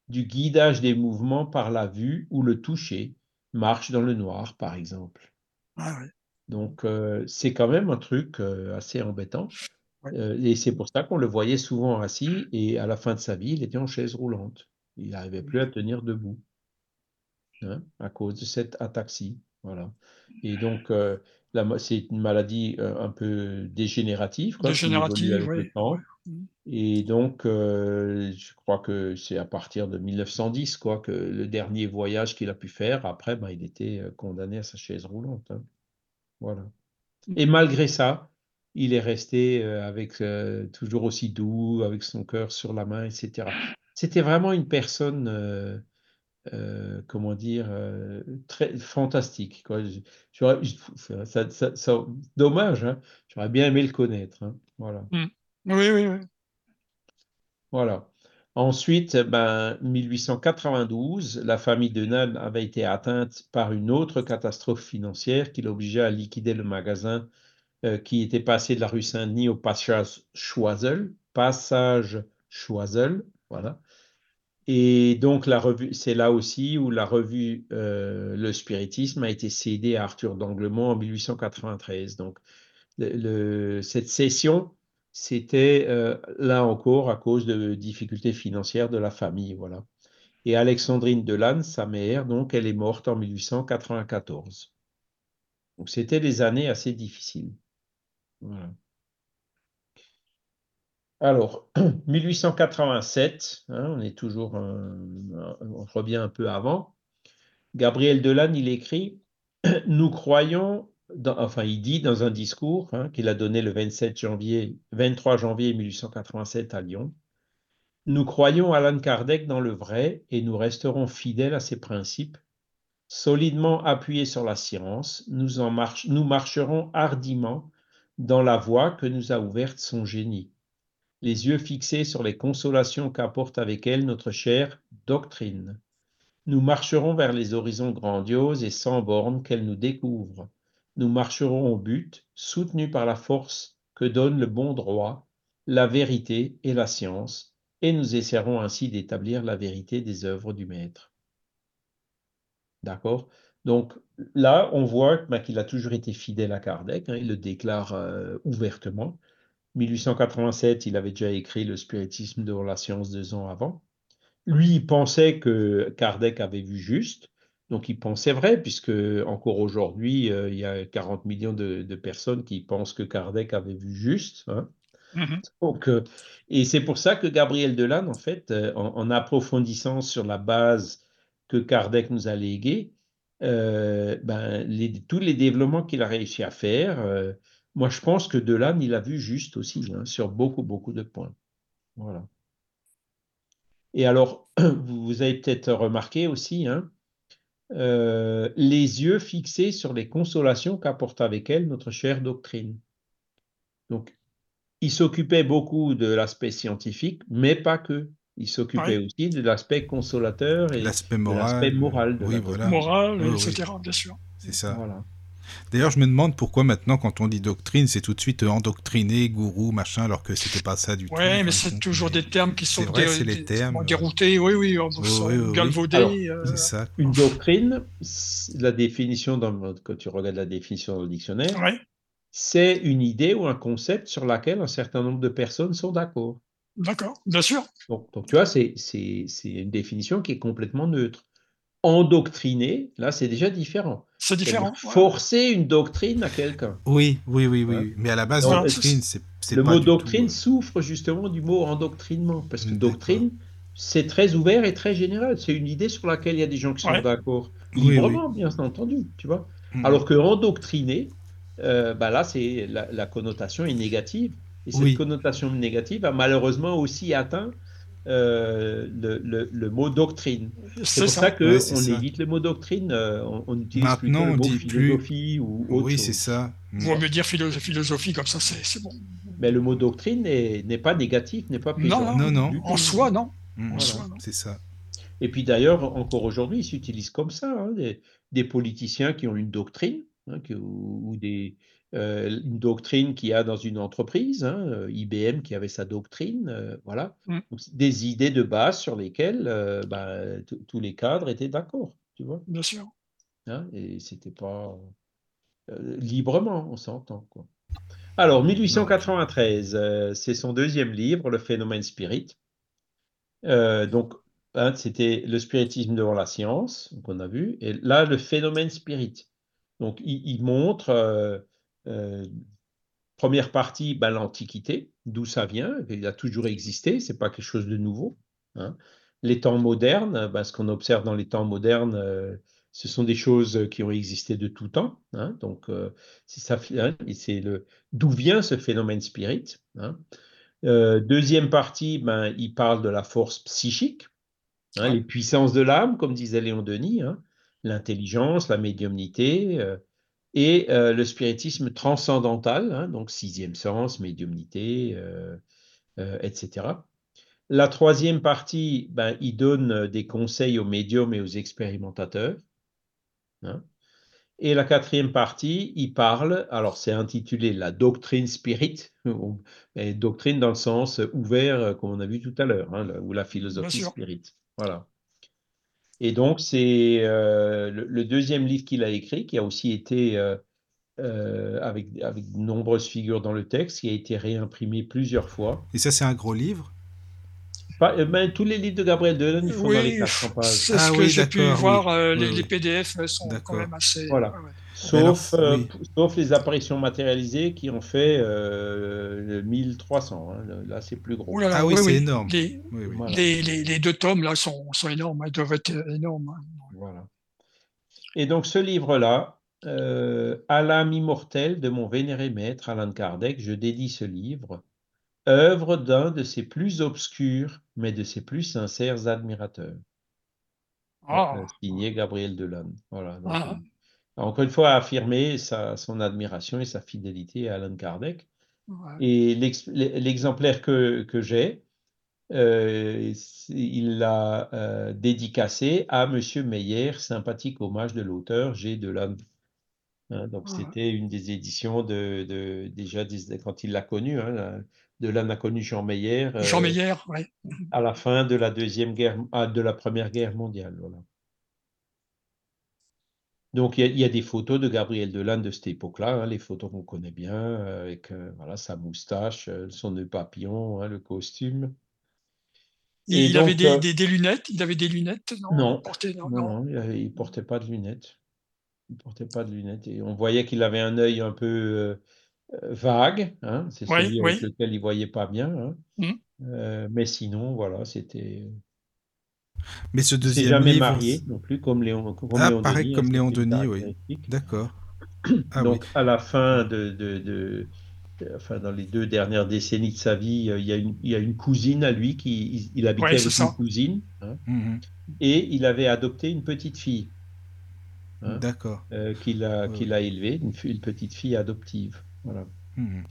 du guidage des mouvements par la vue ou le toucher, marche dans le noir par exemple. Ah ouais. Donc euh, c'est quand même un truc euh, assez embêtant. Ouais. Euh, et c'est pour ça qu'on le voyait souvent assis et à la fin de sa vie, il était en chaise roulante. Il n'arrivait plus à tenir debout hein, à cause de cette ataxie. Voilà. Et donc, euh, c'est une maladie euh, un peu dégénérative, quoi, Dégénérative, avec oui. le temps. ouais. Mm. Et donc, euh, je crois que c'est à partir de 1910, quoi, que le dernier voyage qu'il a pu faire, après, ben, il était condamné à sa chaise roulante. hein. Voilà. Et malgré ça, il est resté avec toujours aussi doux, avec son cœur sur la main, etc. C'était vraiment une personne, euh, comment dire, euh, très fantastique. Quoi. Je- j'aurais- je- ça- ça- ça- dommage, hein. J'aurais bien aimé le connaître. hein. Voilà. Oui, oui, oui. Voilà. Ensuite, ben, 1892, la famille de Nan avait été atteinte par une autre catastrophe financière qui l'obligeait à liquider le magasin euh, qui était passé de la rue Saint-Denis au passage Choiseul, passage Choiseul, voilà. Et donc c'est là aussi où la revue euh, Le Spiritisme a été cédée à Arthur d'Anglemont en 1893. Donc cette cession, c'était euh, là encore à cause de difficultés financières de la famille, voilà. Et Alexandrine Delanne, sa mère, donc elle est morte en 1894. Donc c'était des années assez difficiles. Voilà. Alors, 1887, hein, on est toujours, euh, on revient un peu avant. Gabriel Delanne, il écrit Nous croyons, enfin, il dit dans un discours hein, qu'il a donné le 27 janvier, 23 janvier 1887 à Lyon Nous croyons Alan Kardec dans le vrai et nous resterons fidèles à ses principes. Solidement appuyés sur la science, nous marcherons hardiment dans la voie que nous a ouverte son génie, les yeux fixés sur les consolations qu'apporte avec elle notre chère doctrine. Nous marcherons vers les horizons grandioses et sans bornes qu'elle nous découvre. Nous marcherons au but, soutenus par la force que donne le bon droit, la vérité et la science, et nous essaierons ainsi d'établir la vérité des œuvres du Maître. D'accord? Donc là, on voit qu'il a toujours été fidèle à Kardec, hein, il le déclare euh, ouvertement. 1887, il avait déjà écrit Le spiritisme devant la science deux ans avant. Lui, il pensait que Kardec avait vu juste, donc il pensait vrai, puisque encore aujourd'hui, euh, il y a 40 millions de, de personnes qui pensent que Kardec avait vu juste. hein. Mhm. Donc, euh, et c'est pour ça que Gabriel Delanne, en fait, euh, en, en approfondissant sur la base que Kardec nous a léguée, ben, les- tous les développements qu'il a réussi à faire, moi je pense que Delanne, il a vu juste aussi, hein, sur beaucoup, beaucoup de points. Voilà. Et alors, vous, avez peut-être remarqué aussi, hein, euh, les yeux fixés sur les consolations qu'apporte avec elle notre chère doctrine. Donc, il s'occupait beaucoup de l'aspect scientifique, mais pas que. Il s'occupait Ouais. aussi de l'aspect consolateur et L'aspect de moral. l'aspect moral de oui, la voilà. Morale, Oui, oui. etc., bien sûr. C'est ça. Voilà. D'ailleurs, je me demande pourquoi maintenant, quand on dit doctrine, c'est tout de suite euh, endoctriné, gourou, machin, alors que c'était pas ça du tout. Ouais, mais c'est toujours des termes qui sont C'est vrai, dé- c'est les termes. déroutés, oui, oui, on Oui, oui, oui. galvaudés. Alors, euh, ça. Une doctrine, c'est- la définition, dans, quand tu regardes la définition dans le dictionnaire, ouais, c'est une idée ou un concept sur laquelle un certain nombre de personnes sont d'accord. d'accord, bien sûr. Donc, donc, tu vois, c'est une définition qui est complètement neutre. Endoctriner, là, c'est déjà différent. C'est différent. Ouais. Forcer une doctrine à quelqu'un. Oui, oui, oui, oui. Ouais. Mais à la base, Non, doctrine, c'est Le pas mot du doctrine tout, euh, souffre justement du mot endoctrinement, parce que doctrine, c'est très ouvert et très général. C'est une idée sur laquelle il y a des gens qui sont Ouais. d'accord, Oui, librement, bien entendu, tu vois. Mm. Alors que endoctriner, euh, bah là, c'est la, la connotation est négative. Et cette Oui. connotation négative a malheureusement aussi atteint euh, le, le- le mot doctrine. C'est pour ça. ça qu'on Ouais, c'est ça. évite le mot doctrine, euh, on, on utilise Maintenant, plutôt le mot dit plus- philosophie ou autre Oui, c'est ça. Vaut mieux dire philo- philosophie comme ça, c'est c'est bon. Mais le mot doctrine n'est n'est pas négatif, n'est pas péjoratif non, non. du En soi, non. Mm. en soi, non. C'est ça. Et puis d'ailleurs, encore aujourd'hui, ils s'utilisent comme ça, hein, des, des, politiciens qui ont une doctrine, hein, ou, des, euh, une doctrine qu'il y a dans une entreprise, hein, euh, IBM qui avait sa doctrine, euh, voilà, mmh. des idées de base sur lesquelles bah, tous les cadres étaient d'accord, tu vois. Bien sûr. Hein, et c'était pas librement, on s'entend quoi. Alors, 1893, c'est son deuxième livre, Le phénomène spirit. donc, hein, c'était le spiritisme devant la science, qu'on a vu, et là, le phénomène spirit. Donc, il montre première partie, ben, l'Antiquité, d'où ça vient, il a toujours existé, c'est pas quelque chose de nouveau. Hein. Les temps modernes, ben, ce qu'on observe dans les temps modernes, euh, ce sont des choses qui ont existé de tout temps. Hein. donc, euh, c'est ça, hein, c'est le d'où vient ce phénomène spirit. deuxième partie, ben, il parle de la force psychique, les puissances de l'âme, comme disait Léon Denis, l'intelligence, la médiumnité, et euh, le spiritisme transcendantal, hein, donc sixième sens, médiumnité, euh, euh, etc. La troisième partie, ben, il donne des conseils aux médiums et aux expérimentateurs. Hein. Et la quatrième partie, il parle, alors c'est intitulé la doctrine spirit, doctrine dans le sens ouvert, comme on a vu tout à l'heure, hein, ou la philosophie spirit. Voilà. Et donc, c'est euh, le, deuxième livre qu'il a écrit, qui a aussi été, euh, euh, avec, avec de nombreuses figures dans le texte, qui a été réimprimé plusieurs fois. Et ça, c'est un gros livre? Ben, tous les livres de Gabriel Delon, ils font dans les 400 pages. C'est ce ah que j'ai pu voir. les, PDF sont quand même assez. Voilà. Sauf, euh, sauf les apparitions matérialisées qui ont fait 1300. Euh, hein. Là, c'est plus gros. ah oui, c'est énorme. Les, les, les, deux tomes, là, sont, sont énormes. Ils doivent être énormes. Hein. Voilà. Et donc, ce livre-là, euh, À l'âme immortelle de mon vénéré maître Alan Kardec, je dédie ce livre, œuvre d'un de ses plus obscurs, mais de ses plus sincères admirateurs. Ah. Signé Gabriel Delane. Voilà. Ah encore une fois, affirmer sa, son admiration et sa fidélité à Alan Kardec. Et l'exemplaire que, que j'ai, euh, il l'a euh, dédicacé à Monsieur Meyer, sympathique hommage de l'auteur G. Delanne. Hein, donc c'était une des éditions de, de déjà quand il l'a connu. Hein, Delanne a connu Jean Meyer. Euh, Jean Meyer, oui. À la fin de la deuxième guerre, ah, de la première guerre mondiale. Voilà. Donc, il y, a des photos de Gabriel Delanne de cette époque-là, hein, les photos qu'on connaît bien, euh, avec euh, voilà, sa moustache, euh, son nœud papillon, hein, le costume. il avait des, des, lunettes? Il avait des lunettes? Non, non, il ne portait pas de lunettes. Il portait pas de lunettes. Et on voyait qu'il avait un œil un peu vague. Hein, c'est celui avec lequel il ne voyait pas bien. Mmh. mais sinon, voilà, c'était mais ce deuxième jamais livre... marié non plus, comme Léon, comme ah, Léon pareil, comme Léon Denis, oui. D'accord. Ah, Donc, à la fin de, de, de, Enfin, dans les deux dernières décennies de sa vie, euh, il y a une, il y a une cousine à lui qui il, habitait avec une cousine hein, mhm. et il avait adopté une petite fille. Hein, D'accord. Euh, qu'il a, qu'il a élevée, une, une, petite fille adoptive. Voilà. Mhm.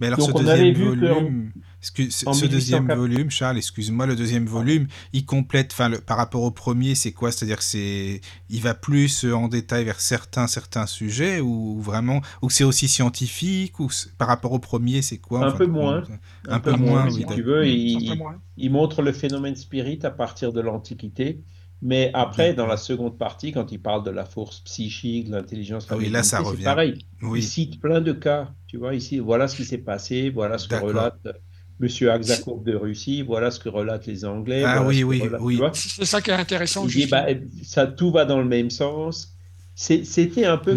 Mais alors, ce deuxième volume, ce deuxième volume, Charles, excuse-moi, le deuxième volume, il complète, enfin, par rapport au premier, c'est quoi? C'est-à-dire que c'est, il va plus en détail vers certains, certains sujets, ou vraiment, ou c'est aussi scientifique, ou par rapport au premier, c'est quoi? Un peu moins. Un, peu, moins, si tu veux. Il, il, montre le phénomène spirit à partir de l'Antiquité. Mais après, dans la seconde partie, quand il parle de la force psychique, de l'intelligence, ah oui, là ça revient. Pareil. Il cite plein de cas. Tu vois ici, voilà ce qui s'est passé, voilà ce que relate Monsieur Aksakoff de Russie, voilà ce que relatent les Anglais. Ah oui, oui, oui. C'est ça qui est intéressant. Il dit, bah, ça, tout va dans le même sens. C'était un peu,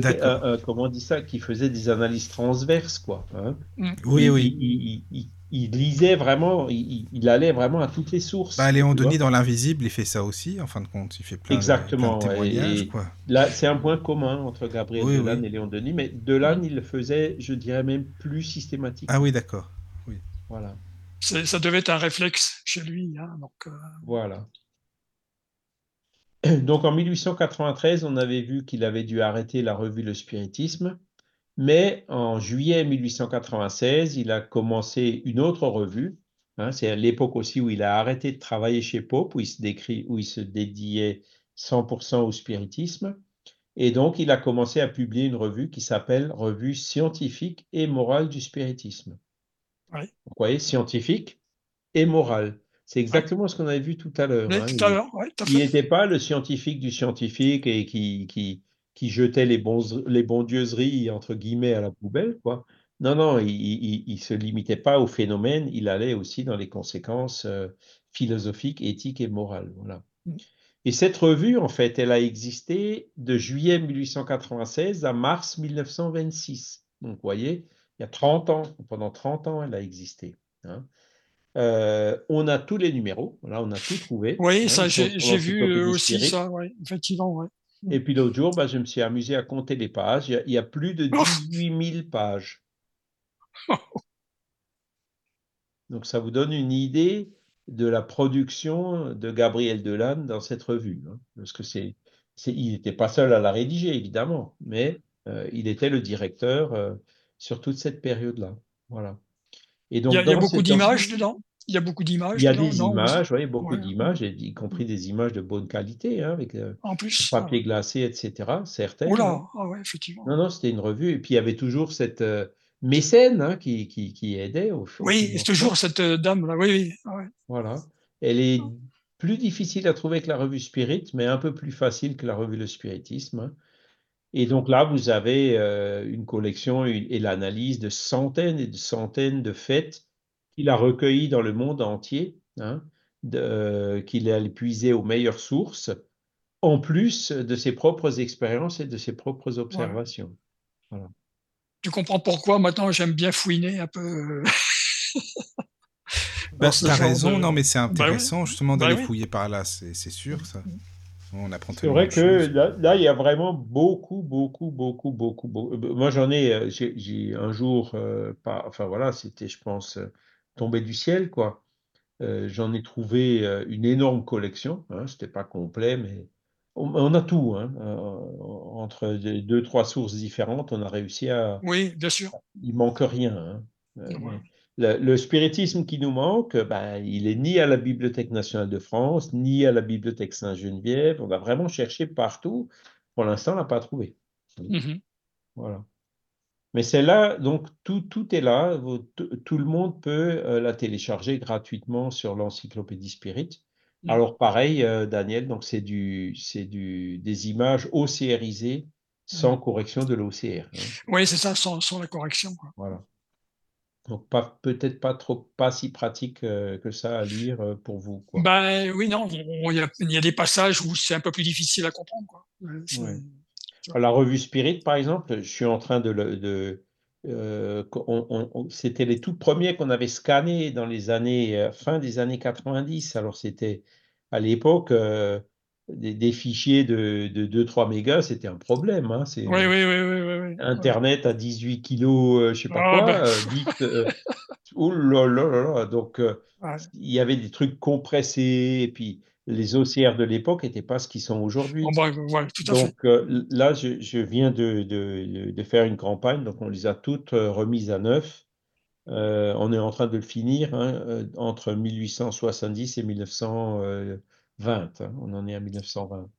comment on dit ça, qui faisait des analyses transverses, quoi. Hein. Mm. Oui, oui. Il, il lisait vraiment, il, allait vraiment à toutes les sources. Bah, Léon Denis dans l'invisible, il fait ça aussi, en fin de compte, il fait plein, Exactement, de, témoignages. Là, c'est un point commun entre Gabriel Delanne et Léon Denis, mais Delanne, il le faisait, je dirais même plus systématique. Ah oui, d'accord. Oui. Voilà. Ça devait être un réflexe chez lui. Hein, euh. Voilà. Donc en 1893, on avait vu qu'il avait dû arrêter la revue Le Spiritisme. Mais en juillet 1896, il a commencé une autre revue, Hein, c'est l'époque aussi où il a arrêté de travailler chez Pope, où il se, où il se dédiait 100% au spiritisme. Et donc, il a commencé à publier une revue qui s'appelle Revue scientifique et morale du spiritisme. Vous voyez, scientifique et morale. C'est exactement ce qu'on avait vu tout à l'heure. Hein. tout Il- n'était pas le scientifique du scientifique et qui, qui, qui jetait les, bons, les bondieuseries, entre guillemets, à la poubelle, quoi. Non, non, il ne se limitait pas au phénomène, il allait aussi dans les conséquences euh, philosophiques, éthiques et morales. Voilà. Mm. Et cette revue, en fait, elle a existé de juillet 1896 à mars 1926. Donc, vous voyez, il y a 30 ans, pendant 30 ans, elle a existé. hein. Euh, on a tous les numéros, voilà, on a tout trouvé. Oui, hein, ça, j'ai vu euh, aussi ça, ouais, effectivement, ouais. Et puis l'autre jour, bah, je me suis amusé à compter les pages. Il y a, il y a plus de Oh 18 000 pages. Donc ça vous donne une idée de la production de Gabriel Delanne dans cette revue. hein. parce que c'est- il n'était pas seul à la rédiger, évidemment, mais euh, il était le directeur euh, sur toute cette période-là. Voilà. Et Il donc y a, il y a beaucoup d'images dedans. Il y a beaucoup d'images il y a dedans, des non, images, oui, beaucoup d'images, y compris des images de bonne qualité, hein, avec euh, En plus. papier glacé, etc. Certaines. Oh hein. là, ah ouais, effectivement. Non, non, c'était une revue. Et puis, il y avait toujours cette euh, mécène hein, qui, qui, qui aidait au, Oui, c'est toujours cette euh, dame-là, oui, oui. ah ouais. Voilà. Elle est plus difficile à trouver que la revue Spirit, mais un peu plus facile que la revue Le Spiritisme. hein. Et donc là, vous avez euh, une collection et l'analyse de centaines et de centaines de faits qu'il a recueillis dans le monde entier, hein, euh, qu'il a puisé aux meilleures sources, en plus de ses propres expériences et de ses propres observations. Tu comprends pourquoi? Maintenant j'aime bien fouiner un peu. Bah, T'as genre raison, de- non, mais c'est Bah oui. intéressant justement Bah d'aller oui. fouiller par là, c'est c'est sûr, ça. On apprend C'est vrai que là, là, il y a vraiment beaucoup, beaucoup, beaucoup, beaucoup, beaucoup. euh, Moi, j'en ai, euh, j'ai j'ai un jour, euh, pas, enfin voilà, c'était, je pense, tombé du ciel, quoi. Euh, j'en ai trouvé euh, une énorme collection. Hein, c'était pas complet, mais on, on a tout. Hein, euh, entre deux, trois sources différentes, on a réussi à. Oui, bien sûr. Il manque rien. hein. Euh, mais le, le spiritisme qui nous manque, ben, il est ni à la Bibliothèque nationale de France, ni à la Bibliothèque Saint-Geneviève. On a vraiment cherché partout. Pour l'instant, on n'a pas trouvé. Mhm. Voilà. Mais c'est là, donc tout, tout est là. Tout le monde peut euh, la télécharger gratuitement sur l'encyclopédie Spirit. Mm. Alors pareil, euh, Daniel, donc c'est du, c'est du, des images OCRisées sans correction de l'OCR. hein. Oui, c'est ça, sans, sans la correction. quoi. Voilà. Donc pas, peut-être pas trop, pas si pratique euh, que ça à lire euh, pour vous, quoi. Ben oui, non, on- il y, a, il y a des passages où c'est un peu plus difficile à comprendre. Quoi. C'est- Ouais. La revue Spirit, par exemple, je suis en train de... le- de euh, on- on- on- c'était les tout premiers qu'on avait scannés dans les années, fin des années 90. Alors c'était à l'époque, des, des fichiers de, de 2-3 mégas, c'était un problème. hein. C'est, Oui, oui, oui. Internet à 18 kilos, euh, je sais pas Ah, quoi, ben. euh, bits, euh, ouh là là là. Donc, euh, Ouais. il y avait des trucs compressés, et puis les OCR de l'époque n'étaient pas ce qu'ils sont aujourd'hui. Ben, à fait. Donc euh, là, je, je viens de, de- de faire une campagne, donc on les a toutes remises à neuf. On est en train de le finir hein, entre 1870 et 1920. hein. on en est à 1920.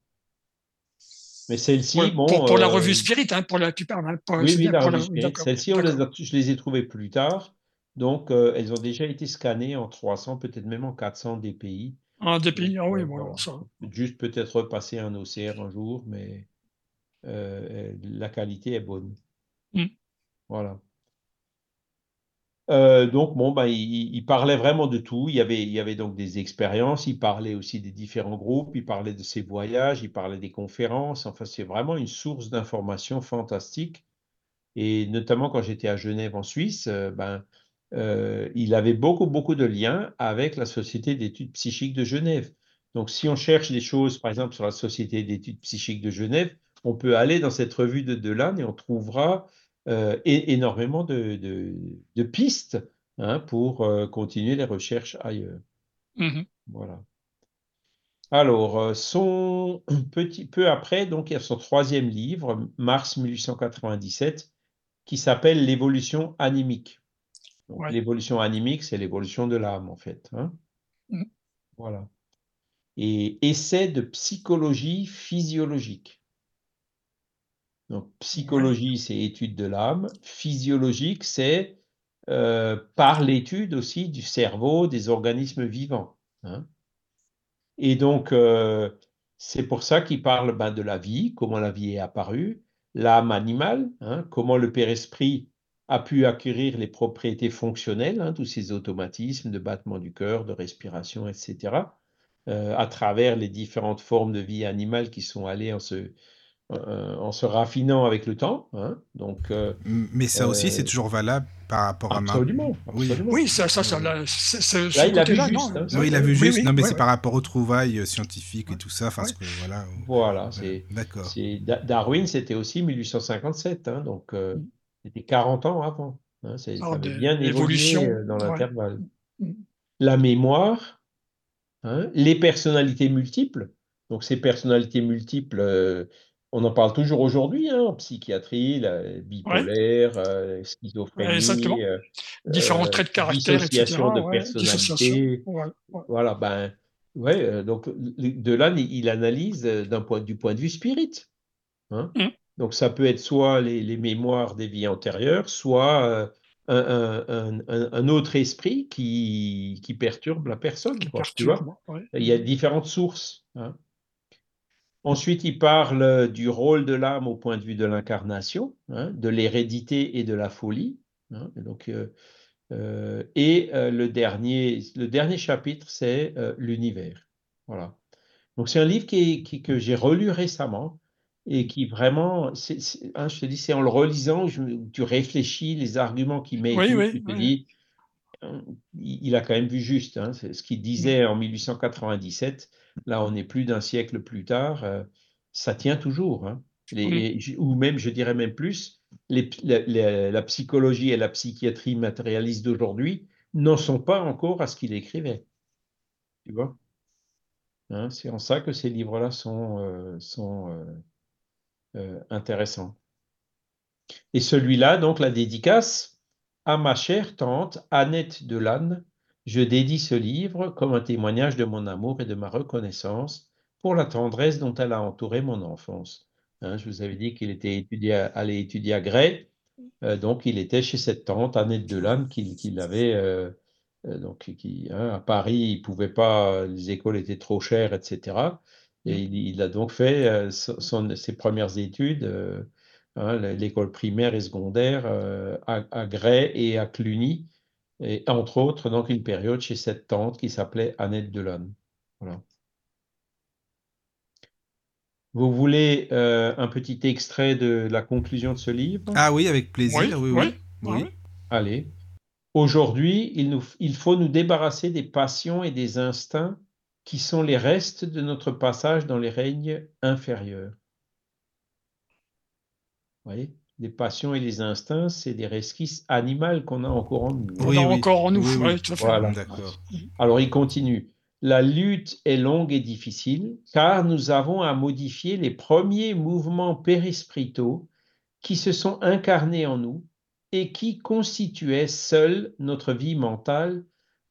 Mais celle-ci, Pour, bon. pour, pour la euh, revue Spirit, hein, pour la, tu parles. hein, pour- oui, oui, la revue Spirit. Celles-ci, je les ai trouvées plus tard. Donc, euh, elles ont déjà été scannées en 300, peut-être même en 400 DPI. Des pays, ah oui, euh, bon, alors ça. Juste peut-être repasser un OCR un jour, mais euh, la qualité est bonne. Mm. Voilà. Euh, donc, bon, ben, il, parlait vraiment de tout. Il y avait, donc des expériences, il parlait aussi des différents groupes, il parlait de ses voyages, il parlait des conférences. Enfin, c'est vraiment une source d'information fantastique. Et notamment quand j'étais à Genève en Suisse, euh, ben, euh, il avait beaucoup, beaucoup de liens avec la Société d'études psychiques de Genève. Donc, si on cherche des choses, par exemple, sur la Société d'études psychiques de Genève, on peut aller dans cette revue de Delanne et on trouvera euh, é- énormément de, de- de pistes hein, pour euh, continuer les recherches ailleurs. Mhm. Voilà. Alors, euh, son petit peu après, donc, il y a son troisième livre, mars 1897, qui s'appelle L'évolution animique. L'évolution animique, c'est l'évolution de l'âme, en fait. Hein. Mm. Voilà. Et essai de psychologie physiologique. Donc, psychologie, c'est étude de l'âme. Physiologique, c'est euh, par l'étude aussi du cerveau des organismes vivants. Hein. Et donc, euh, c'est pour ça qu'il parle ben, de la vie, comment la vie est apparue, l'âme animale, hein, comment le Père-Esprit a pu acquérir les propriétés fonctionnelles, hein, tous ces automatismes de battement du cœur, de respiration, etc., euh, à travers les différentes formes de vie animale qui sont allées en se, euh, en se raffinant avec le temps. Hein. Donc, euh, Mais ça aussi, c'est toujours valable par rapport absolument, à Oui, oui ça, ça, ça là, il a vu juste. Hein, oui, il a vu juste. non, mais c'est par rapport aux trouvailles scientifiques et tout ça. Parce que, voilà, voilà c'est. D'accord. Darwin, c'était aussi 1857. Hein, donc, mm. c'était 40 ans avant. Hein, ça avait bien évolué dans l'intervalle. Mm. La mémoire, hein, les personnalités multiples. Donc, ces personnalités multiples, euh, on en parle toujours aujourd'hui, hein, en psychiatrie, la bipolaire, euh, schizophrénie, euh, différents traits de caractère, dissociation de personnalité. Voilà, ben, ouais, donc de là, il analyse d'un point, du point de vue spirit. Hein. Mmh. Donc ça peut être soit les, mémoires des vies antérieures, soit un, autre esprit qui, qui perturbe la personne. tu vois Il y a différentes sources. Hein. Ensuite, il parle du rôle de l'âme au point de vue de l'incarnation, hein, de l'hérédité et de la folie. Hein, et donc, euh, euh, et euh, le, dernier, le dernier chapitre, c'est l'univers. Voilà. Donc, c'est un livre qui, que j'ai relu récemment et qui vraiment, hein, je te dis, c'est en le relisant, je, tu réfléchis les arguments qu'il met, oui, tu te dis, il a quand même vu juste. ce qu'il disait en 1897 Là, on est plus d'un siècle plus tard, euh, ça tient toujours. Hein. ou même, je dirais même plus, la, psychologie et la psychiatrie matérialiste d'aujourd'hui n'en sont pas encore à ce qu'il écrivait. Tu vois? Hein, C'est en ça que ces livres-là sont, euh, sont euh, intéressants. Et celui-là, donc la dédicace à ma chère tante Annette Delanne, je dédie ce livre comme un témoignage de mon amour et de ma reconnaissance pour la tendresse dont elle a entouré mon enfance. Hein, je vous avais dit qu'il était étudier à Grès, euh, donc il était chez cette tante Annette Delanne qui, qui l'avait. Euh, euh, donc, qui, hein, à Paris, il pouvait pas, les écoles étaient trop chères, etc. Et il, a donc fait ses premières études, hein, l'école primaire et secondaire à, à Grès et à Cluny, et entre autres, donc une période chez cette tante qui s'appelait Annette Delon. Voilà. Vous voulez euh, un petit extrait de la conclusion de ce livre? Ah oui, avec plaisir, oui, oui. oui, Allez. Aujourd'hui, il, il faut nous débarrasser des passions et des instincts qui sont les restes de notre passage dans les règnes inférieurs. Vous voyez les passions et les instincts, c'est des resquisses animales qu'on a encore en nous. Oui, encore en nous. voilà. Alors il continue. La lutte est longue et difficile car nous avons à modifier les premiers mouvements périsprитaux qui se sont incarnés en nous et qui constituaient seuls notre vie mentale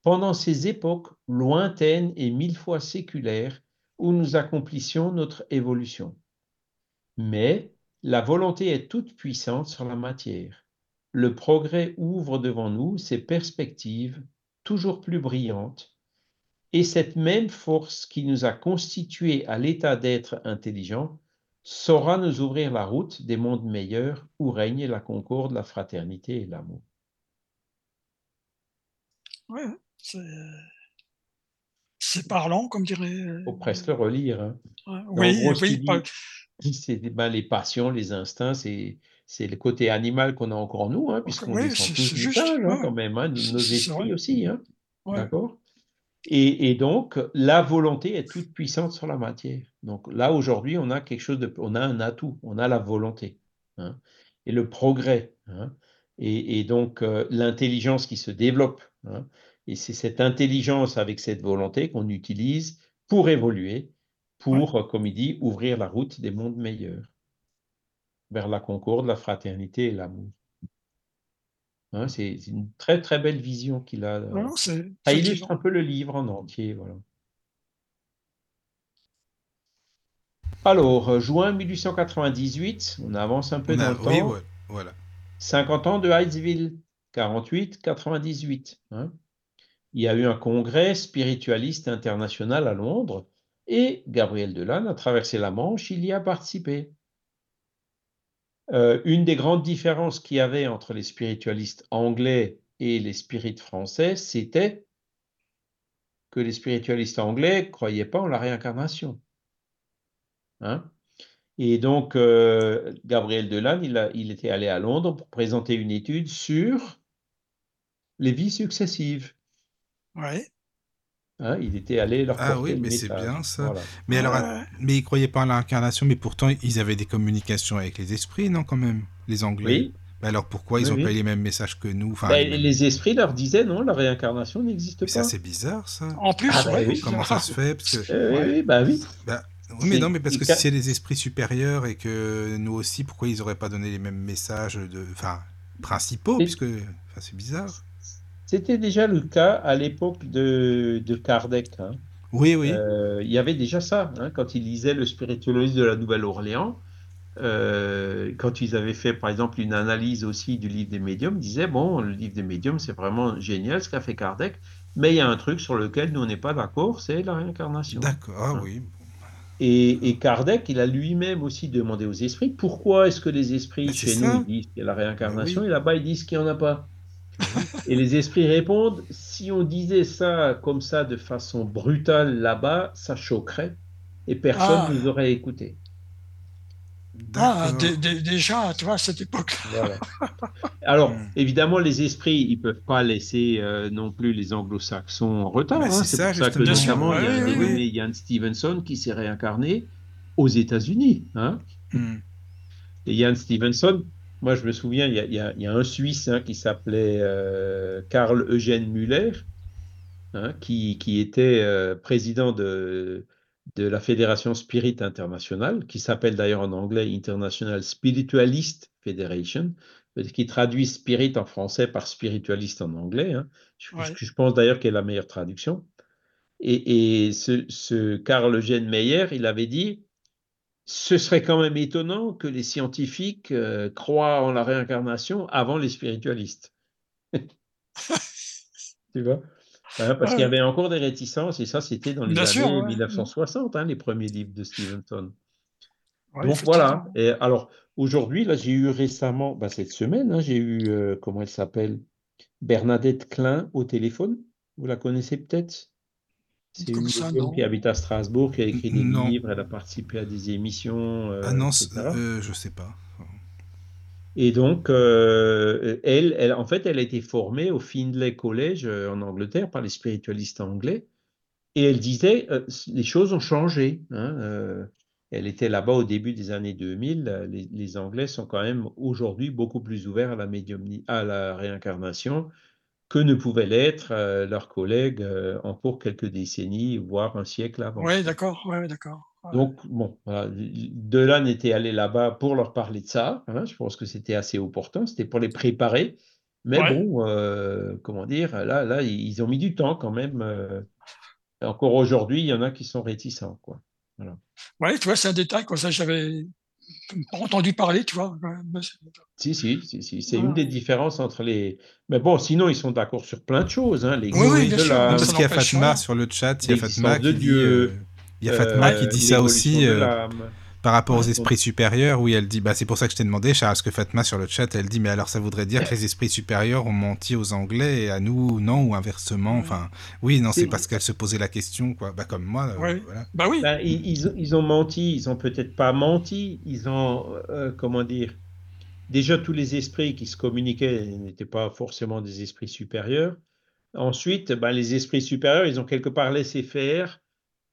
pendant ces époques lointaines et mille fois séculaires où nous accomplissions notre évolution. Mais la volonté est toute puissante sur la matière. Le progrès ouvre devant nous ses perspectives toujours plus brillantes, et cette même force qui nous a constitués à l'état d'être intelligent saura nous ouvrir la route des mondes meilleurs où règne la concorde, la fraternité et l'amour. Ouais, c'est parlant, comme dirait. Il faut presque le relire. Hein. oui, oui, c'est ben, les passions, les instincts, c'est c'est le côté animal qu'on a encore en nous, hein, puisqu'on descend tous du hein, quand même, hein, nos esprits aussi. Hein, D'accord? Et, et, donc, la volonté est toute puissante sur la matière. Donc là, aujourd'hui, on a quelque chose de. On a un atout, on a la volonté. Et le progrès. Et, et, donc, euh, l'intelligence qui se développe. Et c'est cette intelligence avec cette volonté qu'on utilise pour évoluer pour, comme il dit, ouvrir la route des mondes meilleurs vers la concorde, la fraternité et l'amour. Hein, c'est une très très belle vision qu'il a. Non, c'est Ça illustre un peu le livre en entier, voilà. Alors, euh, juin 1898, on avance un peu On dans a- le temps. oui, ouais, voilà. 50 ans de Hydesville, 48-98. hein. Il y a eu un congrès spiritualiste international à Londres et Gabriel Delanne a traversé la Manche, il y a participé. Euh, une des grandes différences qu'il y avait entre les spiritualistes anglais et les spirites français, c'était que les spiritualistes anglais ne croyaient pas en la réincarnation. Hein? Et donc, euh, Gabriel Delanne, il, était allé à Londres pour présenter une étude sur les vies successives. Hein, il était allé leur Ah porter oui, le mais c'est bien, ça. Voilà. Mais alors, Ouais. mais ils croyaient pas en l'incarnation, mais pourtant ils avaient des communications avec les esprits, non, quand même, les Anglais? Oui, Bah alors pourquoi ils Oui, ont oui. pas eu les mêmes messages que nous? Enfin, Ben, les mêmes- les esprits leur disaient non, la réincarnation n'existe Mais pas. ça c'est bizarre ça. En plus, Ah, bah ouais, oui. Comment ça se fait? Parce que Euh, Ouais. Oui, bah oui. Bah, oui, mais non, mais parce que c'est- si c'est les esprits supérieurs et que nous aussi, pourquoi ils auraient pas donné les mêmes messages de, enfin, principaux, puisque, enfin, c'est bizarre. C'était déjà le cas à l'époque de, de Kardec. hein. Oui, oui. Euh, il y avait déjà ça, hein, quand il lisait le spiritualisme de la Nouvelle-Orléans. euh, quand ils avaient fait, par exemple, une analyse aussi du livre des médiums, ils disaient, bon, le livre des médiums, c'est vraiment génial ce qu'a fait Kardec, mais il y a un truc sur lequel nous, on n'est pas d'accord, c'est la réincarnation. D'accord. Ah hein. oui. Et, et Kardec, il a lui-même aussi demandé aux esprits, pourquoi est-ce que les esprits chez ça. nous ils disent qu'il y a la réincarnation Oui. et là-bas ils disent qu'il n'y en a pas Et les esprits répondent, si on disait ça comme ça de façon brutale là-bas, ça choquerait et personne Ah. ne nous aurait écouté. Ah, déjà, tu vois, à cette époque. Voilà. Alors, Hmm. évidemment, les esprits, ils peuvent pas laisser euh, non plus les anglo-saxons en retard. Hein. c'est pour ça que justement. notamment, il y a oui, dénommé Ian Stevenson qui s'est réincarné aux États-Unis. Hein. Hmm. Et Ian Stevenson, moi je me souviens, il y a, il y a- il y a un Suisse hein, qui s'appelait euh, Karl Eugène Müller, hein, qui, qui était euh, président de, de la Fédération Spirit Internationale, qui s'appelle d'ailleurs en anglais International Spiritualist Federation, qui traduit spirit en français par spiritualiste en anglais. hein. Je, Ouais. je pense d'ailleurs qu'elle est la meilleure traduction. Et, et ce, ce Karl Eugène Meyer, il avait dit ce serait quand même étonnant que les scientifiques euh, croient en la réincarnation avant les spiritualistes. tu vois? Hein, Parce qu'il y avait encore des réticences, et ça, c'était dans les Bien années sûr, ouais. 1960, hein, les premiers livres de Stevenson. Ouais, Donc voilà. Et alors, aujourd'hui, là, j'ai eu récemment, bah, cette semaine, hein, j'ai eu, euh, comment elle s'appelle? Bernadette Klein au téléphone. Vous la connaissez peut-être? C'est une ça, non. qui habite à Strasbourg, qui a écrit des Non. livres, elle a participé à des émissions, euh, Ah non, euh, je sais pas. Et donc, euh, elle, elle, en fait, elle a été formée au Findlay College euh, en Angleterre par les spiritualistes anglais. Et elle disait, euh, les choses ont changé. hein, elle était là-bas au début des années 2000. euh, Les, les Anglais sont quand même aujourd'hui beaucoup plus ouverts à la, à la réincarnation que ne pouvaient l'être euh, leurs collègues euh, encore quelques décennies, voire un siècle avant. Ouais, d'accord. Ouais, d'accord. Ouais. Donc, bon, voilà, Delanne était allé là-bas pour leur parler de ça. hein, je pense que c'était assez opportun, c'était pour les préparer. Mais Ouais. bon, euh, comment dire, là, là, ils ont mis du temps quand même. euh, encore aujourd'hui, il y en a qui sont réticents, quoi. Ouais, tu vois, c'est un détail, comme ça, j'avais pas entendu parler, tu vois. C'est- Si, si, si, si, c'est une des différences entre les. Mais bon, sinon, ils sont d'accord sur plein de choses. Hein, Oui, oui, bien de sûr, la- Non, ça parce qu'il y a Fatma rien. sur le chat, il y a Fatma de qui dit, Dieu, euh, il y a Fatma euh, qui dit ça aussi euh. Par rapport aux Ouais, esprits supérieurs, où elle dit, bah c'est pour ça que je t'ai demandé, Charles, parce que Fatma sur le chat, elle dit, mais alors ça voudrait dire que les esprits supérieurs ont menti aux Anglais et à nous, non, ou inversement. Enfin, oui, non, c'est parce qu'elle se posait la question, quoi. Bah comme moi, euh, Ouais. voilà. Bah oui. Ils, ils- ils ont menti, ils ont peut-être pas menti, ils ont, euh, comment dire, déjà tous les esprits qui se communiquaient n'étaient pas forcément des esprits supérieurs. Ensuite, ben, les esprits supérieurs, ils ont quelque part laissé faire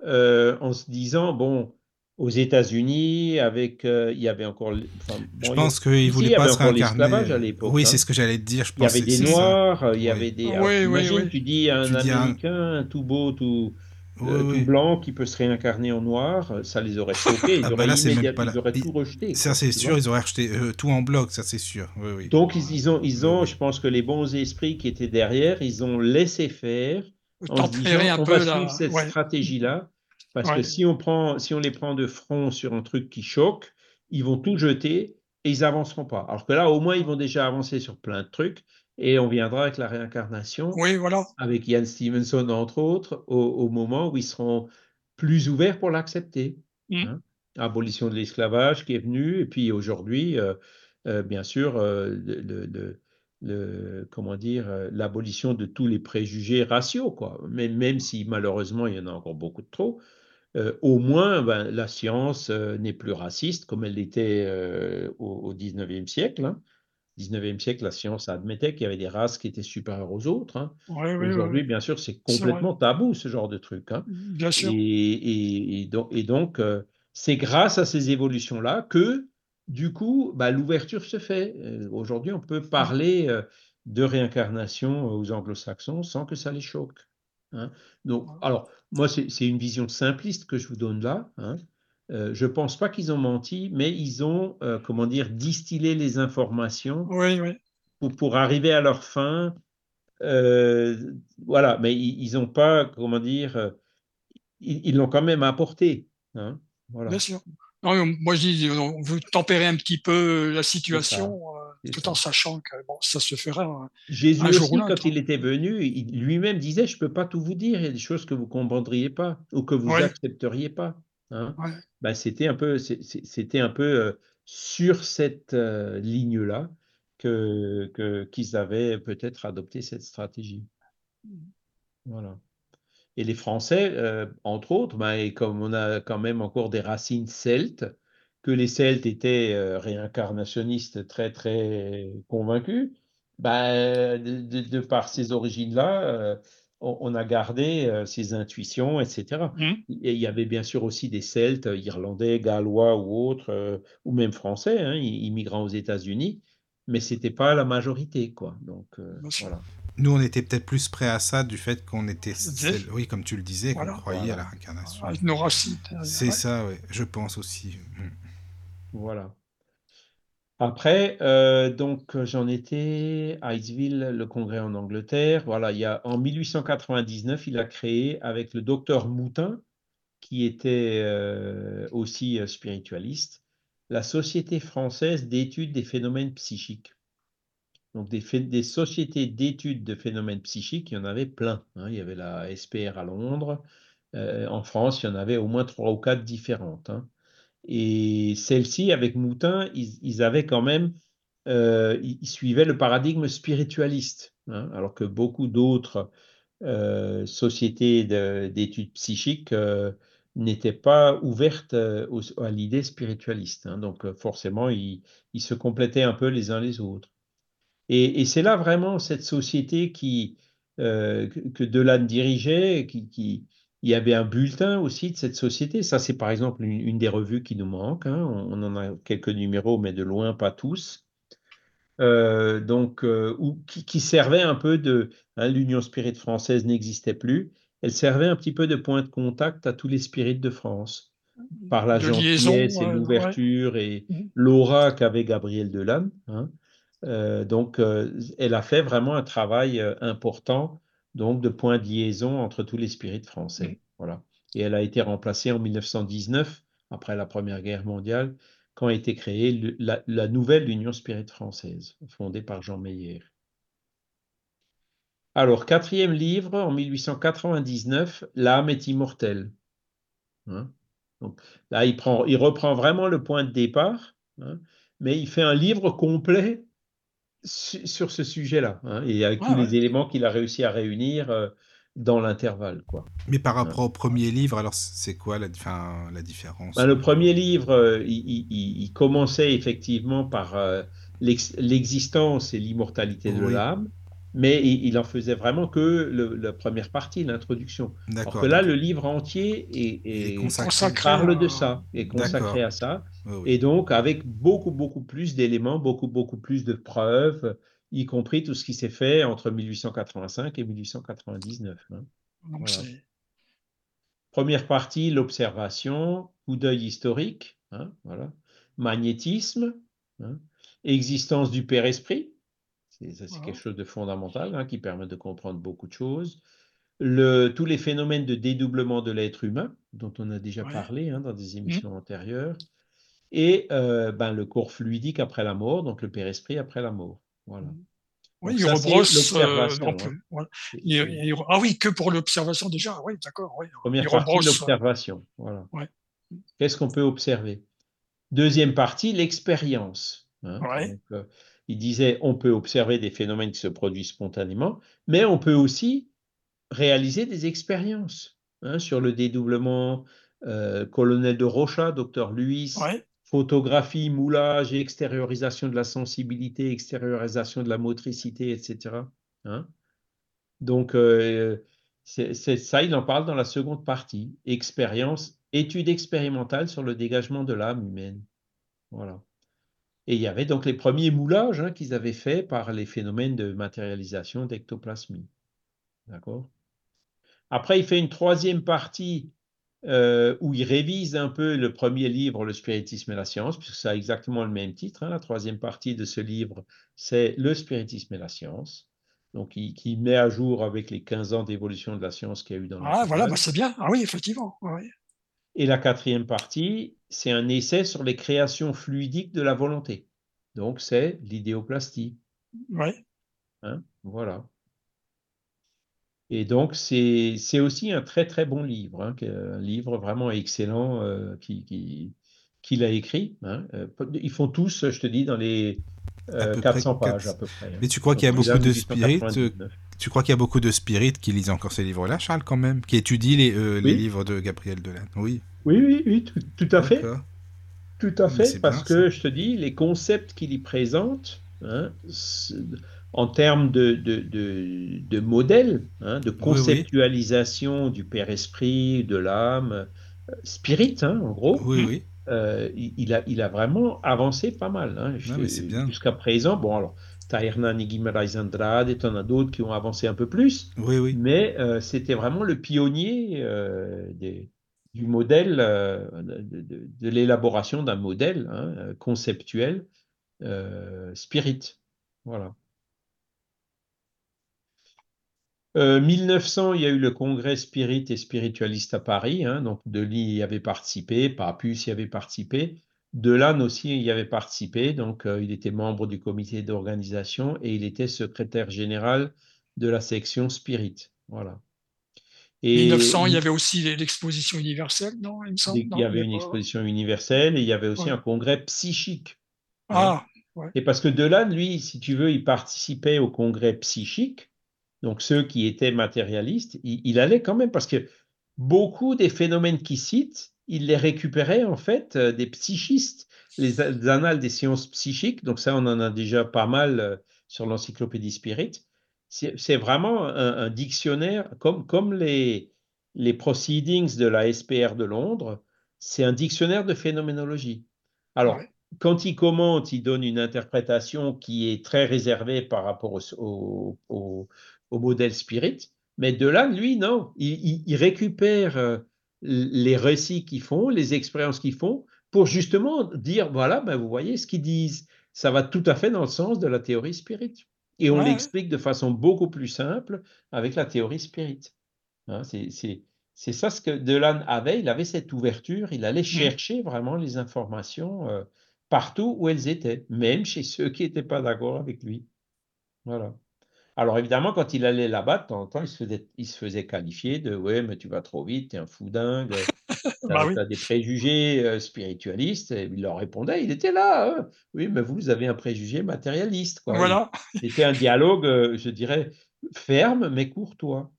euh, en se disant, bon, aux États-Unis, avec, euh, il y avait encore, enfin, Je bon, pense il, qu'ils ici, voulaient il y pas avait se encore réincarner. l'esclavage à l'époque. Oui, hein. c'est ce que j'allais te dire, je Il y avait des ça. noirs, il y Oui. avait des. Oui, alors, oui, imagine, oui. tu dis à un Tu dis un- Américain tout beau, tout. tout blanc qui peut se réincarner en noir, ça les aurait choqués. Ils, ah auraient, bah ils auraient tout rejeté. Ça, c'est sûr, ils auraient rejeté tout en bloc, ça, c'est sûr. Donc, ils, ils, ont, ils ont je pense que les bons esprits qui étaient derrière, ils ont laissé faire en se disant, on va suivre cette stratégie-là. Parce que si on, prend, si on les prend de front sur un truc qui choque, ils vont tout jeter et ils avanceront pas. Alors que là, au moins, ils vont déjà avancer sur plein de trucs et on viendra avec la réincarnation. Oui, voilà. Avec Ian Stevenson, entre autres, au, moment où ils seront plus ouverts pour l'accepter. Mm. Hein. Abolition de l'esclavage qui est venue, et puis aujourd'hui, euh, euh, bien sûr, euh, le, le, comment dire, l'abolition de tous les préjugés raciaux, quoi. Mais même si malheureusement il y en a encore beaucoup de trop, euh, au moins, ben, la science euh, n'est plus raciste comme elle l'était euh, au, 19e siècle. Hein. 19e siècle, la science admettait qu'il y avait des races qui étaient supérieures aux autres. Hein. Aujourd'hui, bien sûr, c'est complètement tabou, ce genre de truc. Hein. Bien sûr. Et, et, donc, c'est grâce à ces évolutions-là que, du coup, bah, l'ouverture se fait. Aujourd'hui, on peut parler de réincarnation aux anglo-saxons sans que ça les choque. Hein. Donc, alors, moi, c'est une vision simpliste que je vous donne là. Hein. Euh, je ne pense pas qu'ils ont menti, mais ils ont, euh, comment dire, distillé les informations Pour, pour, arriver à leur fin. Euh, voilà, mais ils n'ont pas, comment dire, ils l'ont quand même apporté. Hein. Voilà. Bien sûr. moi, je dis, on veut tempérer un petit peu la situation tout en sachant que bon, ça se fera un, Jésus aussi, quand il était venu, lui-même disait, je ne peux pas tout vous dire, il y a des choses que vous ne comprendriez pas ou que vous n'accepteriez pas. Hein. Ben, c'était un peu, c'était un peu euh, sur cette euh, ligne-là que qu'ils avaient peut-être adopté cette stratégie. Voilà. Et les Français, euh, entre autres, ben, comme on a quand même encore des racines celtes, que les Celtes étaient euh, réincarnationnistes très, très convaincus, bah, de, par ces origines-là, euh, on, a gardé euh, ces intuitions, etc. Mmh. Et il y avait bien sûr aussi des Celtes, irlandais, gallois ou autres, ou même français, hein, immigrants aux États-Unis, mais ce n'était pas la majorité. Quoi. Donc, voilà. Nous, on était peut-être plus prêts à ça du fait qu'on était, oui, comme tu le disais, qu'on croyait à la réincarnation. nos racines. C'est ça, oui, je pense aussi. Mmh. Voilà. Après, euh, donc j'en étais à Iceville, le congrès en Angleterre. Voilà, il y a, en 1899, il a créé avec le docteur Moutin, qui était euh, aussi euh, spiritualiste, la Société française d'études des phénomènes psychiques. Donc des, sociétés d'études de phénomènes psychiques, il y en avait plein. Hein. Il y avait la SPR à Londres. en France, il y en avait au moins trois ou quatre différentes. Hein. Et celle-ci, avec Moutin, ils, avaient quand même, euh, ils suivaient le paradigme spiritualiste, hein, alors que beaucoup d'autres euh, sociétés d'études psychiques euh, n'étaient pas ouvertes à l'idée spiritualiste. Hein. donc forcément, ils, se complétaient un peu les uns les autres. Et, c'est là vraiment cette société que, Delanne dirigeait, qui il y avait un bulletin aussi de cette société. Ça, c'est par exemple une, des revues qui nous manque. Hein. On, en a quelques numéros, mais de loin pas tous. Euh, donc, euh, qui, servait un peu de. Hein, L'Union Spirit française n'existait plus. Elle servait un petit peu de point de contact à tous les spirites de France, par la gentillesse et l'ouverture et mmh. l'aura qu'avait Gabriel Delanne. Hein. Euh, donc, elle a fait vraiment un travail important donc de point de liaison entre tous les spirites français. Voilà. Et elle a été remplacée en 1919, après la Première Guerre mondiale, quand a été créée la, nouvelle Union Spirit française, fondée par Jean Meyer. Alors, quatrième livre, en 1899, L'âme est immortelle. Hein? Donc, là, il, prend, il reprend vraiment le point de départ, hein, mais il fait un livre complet sur ce sujet-là, hein, et avec tous les éléments qu'il a réussi à réunir euh, dans l'intervalle. quoi. Mais par rapport au premier livre, alors c'est quoi la, la différence? Ben, Le premier livre, euh, il, commençait effectivement par euh, l'existence et l'immortalité de l'âme, mais il, en faisait vraiment que la première partie, l'introduction. Alors que là, le livre entier est, consacré, parle de ça, est consacré à ça, et donc avec beaucoup, beaucoup plus d'éléments, beaucoup, beaucoup plus de preuves, y compris tout ce qui s'est fait entre 1885 et 1899. Hein. Première partie, l'observation, coup d'œil historique, hein, voilà. magnétisme, hein, existence du Père-Esprit, c'est quelque chose de fondamental hein, qui permet de comprendre beaucoup de choses. Le, tous les phénomènes de dédoublement de l'être humain, dont on a déjà parlé dans des mmh. émissions antérieures, et euh, ben, le corps fluidique après la mort, donc le Père-Esprit après la mort. Voilà. Mmh. Oui, il rebrosse. Euh, hein. ah oui, que pour l'observation déjà. Oui, d'accord. Oui. Première partie, l'observation. Voilà. Qu'est-ce qu'on peut observer? Deuxième partie, l'expérience. Hein. Euh, il disait, on peut observer des phénomènes qui se produisent spontanément, mais on peut aussi réaliser des expériences hein, sur le dédoublement. colonel de Rocha, docteur Luis, photographie, moulage et extériorisation de la sensibilité, extériorisation de la motricité, etc. Hein. Donc, euh, c'est ça, il en parle dans la seconde partie. Expérience, étude expérimentale sur le dégagement de l'âme humaine. Voilà. Et il y avait donc les premiers moulages hein, qu'ils avaient faits par les phénomènes de matérialisation d'ectoplasmie. D'accord? Après, il fait une troisième partie euh, où il révise un peu le premier livre, Le spiritisme et la science, puisque ça a exactement le même titre. Hein. La troisième partie de ce livre, c'est Le spiritisme et la science. Donc, il, met à jour avec les 15 ans d'évolution de la science qu'il y a eu dans Ah, voilà, bah, c'est bien. Ah oui, effectivement. Et la quatrième partie, c'est un essai sur les créations fluidiques de la volonté. Donc, c'est l'idéoplastie. Oui. Hein, voilà. Et donc, c'est aussi un très, très bon livre, hein, un livre vraiment excellent euh, qu'il a écrit. Hein. Euh, ils font tous, je te dis, dans les 400 euh, pages à peu près. Mais tu crois qu'il y a beaucoup de spirit Tu crois qu'il y a beaucoup de spirit qui lisent encore ces livres-là, Charles, quand même Qui étudient les, les livres de Gabriel Delanne? Oui. Oui, oui, oui, tout, à fait. Tout à fait, parce que je te dis, les concepts qu'il y présente, en termes de, de, de, de modèle, hein, de conceptualisation du Père-Esprit, de l'âme, euh, spirit, hein, en gros. Oui, oui. Euh, il, a, il a vraiment avancé pas mal. Hein, Jusqu'à présent, bon, alors, as Hernan Guimaraes Andrade, et en as d'autres qui ont avancé un peu plus. Oui, oui. Mais euh, c'était vraiment le pionnier des, du modèle, de, de l'élaboration d'un modèle hein, conceptuel spirit. Voilà. 1900, euh, il y a eu le congrès spirit et spiritualiste à Paris. Hein, donc Delis y avait participé, Papus y avait participé. Delanne aussi y avait participé. Donc euh, il était membre du comité d'organisation et il était secrétaire général de la section spirit. Voilà. Et 1900, il y avait aussi l'exposition universelle, non Il, y avait une exposition universelle et il y avait aussi un congrès psychique. Ah, Et parce que Delanne, lui, si tu veux, il participait au congrès psychique donc ceux qui étaient matérialistes, il, allait quand même, parce que beaucoup des phénomènes qu'il cite, il les récupérait en fait euh, des psychistes, les, annales des sciences psychiques, donc ça on en a déjà pas mal euh, sur l'encyclopédie Spirit. C'est vraiment un, dictionnaire, comme, comme les, les proceedings de la SPR de Londres, c'est un dictionnaire de phénoménologie. Alors, quand il commente, il donne une interprétation qui est très réservée par rapport au, au, au modèle spirit. Mais de là, lui, non, il, récupère euh, les récits qu'ils font, les expériences qu'ils font, pour justement dire, voilà, ben vous voyez ce qu'ils disent, ça va tout à fait dans le sens de la théorie spirit. Et on l'explique de façon beaucoup plus simple avec la théorie spirit. Hein, c'est ça ce que Delan avait, il avait cette ouverture, il allait mmh. chercher vraiment les informations euh, partout où elles étaient, même chez ceux qui n'étaient pas d'accord avec lui. Voilà. Alors évidemment, quand il allait là-bas, de temps en temps, il se faisait, il se faisait qualifier de ouais, mais tu vas trop vite, tu es un fou dingue, tu bah as, des préjugés euh, spiritualistes. Et il leur répondait, il était là, hein. oui, mais vous avez un préjugé matérialiste. Quoi. Voilà. C'était un dialogue, euh, je dirais, ferme mais courtois.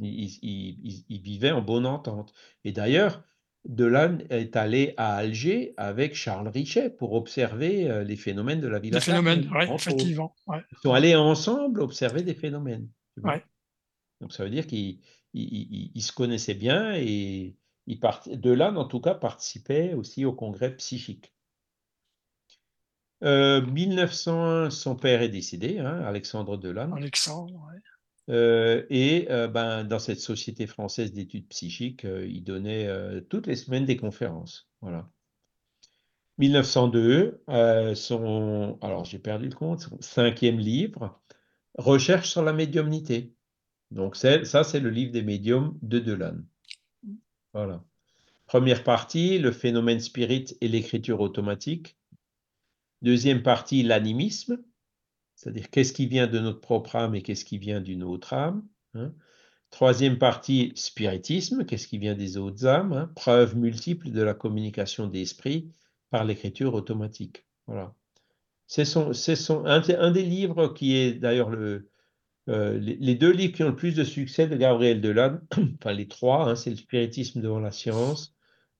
Il, il, il, vivait en bonne entente. Et d'ailleurs, Delanne est allé à Alger avec Charles Richet pour observer euh, les phénomènes de la vie. Les phénomènes, oui, effectivement. Ils sont allés ensemble observer des phénomènes. Donc ça veut dire qu'ils se connaissaient bien et il Delanne, en tout cas, participait aussi au congrès psychique. Euh, 1901, son père est décédé, hein, Alexandre Delanne. Alexandre, oui. Et ben, dans cette Société française d'études psychiques, il donnait toutes les semaines des conférences. Voilà. 1902, son, alors j'ai perdu le compte, cinquième livre, Recherche sur la médiumnité. Donc ça, c'est le livre des médiums de Delan. Voilà. Première partie, le phénomène spirit et l'écriture automatique. Deuxième partie, l'animisme, c'est-à-dire qu'est-ce qui vient de notre propre âme et qu'est-ce qui vient d'une autre âme. Hein? Troisième partie, spiritisme, qu'est-ce qui vient des autres âmes, hein? preuve multiple de la communication d'esprit par l'écriture automatique. Voilà. C'est un, des livres qui est d'ailleurs le, euh, les, deux livres qui ont le plus de succès de Gabriel Delanne, enfin les trois, hein, c'est le spiritisme devant la science,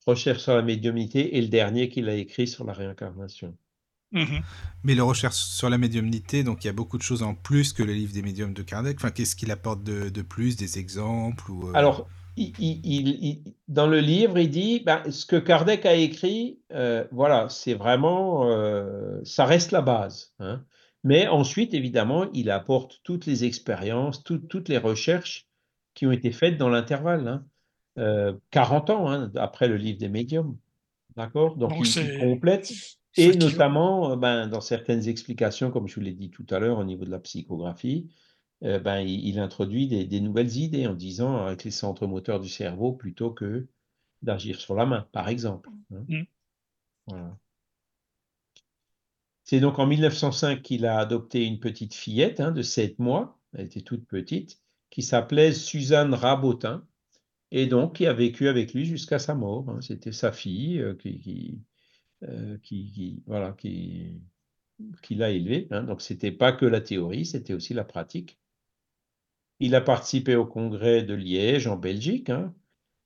recherche sur la médiumnité et le dernier qu'il a écrit sur la réincarnation. Mhm. Mais le recherche sur la médiumnité, donc il y a beaucoup de choses en plus que le livre des médiums de Kardec. Enfin, qu'est-ce qu'il apporte de, plus, des exemples ou, euh? Alors, il, dans le livre, il dit ben, ce que Kardec a écrit, euh, voilà, c'est vraiment, euh, ça reste la base. Hein. Mais ensuite, évidemment, il apporte toutes les expériences, toutes les recherches qui ont été faites dans l'intervalle. 40 hein. ans après le livre des médiums. D'accord? Donc, il complète et notamment, euh, ben, dans certaines explications, comme je vous l'ai dit tout à l'heure, au niveau de la psychographie, euh, ben, il, introduit des, nouvelles idées en disant avec les centres moteurs du cerveau plutôt que d'agir sur la main, par exemple. Hein. Mmh. C'est donc en 1905 qu'il a adopté une petite fillette hein, de 7 mois, elle était toute petite, qui s'appelait Suzanne Rabotin, et donc qui a vécu avec lui jusqu'à sa mort. Hein. C'était sa fille euh, qui, euh, qui, voilà, qui, qui l'a élevé. Hein. Donc, ce n'était pas que la théorie, c'était aussi la pratique. Il a participé au congrès de Liège en Belgique.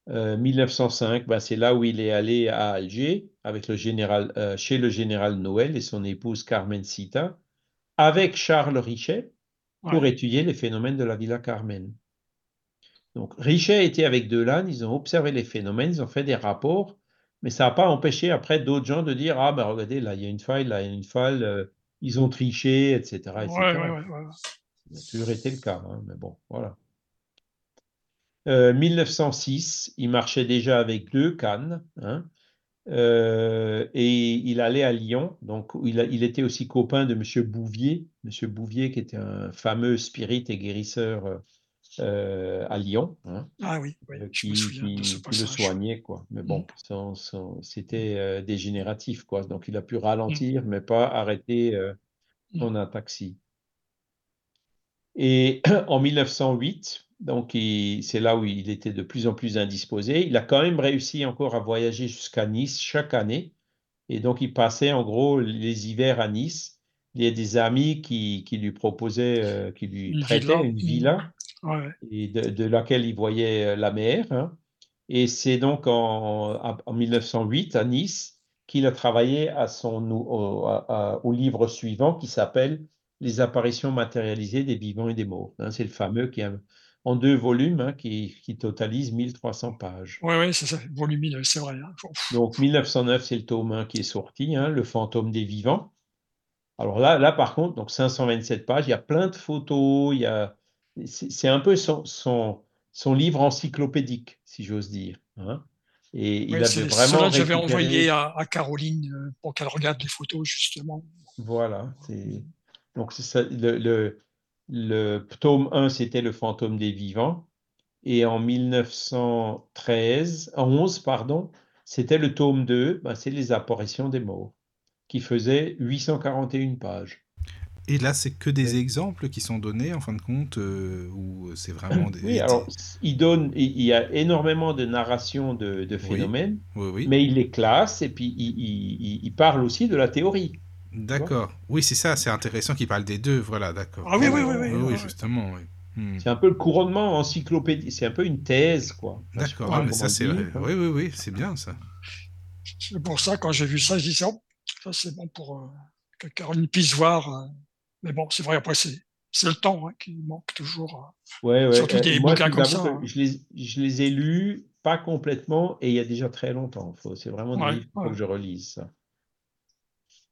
1905, hein. euh, ben, c'est là où il est allé à Alger avec le général, euh, chez le général Noël et son épouse Carmen Sita, avec Charles Richet, pour étudier les phénomènes de la Villa Carmen. Donc Richet était avec Delanne, ils ont observé les phénomènes, ils ont fait des rapports mais ça n'a pas empêché après d'autres gens de dire Ah, ben regardez, là, il y a une faille, là, il y a une faille, euh, ils ont triché, etc. etc. Ouais, ouais, ça a toujours été le cas, hein, mais bon, voilà. 1906, euh, il marchait déjà avec deux cannes, hein, euh, et il allait à Lyon. Donc, il, il, était aussi copain de M. Bouvier, M. Bouvier qui était un fameux spirit et guérisseur euh, à Lyon. Hein, ah oui, euh, qui, le soignait, quoi. Mais bon, mmh. c'était euh, dégénératif, quoi. Donc il a pu ralentir, mmh. mais pas arrêter mmh. en un taxi. Et en 1908, donc c'est là où il était de plus en plus indisposé. Il a quand même réussi encore à voyager jusqu'à Nice chaque année. Et donc il passait en gros les hivers à Nice. Il y a des amis qui, qui lui proposaient, qui lui prêtaient une villa et de, laquelle il voyait euh, la mer. Hein. Et c'est donc en, en, 1908 à Nice qu'il a travaillé à son, au, livre suivant qui s'appelle Les apparitions matérialisées des vivants et des morts. Hein. c'est le fameux qui a en deux volumes hein, qui, qui, totalise 1300 pages. Oui, ouais, c'est ça, volumineux, c'est vrai. Donc 1909, c'est le tome 1 qui est sorti, Le fantôme des vivants. Alors là, là, par contre, donc 527 pages, il y a plein de photos, il y a c'est un peu son, son, livre encyclopédique, si j'ose dire. Hein. Et il avait vraiment. j'avais envoyé à, Caroline euh, pour qu'elle regarde les photos, justement. Voilà. Donc, ça, le, le, tome 1, c'était Le fantôme des vivants. Et en 1913, 11, pardon, c'était le tome 2, ben, c'est Les apparitions des morts, qui faisait 841 pages. Et là, c'est que des exemples qui sont donnés en fin de compte, euh, ou c'est vraiment des. Oui, alors il donne, il y a énormément de narrations de, phénomènes, mais il les classe et puis il, il, parle aussi de la théorie. D'accord. Oui, c'est ça, c'est intéressant qu'il parle des deux, voilà, d'accord. Ah oui, oui, oui, oui, oui, justement. Hmm. C'est un peu le couronnement encyclopédique, c'est un peu une thèse, quoi. D'accord, ah, mais ça c'est vrai. Oui, oui, oui, c'est bien ça. C'est pour ça, quand j'ai vu ça, je dis ça, ça c'est bon pour euh, que Caroline puisse voir. Euh, mais bon, c'est vrai, après, c'est, le temps hein, qui manque toujours. Euh, ouais, ouais. Surtout euh, bouquins comme ça. Hein. Je, les, je les ai lus, pas complètement, et il y a déjà très longtemps. C'est vraiment des livres que je relise ça.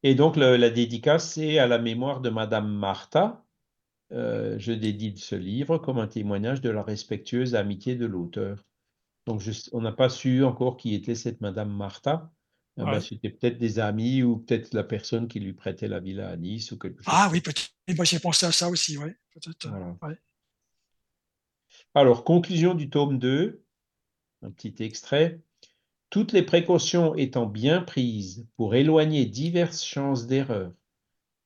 Et donc, la dédicace, c'est à la mémoire de Madame Martha, euh, je dédie ce livre comme un témoignage de la respectueuse amitié de l'auteur. Donc, on n'a pas su encore qui était cette Madame Martha. Ah bah, c'était peut-être des amis ou peut-être la personne qui lui prêtait la villa à Nice ou quelque chose. Ah oui, peut-être. Moi, j'ai pensé à ça aussi, oui. Alors, conclusion du tome 2, un petit extrait. Toutes les précautions étant bien prises pour éloigner diverses chances d'erreur,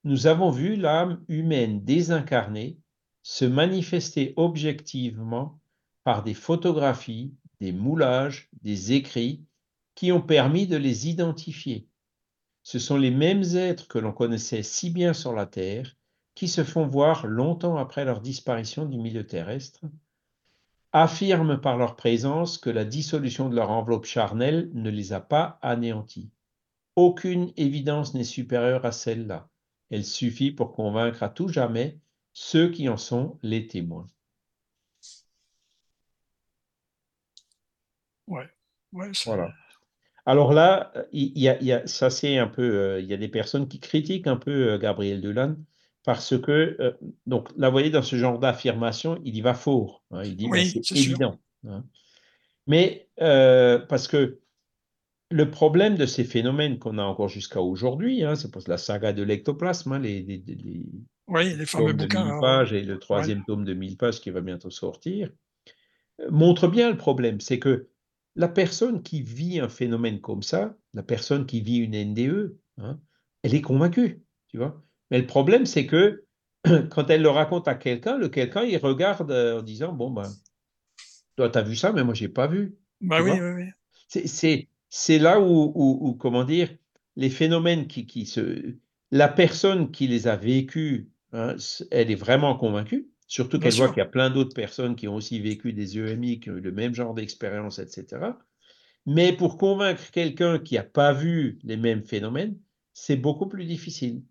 nous avons vu l'âme humaine désincarnée se manifester objectivement par des photographies, des moulages, des écrits qui ont permis de les identifier. Ce sont les mêmes êtres que l'on connaissait si bien sur la Terre qui se font voir longtemps après leur disparition du milieu terrestre, affirment par leur présence que la dissolution de leur enveloppe charnelle ne les a pas anéantis. Aucune évidence n'est supérieure à celle-là. Elle suffit pour convaincre à tout jamais ceux qui en sont les témoins. Ouais, ouais voilà. Alors là, il y a, ça c'est un peu, euh, il y a des personnes qui critiquent un peu euh, Gabriel Delan parce que, euh, donc là, vous voyez, dans ce genre d'affirmation, il y va fort. Hein. il dit, c'est évident. Hein. Mais parce que le problème de ces phénomènes qu'on a encore jusqu'à aujourd'hui, hein, c'est pour la saga de l'ectoplasme, les, les, oui, les fameux bouquins. De pages et le troisième tome de 1000 pages qui va bientôt sortir, montre bien le problème. C'est que la personne qui vit un phénomène comme ça, la personne qui vit une NDE, hein, elle est convaincue, tu vois. Mais le problème, c'est que quand elle le raconte à quelqu'un, le quelqu'un, il regarde euh, en disant, bon, ben, toi, tu as vu ça, mais moi, je n'ai pas vu. Bah oui, oui, oui. C'est là où, comment dire, les phénomènes qui, qui se... La personne qui les a vécus, hein, elle est vraiment convaincue. Surtout qu'elle voit qu'il y a plein d'autres personnes qui ont aussi vécu des EMI, qui ont eu le même genre d'expérience, etc. Mais pour convaincre quelqu'un qui n'a pas vu les mêmes phénomènes, c'est beaucoup plus difficile.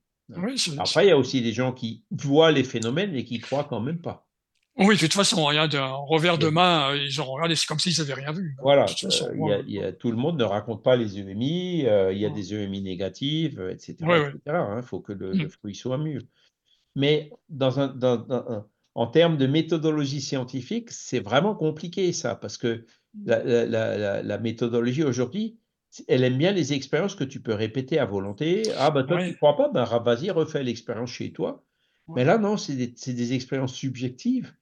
Après, il y a aussi des gens qui voient les phénomènes et qui croient quand même pas. Oui, de toute façon, rien d'un revers de main, euh, ils ont regardé, c'est comme s'ils n'avaient rien vu. Voilà, euh, tout le monde ne raconte pas les EMI, euh, il y a des EMI négatives, etc. Il hein, faut que le, mm. fruit soit mûr. Mais dans un, dans un en termes de méthodologie scientifique, c'est vraiment compliqué ça, parce que la, méthodologie aujourd'hui, elle aime bien les expériences que tu peux répéter à volonté. Ah ben toi, tu ne crois pas, ben vas-y, refais l'expérience chez toi. Mais là, non, c'est des, expériences subjectives.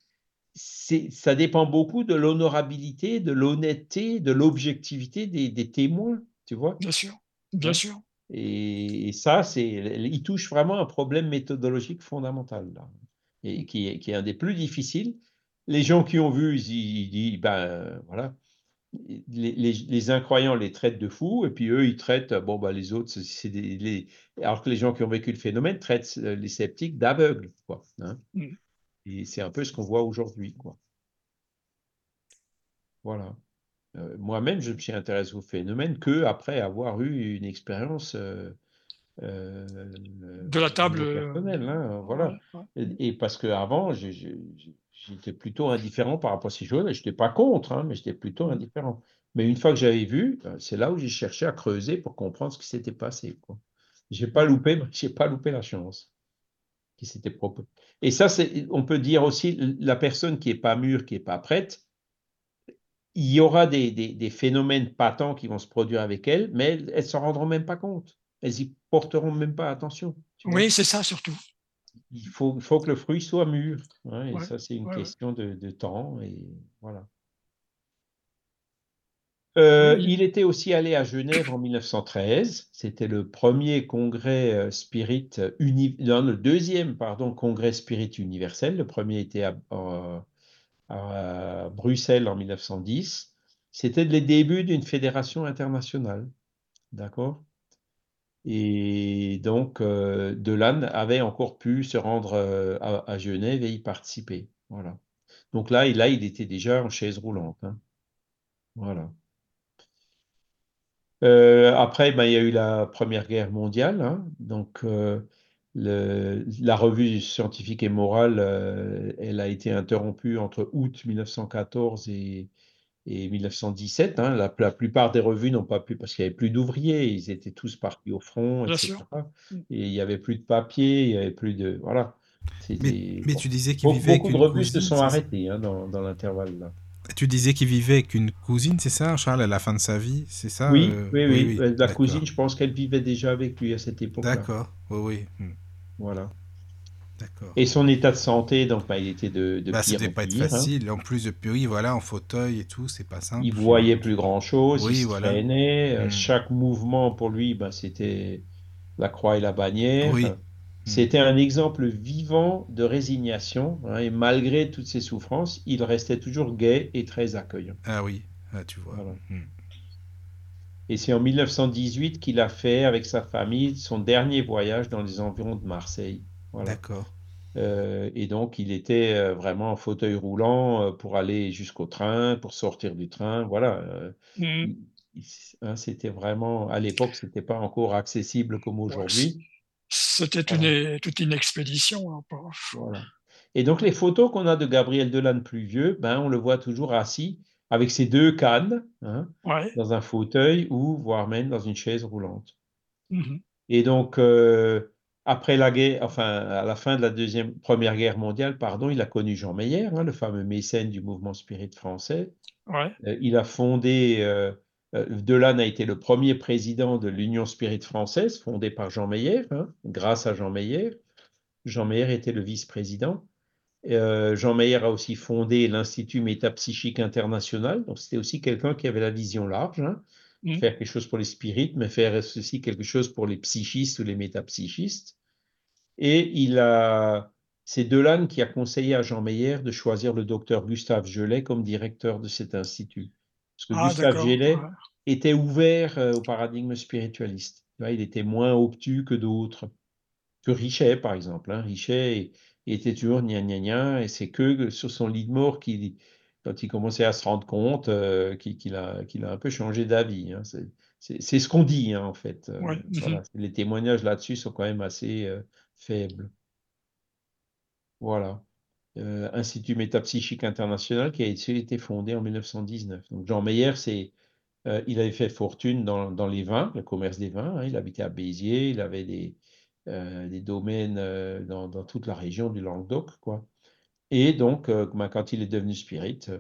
Ça dépend beaucoup de l'honorabilité, de l'honnêteté, de l'objectivité des, témoins, tu vois. Bien sûr, bien sûr. Et, et ça, il touche vraiment un problème méthodologique fondamental. Là et qui est, qui est un des plus difficiles. Les gens qui ont vu, ils, disent, ben voilà, les, les, incroyants les traitent de fous, et puis eux, ils traitent, bon, ben, les autres, c'est les, alors que les gens qui ont vécu le phénomène traitent les sceptiques d'aveugles, quoi. Hein. Mm. Et c'est un peu ce qu'on voit aujourd'hui, quoi. Voilà. Euh, moi-même, je me suis intéressé au phénomène que après avoir eu une expérience euh, euh, de la table personnelle, hein, voilà. Et, parce qu'avant, j'étais plutôt indifférent par rapport à ces choses. Je n'étais pas contre, hein, mais j'étais plutôt indifférent. Mais une fois que j'avais vu, euh, c'est là où j'ai cherché à creuser pour comprendre ce qui s'était passé. Je n'ai pas loupé, pas loupé la chance qui s'était proposée. Et ça, on peut dire aussi, la personne qui n'est pas mûre, qui n'est pas prête, il y aura des, des, des, phénomènes patents qui vont se produire avec elle, mais elles ne s'en rendront même pas compte elles y porteront même pas attention. Oui, c'est ça surtout. Il faut, faut, que le fruit soit mûr. Hein, et ça, c'est une question de, de, temps. Et voilà. Euh, il était aussi allé à Genève en 1913. C'était le premier congrès euh, spirit non, le deuxième pardon congrès spirit universel. Le premier était à, à Bruxelles en 1910. C'était les débuts d'une fédération internationale. D'accord? Et donc, euh, Delanne avait encore pu se rendre euh, à, Genève et y participer. Voilà. Donc là, là, il était déjà en chaise roulante. Hein. Voilà. Euh, après, ben, il y a eu la Première Guerre mondiale. Hein. donc, la revue scientifique et morale, elle a été interrompue entre août 1914 et, et 1917. Hein, la, plupart des revues n'ont pas pu, parce qu'il n'y avait plus d'ouvriers, ils étaient tous partis au front, etc. Mm. Et il n'y avait plus de papier, il n'y avait plus de. Voilà. Mais, mais, tu disais qu'il vivait beaucoup, beaucoup de revues se sont arrêtées hein, dans, dans l'intervalle. Tu disais qu'il vivait avec une cousine, c'est ça, Charles, à la fin de sa vie, c'est ça oui, euh... oui, oui, oui, La cousine, je pense qu'elle vivait déjà avec lui à cette époque-là. D'accord, oui, oui. Hmm. Voilà. Et son état de santé, donc, bah, il était de, de bah, pire C'était pas être hein. facile. En plus voilà, en fauteuil et tout, c'est pas simple. Il voyait plus grand-chose, Oui, il voilà. traînait. Hmm. Chaque mouvement pour lui, bah, c'était la croix et la bannière. Oui. C'était un exemple vivant de résignation, hein, et malgré toutes ses souffrances, il restait toujours gai et très accueillant. Ah oui, ah, tu vois. Voilà. Hmm. Et c'est en 1918 qu'il a fait avec sa famille son dernier voyage dans les environs de Marseille. Voilà. D'accord. Euh, et donc, il était euh, vraiment en fauteuil roulant euh, pour aller jusqu'au train, pour sortir du train. Voilà. il- il- hein, c'était vraiment, à l'époque, c'était pas encore accessible comme aujourd'hui. C'était une, toute une expédition. hein, Voilà. Et donc, les photos qu'on a de Gabriel Delanne plus vieux, ben, on le voit toujours assis avec ses deux cannes, hein, Ouais. dans un fauteuil ou voire même dans une chaise roulante. Mhm. Et donc, euh, après la guerre, enfin, à la fin de la deuxième, première guerre mondiale, pardon, il a connu Jean Meyer, hein, le fameux mécène du mouvement spirit français. Ouais. Euh, il a fondé, euh, euh, Delanne a été le premier président de l'Union spirit française, fondée par Jean Meyer, hein, grâce à Jean Meyer. Jean Meyer était le vice-président. Euh, Jean Meyer a aussi fondé l'Institut métapsychique international, donc c'était aussi quelqu'un qui avait la vision large, hein, Mhm. faire quelque chose pour les spirites, mais faire aussi quelque chose pour les psychistes ou les métapsychistes. Et il a, c'est Delanne qui a conseillé à Jean Meyer de choisir le docteur Gustave Gelet comme directeur de cet institut. Parce que Ah, Gustave. Gelet ouais. était ouvert euh, au paradigme spiritualiste. Il était moins obtus que d'autres, que Richet, par exemple. hein. Richet était toujours gna gna gna, et c'est que sur son lit de mort qu'il, quand il commençait à se rendre compte euh, qu'il a, un peu changé d'avis. hein. C'est ce qu'on dit, hein, en fait. Euh, Ouais, voilà. Les témoignages là-dessus sont quand même assez euh, faibles. Voilà. Euh, Institut métapsychique international qui a été fondé en 1919. Donc Jean Meyer, c'est, il avait fait fortune dans, dans les vins, le commerce des vins. hein. Il habitait à Béziers, il avait des, des domaines dans, dans toute la région du Languedoc, quoi. Et donc, euh, ben, quand il est devenu spirit, euh,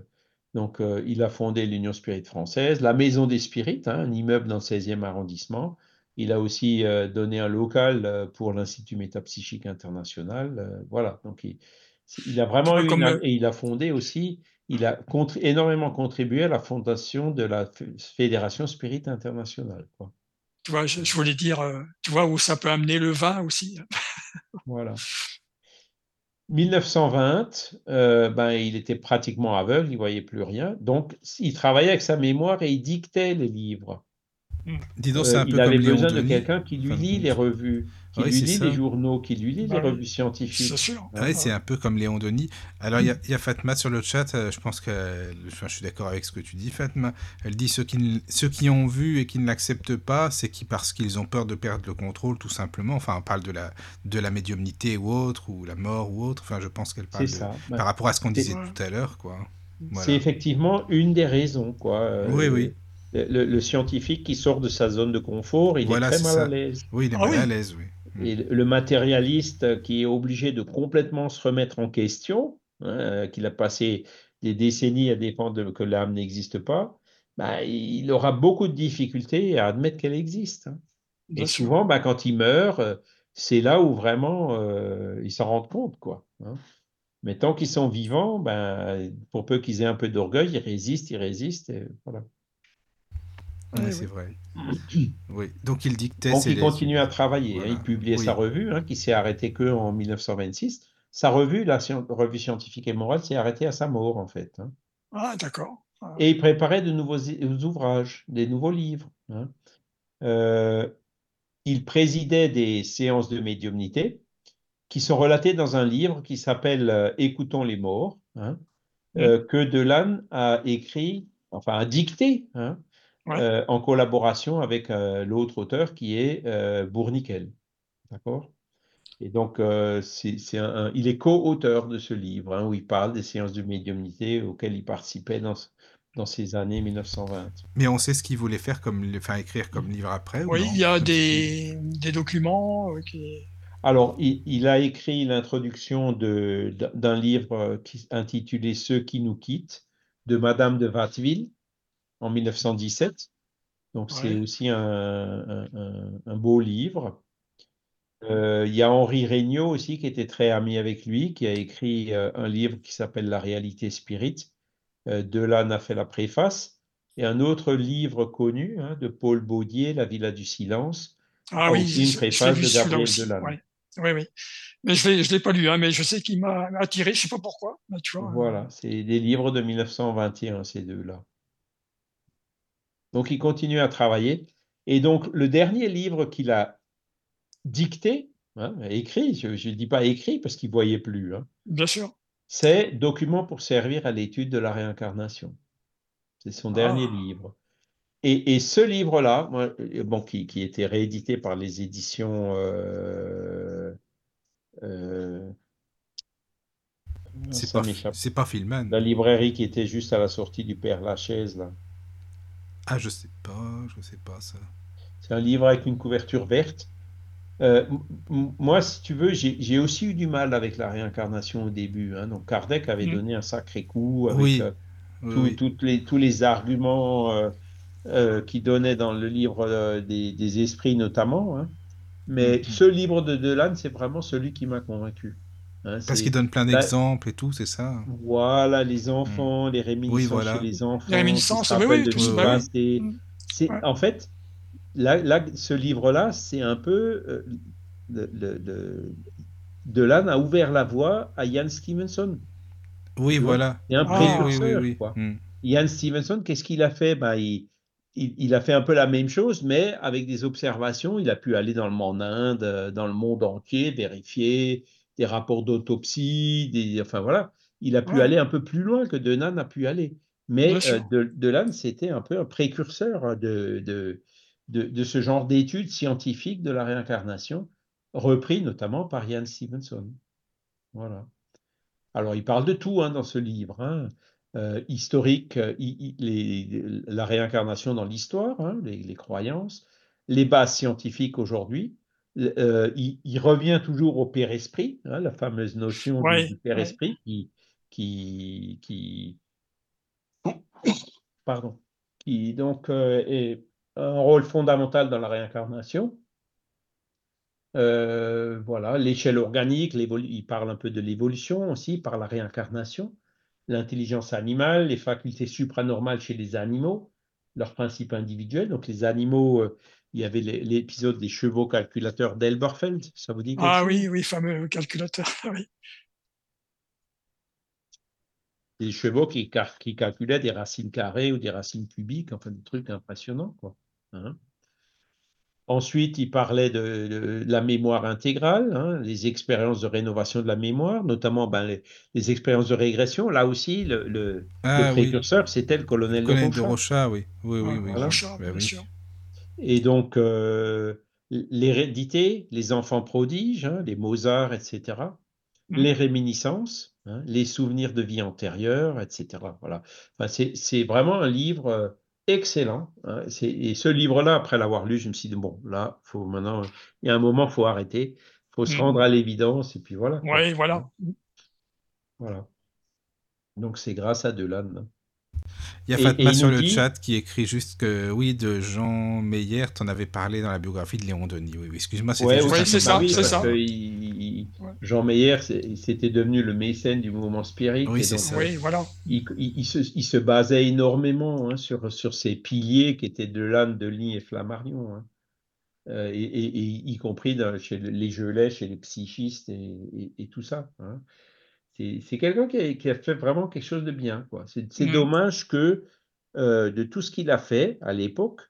donc, euh, il a fondé l'Union Spirit française, la Maison des Spirites, hein, un immeuble dans le 16e arrondissement. Il a aussi donné un local pour l'Institut métapsychique international. voilà, donc il, il a vraiment eu une- et il a fondé aussi, il a contri- énormément contribué à la fondation de la Fédération Spirit internationale. Quoi. Tu vois, je, je voulais dire, tu vois, où ça peut amener le vin aussi. Voilà. 1920, euh, ben, il était pratiquement aveugle, il voyait plus rien. Donc, il travaillait avec sa mémoire et il dictait les livres. Dis donc, Euh, c'est un il peu comme avait besoin de quelqu'un qui lui lit les revues, qui Oui, lui lit ça. les journaux, qui lui lit Bah les revues scientifiques. C'est sûr. Ah ouais, c'est un peu comme Léon Denis. Alors, il y a- il y, a Fatma sur le chat, euh, je pense que enfin, je suis d'accord avec ce que tu dis, Fatma. Elle dit ceux qui, ne- ceux qui ont vu et qui ne l'acceptent pas, c'est qui parce qu'ils ont peur de perdre le contrôle, tout simplement. Enfin, on parle de la, de la médiumnité ou autre, ou la mort ou autre. Enfin, je pense qu'elle parle de- ça. Ben, par rapport à ce qu'on disait tout à l'heure, quoi. Voilà. C'est effectivement une des raisons. Quoi. Euh, Oui, oui. Le, scientifique qui sort de sa zone de confort, il Voilà, est très mal ça. à l'aise. Oui, il est Ah mal oui. à l'aise, oui. Et le matérialiste qui est obligé de complètement se remettre en question, hein, euh, qu'il a passé des décennies à défendre que l'âme n'existe pas, bah, il aura beaucoup de difficultés à admettre qu'elle existe. hein. Et souvent, bah, quand il meurt, euh, c'est là où vraiment euh, ils s'en rendent compte. Quoi, hein. Mais tant qu'ils sont vivants, ben, pour peu qu'ils aient un peu d'orgueil, ils résistent, ils résistent. Et voilà. Oui, c'est vrai. Oui. Donc, il dictait. Donc il les- continue à travailler. hein. Il publiait Oui. sa revue, hein, qui s'est arrêtée que en 1926. Sa revue, la revue scientifique et morale, s'est arrêtée à sa mort, en fait. hein. Ah, d'accord. Ah, Et il préparait de nouveaux i- ouvrages, des nouveaux livres. hein. Euh, il présidait des séances de médiumnité qui sont relatées dans un livre qui s'appelle euh, Écoutons les morts, euh, que Delanne a écrit, enfin a dicté, hein, Ouais. euh, en collaboration avec euh, l'autre auteur qui est euh, Bournickel. D'accord? Et donc, euh, c'est, c'est un- un- il est co-auteur de ce livre hein, où il parle des séances de médiumnité auxquelles il participait dans, dans ces années 1920. Mais on sait ce qu'il voulait faire comme, enfin, écrire comme livre après ou Oui, il y a des, des documents qui. Alors, il, il a écrit l'introduction d'un livre qui, intitulé Ceux qui nous quittent de Madame de Watteville en 1917. Donc, c'est aussi un, un- un- un beau livre. Euh, il y a Henri Regnault aussi qui était très ami avec lui, qui a écrit euh, un livre qui s'appelle La réalité spirit. Euh, Delanne a fait la préface. Et un autre livre connu hein, de Paul Baudier, La Villa du Silence, Ah oui, aussi une préface de Gabriel. Ouais. Oui, oui. Mais je je l'ai pas lu, hein, mais je sais qu'il m'a attiré, je sais pas pourquoi. Mais tu vois, Voilà, c'est des livres de 1921, ces deux-là. Donc, il continue à travailler. Et donc, le dernier livre qu'il a dicté, hein, écrit, je ne dis pas écrit parce qu'il ne voyait plus, hein, bien sûr. c'est Document pour servir à l'étude de la réincarnation. C'est son dernier Ah. livre. Et, et ce livre-là, euh, bon, qui, qui était réédité par les éditions. euh, euh, C'est pas, pas Filman. La librairie qui était juste à la sortie du Père Lachaise, là. Ah, je sais pas, je sais pas ça. C'est un livre avec une couverture verte. Euh, moi, si tu veux, j'ai aussi eu du mal avec la réincarnation au début. hein. Donc, Kardec avait Mm. donné un sacré coup avec Oui, euh, oui, tout- oui. toutes les, tous les arguments euh, euh, qu'il donnait dans le livre euh, des, des esprits notamment. hein. Mais Mhm. ce livre de Delanne, c'est vraiment celui qui m'a convaincu. Hein. Parce qu'il donne plein Là- d'exemples et tout, c'est ça. Voilà, les enfants, les réminiscences voilà. chez les enfants, Les réminiscences, oui, oui, de tout ça, bah. Mm. C'est, Ouais. En fait, là, là, ce livre-là, c'est un peu. euh, le, le- le- Delanne a ouvert la voie à Ian Stevenson. Oui, voilà. C'est un Ah. Oui, oui, oui, précurseur, quoi. Hmm. Ian Stevenson, qu'est-ce qu'il a fait? Ben, il, il, il a fait un peu la même chose, mais avec des observations. Il a pu aller dans le monde Inde, euh, dans le monde entier, vérifier des rapports d'autopsie, des, enfin voilà. Il a pu Ouais. aller un peu plus loin que Delanne a pu aller. Mais euh, De- Delanne, c'était un peu un précurseur hein, de, de, de, de ce genre d'études scientifiques de la réincarnation, repris notamment par Ian Stevenson. Voilà. Alors, il parle de tout hein, dans ce livre. hein. Euh, historique, euh, il- il- les- la réincarnation dans l'histoire, hein, les, les croyances, les bases scientifiques aujourd'hui. Euh, il, il revient toujours au père-esprit, hein, la fameuse notion du- Ouais, du, père-esprit qui, qui, qui, pardon, qui donc euh, est un rôle fondamental dans la réincarnation. Euh, voilà, l'échelle organique, il parle un peu de l'évolution aussi par la réincarnation, l'intelligence animale, les facultés supranormales chez les animaux, leurs principes individuels. Donc les animaux, il y avait l'épisode des chevaux calculateurs d'Elberfeld, ça vous dit quelque Ah chose? oui, oui, fameux calculateur. oui. Des chevaux qui, qui calculaient des racines carrées ou des racines cubiques, enfin des trucs impressionnants, quoi. Hein. Ensuite, il parlait de, de la mémoire intégrale, hein, les expériences de rénovation de la mémoire, notamment ben, les, les expériences de régression. Là aussi, le, le- le Ah oui. précurseur, c'était le colonel de Colonel de. Rocha, oui. Oui, oui, Ouais, oui. voilà. Rocha, bien oui. sûr. Et donc, euh, l'hérédité, les enfants prodiges, hein, les Mozart, etc. Mm. Les réminiscences, hein, les souvenirs de vie antérieure, etc. Voilà. Enfin, c'est vraiment un livre euh, excellent. hein. Et ce livre-là, après l'avoir lu, je me suis dit, bon, là, faut maintenant, il y a un moment, il faut arrêter. Il faut se Mm. rendre à l'évidence, et puis voilà. Ouais, voilà. Voilà. Donc, c'est grâce à Delanne. Il y a Et- Fatma et sur le dit- chat qui écrit juste que oui, de Jean Meyer, tu en avais parlé dans la biographie de Léon Denis. Oui, oui, excuse-moi, c'était Ouais, juste ouais, un c'est ça, c'est il- Ouais. Jean Meyer, c'était devenu le mécène du mouvement spirit. Oui, et c'est donc, ça. Oui, voilà. il, il- il se, il se basait énormément hein, sur, sur ces piliers qui étaient Delanne, Denis et Flammarion, hein. Euh, et, et- et y compris dans- chez les gelais, chez les psychistes et, et- et tout ça. hein. C'est quelqu'un qui a, qui a fait vraiment quelque chose de bien. C'est Mhm. dommage que euh, de tout ce qu'il a fait à l'époque,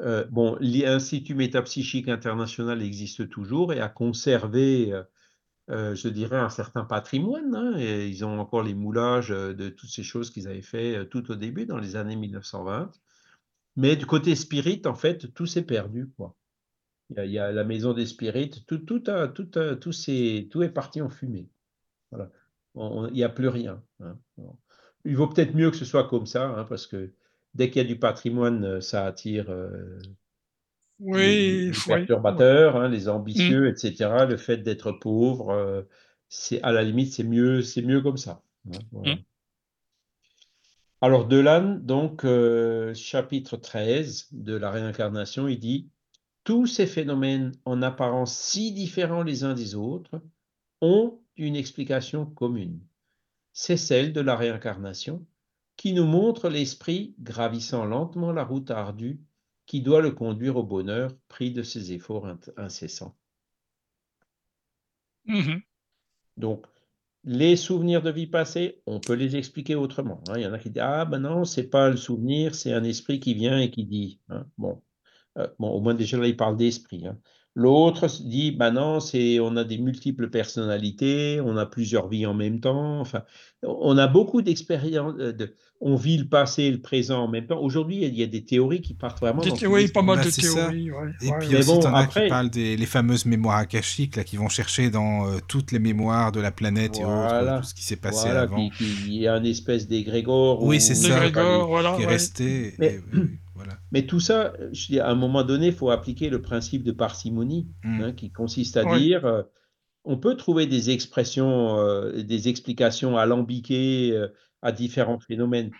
euh, bon, l'Institut métapsychique international existe toujours et a conservé euh, je dirais, un certain patrimoine. hein, et ils ont encore les moulages de toutes ces choses qu'ils avaient fait tout au début, dans les années 1920. Mais du côté spirit, en fait, tout s'est perdu. Quoi. Il, y a, il y a la maison des spirites, tout, tout, a- tout, a- tout, s'est- tout est parti en fumée. Voilà. Il n'y a plus rien. hein. Bon. Il vaut peut-être mieux que ce soit comme ça, hein, parce que dès qu'il y a du patrimoine, euh, ça attire, euh, Oui, les, les oui, perturbateurs, hein, les Mm. ambitieux, etc. Le fait d'être pauvre, euh, c'est à la limite, c'est mieux, c'est mieux comme ça. voilà. Mm. Alors Delanne, donc euh, chapitre 13 de la réincarnation, il dit tous ces phénomènes en apparence si différents les uns des autres ont une explication commune. C'est celle de la réincarnation qui nous montre l'esprit gravissant lentement la route ardue qui doit le conduire au bonheur pris de ses efforts incessants. Mhm. Donc, les souvenirs de vie passée, on peut les expliquer autrement. hein. Il y en a qui disent Ah, ben non, c'est pas le souvenir, c'est un esprit qui vient et qui dit. hein. Bon. Euh, bon, au moins déjà là, il parle d'esprit. hein. L'autre dit Ben non, c'est on a des multiples personnalités, on a plusieurs vies en même temps. Enfin, on a beaucoup d'expériences. euh, de- on vit le passé et le présent en même temps. Aujourd'hui, il y a des théories qui partent vraiment Des dans les pas mal Bah, de ça. théories. ouais, Et ouais, puis ouais. aussi, bon, as après- qui parlent des les fameuses mémoires akashiques, là, qui vont chercher dans euh, toutes les mémoires de la planète et autres, tout ce qui s'est passé Voilà, avant. il y a une espèce d'égrégore. Oui, c'est Des ça. Grégor, voilà. qui est ouais. resté. Mais- et- oui, oui, voilà. Mais tout ça, je dis, à un moment donné, il faut appliquer le principe de parcimonie, Mm. hein, qui consiste à Ouais. dire, euh, on peut trouver des expressions, euh, des explications alambiquées euh, à différents phénomènes.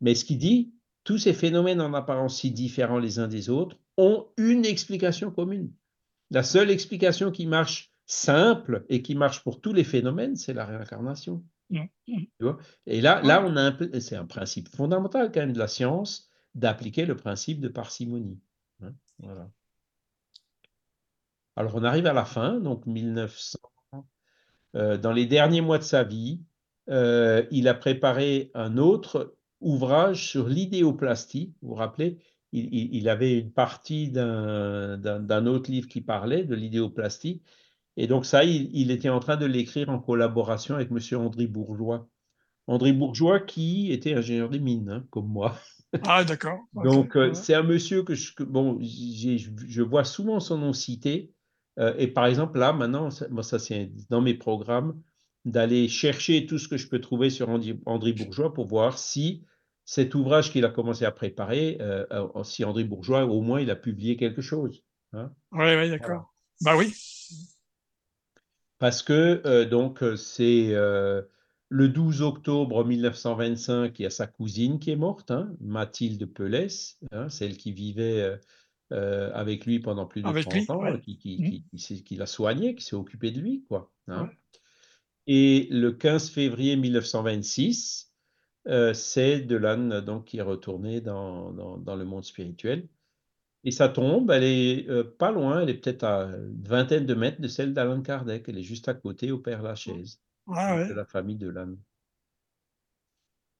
Mais ce qu'il dit, tous ces phénomènes en apparence si différents les uns des autres ont une explication commune. La seule explication qui marche simple et qui marche pour tous les phénomènes, c'est la réincarnation. Mm. Tu vois? Et là, là, on a c'est un principe fondamental quand même de la science d'appliquer le principe de parcimonie. hein. Alors, on arrive à la fin, donc 1900. euh, dans les derniers mois de sa vie, euh, il a préparé un autre ouvrage sur l'idéoplastie. Vous vous rappelez, il, avait une partie d'un autre livre qui parlait de l'idéoplastie. Et donc ça, il, il était en train de l'écrire en collaboration avec M. André Bourgeois. André Bourgeois qui était ingénieur des mines, hein, comme moi. Ah, d'accord. Donc, euh, ouais. c'est un monsieur que je, que- bon, je vois souvent son nom cité. Euh, et par exemple, là, maintenant, ça, moi, ça c'est dans mes programmes, d'aller chercher tout ce que je peux trouver sur André, André Bourgeois pour voir si cet ouvrage qu'il a commencé à préparer, euh, euh, si André Bourgeois, au moins, il a publié quelque chose. hein. Ouais, ouais, d'accord. Bah oui. Parce que euh, donc c'est euh, le 12 octobre 1925, il y a sa cousine qui est morte, hein, Mathilde Pelès, hein, celle qui vivait euh, euh, avec lui pendant plus de Avec 30 lui, ans, ouais. qui, qui, qui- qui s'est- qui l'a soigné, qui s'est occupé de lui, quoi. hein. Ouais. Et le 15 février 1926, euh, c'est Delanne donc qui est retourné dans, dans, dans le monde spirituel. Et sa tombe, elle est euh, pas loin, elle est peut-être à une vingtaine de mètres de celle d'Alan Kardec. Elle est juste à côté au Père Lachaise, Ah, ouais. de la famille Delanne.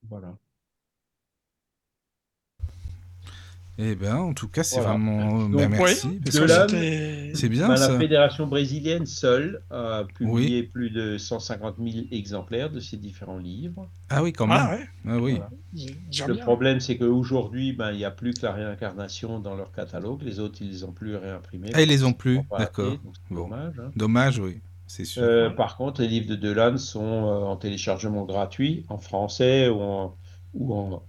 Voilà. Eh ben, en tout cas, c'est Voilà. vraiment. Donc, ben, merci. de C'est bien Ben, ça. la fédération brésilienne seule a publié plus de 150 000 exemplaires de ses différents livres. Ah oui, quand même. Ah, ouais. Ah oui. Voilà. Le bien. problème, c'est qu'aujourd'hui, ben, il n'y a plus que la réincarnation dans leur catalogue. Les autres, ils les ont plus réimprimés. Ah, ils les ont plus, d'accord. Bon. dommage. hein. Dommage, oui. C'est sûr. Euh, Ouais. par contre, les livres de Delanne sont euh, en téléchargement gratuit, en français ou en, ou en,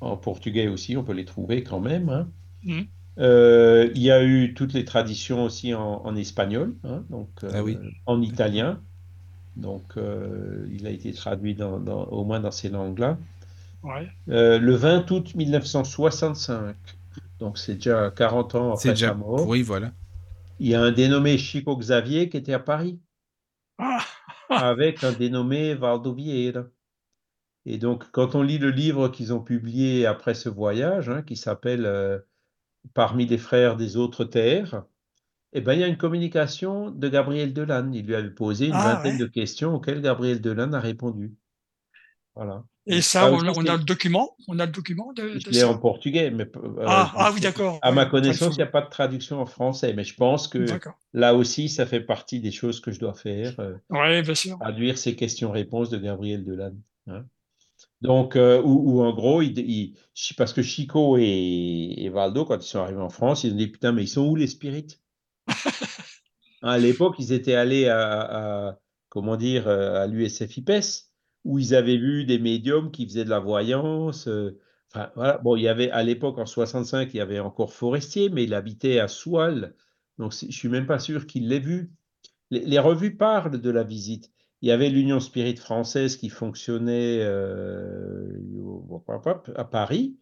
en portugais aussi, on peut les trouver quand même. hein. Mhm. Euh, il y a eu toutes les traditions aussi en, en espagnol, hein, donc euh, Ah oui. en italien. Donc, euh, il a été traduit dans, dans- au moins dans ces langues-là. Ouais. Euh, le 20 août 1965, donc c'est déjà 40 ans c'est après déjà. sa mort, Oui, voilà. Il y a un dénommé Chico Xavier qui était à Paris Ah, avec un dénommé Valdo Vieira. Et donc, quand on lit le livre qu'ils ont publié après ce voyage, hein, qui s'appelle euh, Parmi les frères des autres terres, eh ben, il y a une communication de Gabriel Delanne. Il lui avait posé une Ah, vingtaine ouais. de questions auxquelles Gabriel Delanne a répondu. Voilà. Et ça, on, aussi, a- on a le document On a le document de, de en portugais, mais euh, Ah, je- ah oui, d'accord. à ma connaissance, il n'y a pas de traduction en français, mais je pense que là aussi, ça fait partie des choses que je dois faire. euh, Ouais, bien sûr. traduire ces questions-réponses de Gabriel Delanne. hein. Donc, euh, où, où en gros, il, il- chi- parce que Chico et, et Valdo, quand ils sont arrivés en France, ils ont dit Putain, mais ils sont où les spirites? Hein, À l'époque, ils étaient allés à, à- comment dire, euh, à l'USFIPES, où ils avaient vu des médiums qui faisaient de la voyance. euh, enfin, voilà. Bon, il y avait à l'époque, en 65, il y avait encore Forestier, mais il habitait à Soual. Donc, je suis même pas sûr qu'il l'ait vu. Les, revues parlent de la visite. Il y avait l'Union Spirit française qui fonctionnait euh, à Paris.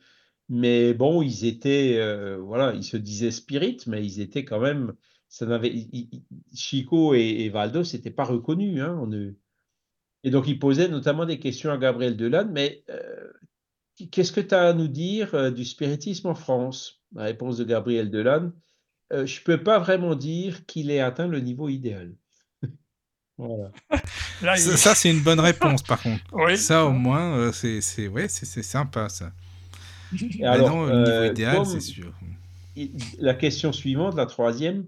Mais bon, ils étaient, euh, voilà, ils se disaient spirit, mais ils étaient quand même, ça n'avait, Chico et, Valdo, c'était pas reconnu, hein, Et donc, ils posaient notamment des questions à Gabriel Delanne, mais euh, qu'est-ce que tu as à nous dire euh, du spiritisme en France? La réponse de Gabriel Delanne, je ne peux pas vraiment dire qu'il ait atteint le niveau idéal. voilà. Ça, c'est une bonne réponse, par contre. Ça, au moins, c'est ouais, sympa, ça. alors, non, niveau euh, idéal, c'est sûr. La question suivante, la troisième,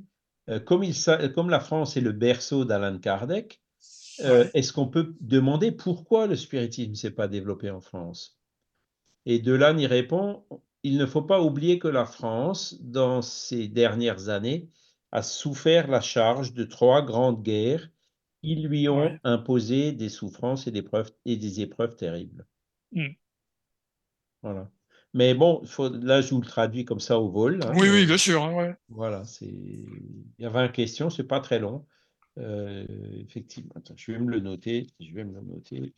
euh, comme, il, comme la France est le berceau d'Alan Kardec, euh, est-ce qu'on peut demander pourquoi le spiritisme ne s'est pas développé en France? Et Delanne y répond, il ne faut pas oublier que la France, dans ces dernières années, a souffert la charge de trois grandes guerres qui lui ont imposé des souffrances et des, preuves, et des épreuves terribles. Mm. Voilà. Mais bon, faut, là, je vous le traduis comme ça au vol. Hein, oui, oui, bien sûr. Hein, voilà, c'est. Il y a 20 questions, c'est pas très long. Euh, effectivement, Attends, je vais me le noter. Je vais me le noter.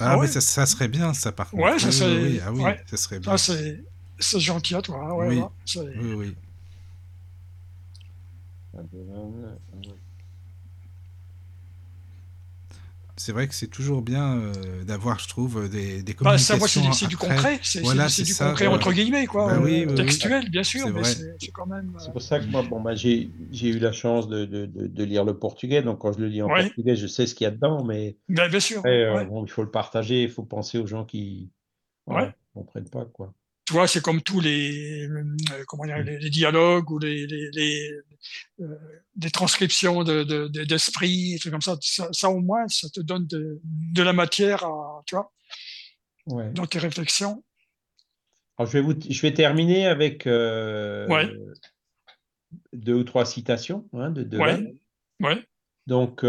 Ah, ah mais ça, ça, serait bien, ça, par contre. Ouais, ça serait, oui, ah, oui, ça serait bien. Ah, c'est gentil à toi. Hein, oui, oui, oui. C'est vrai que c'est toujours bien euh, d'avoir, je trouve, des, des communications. Bah, ça, c'est du concret, c'est voilà, du concret entre guillemets, quoi, bah euh, textuel, bien sûr, mais c'est quand même. C'est pour ça que moi, bon, bah, j'ai eu la chance de, de, de, lire le portugais, donc quand je le lis en portugais, je sais ce qu'il y a dedans, mais bah, bien sûr, euh, bon, il faut le partager, il faut penser aux gens qui ne comprennent pas, quoi tu vois, c'est comme tous les, euh, comment dire, les, dialogues ou les, les, euh, des transcriptions d'esprit, de, trucs comme ça. ça. au moins, ça te donne de, de la matière à, tu vois, dans tes réflexions. Alors, je, vais vous, je vais terminer avec euh, deux ou trois citations hein, de, de ouais. Donc,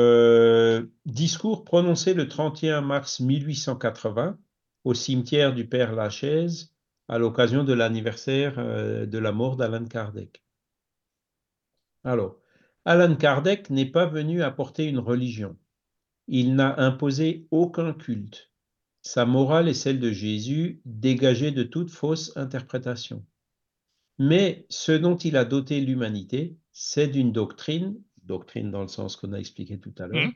discours prononcé le 31 mars 1880 au cimetière du Père Lachaise à l'occasion de l'anniversaire euh, de la mort d'Alan Kardec. Alors, Alan Kardec n'est pas venu apporter une religion. Il n'a imposé aucun culte. Sa morale est celle de Jésus, dégagée de toute fausse interprétation. Mais ce dont il a doté l'humanité, c'est d'une doctrine, doctrine dans le sens qu'on a expliqué tout à l'heure, mmh.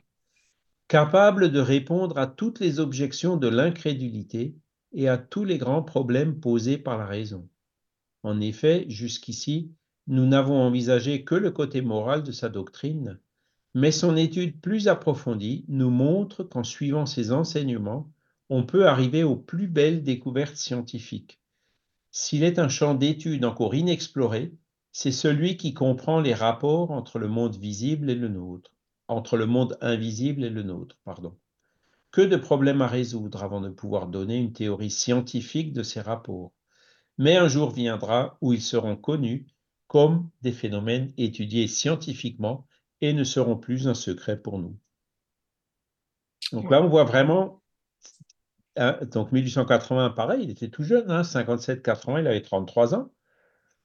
capable de répondre à toutes les objections de l'incrédulité et à tous les grands problèmes posés par la raison. En effet, jusqu'ici, nous n'avons envisagé que le côté moral de sa doctrine, mais son étude plus approfondie nous montre qu'en suivant ses enseignements, on peut arriver aux plus belles découvertes scientifiques. S'il est un champ d'étude encore inexploré, c'est celui qui comprend les rapports entre le monde visible et le nôtre, entre le monde invisible et le nôtre, pardon. Que de problèmes à résoudre avant de pouvoir donner une théorie scientifique de ces rapports. Mais un jour viendra où ils seront connus comme des phénomènes étudiés scientifiquement et ne seront plus un secret pour nous. Donc là, on voit vraiment, hein, donc 1880, pareil, il était tout jeune, 57-80, hein, il avait 33 ans.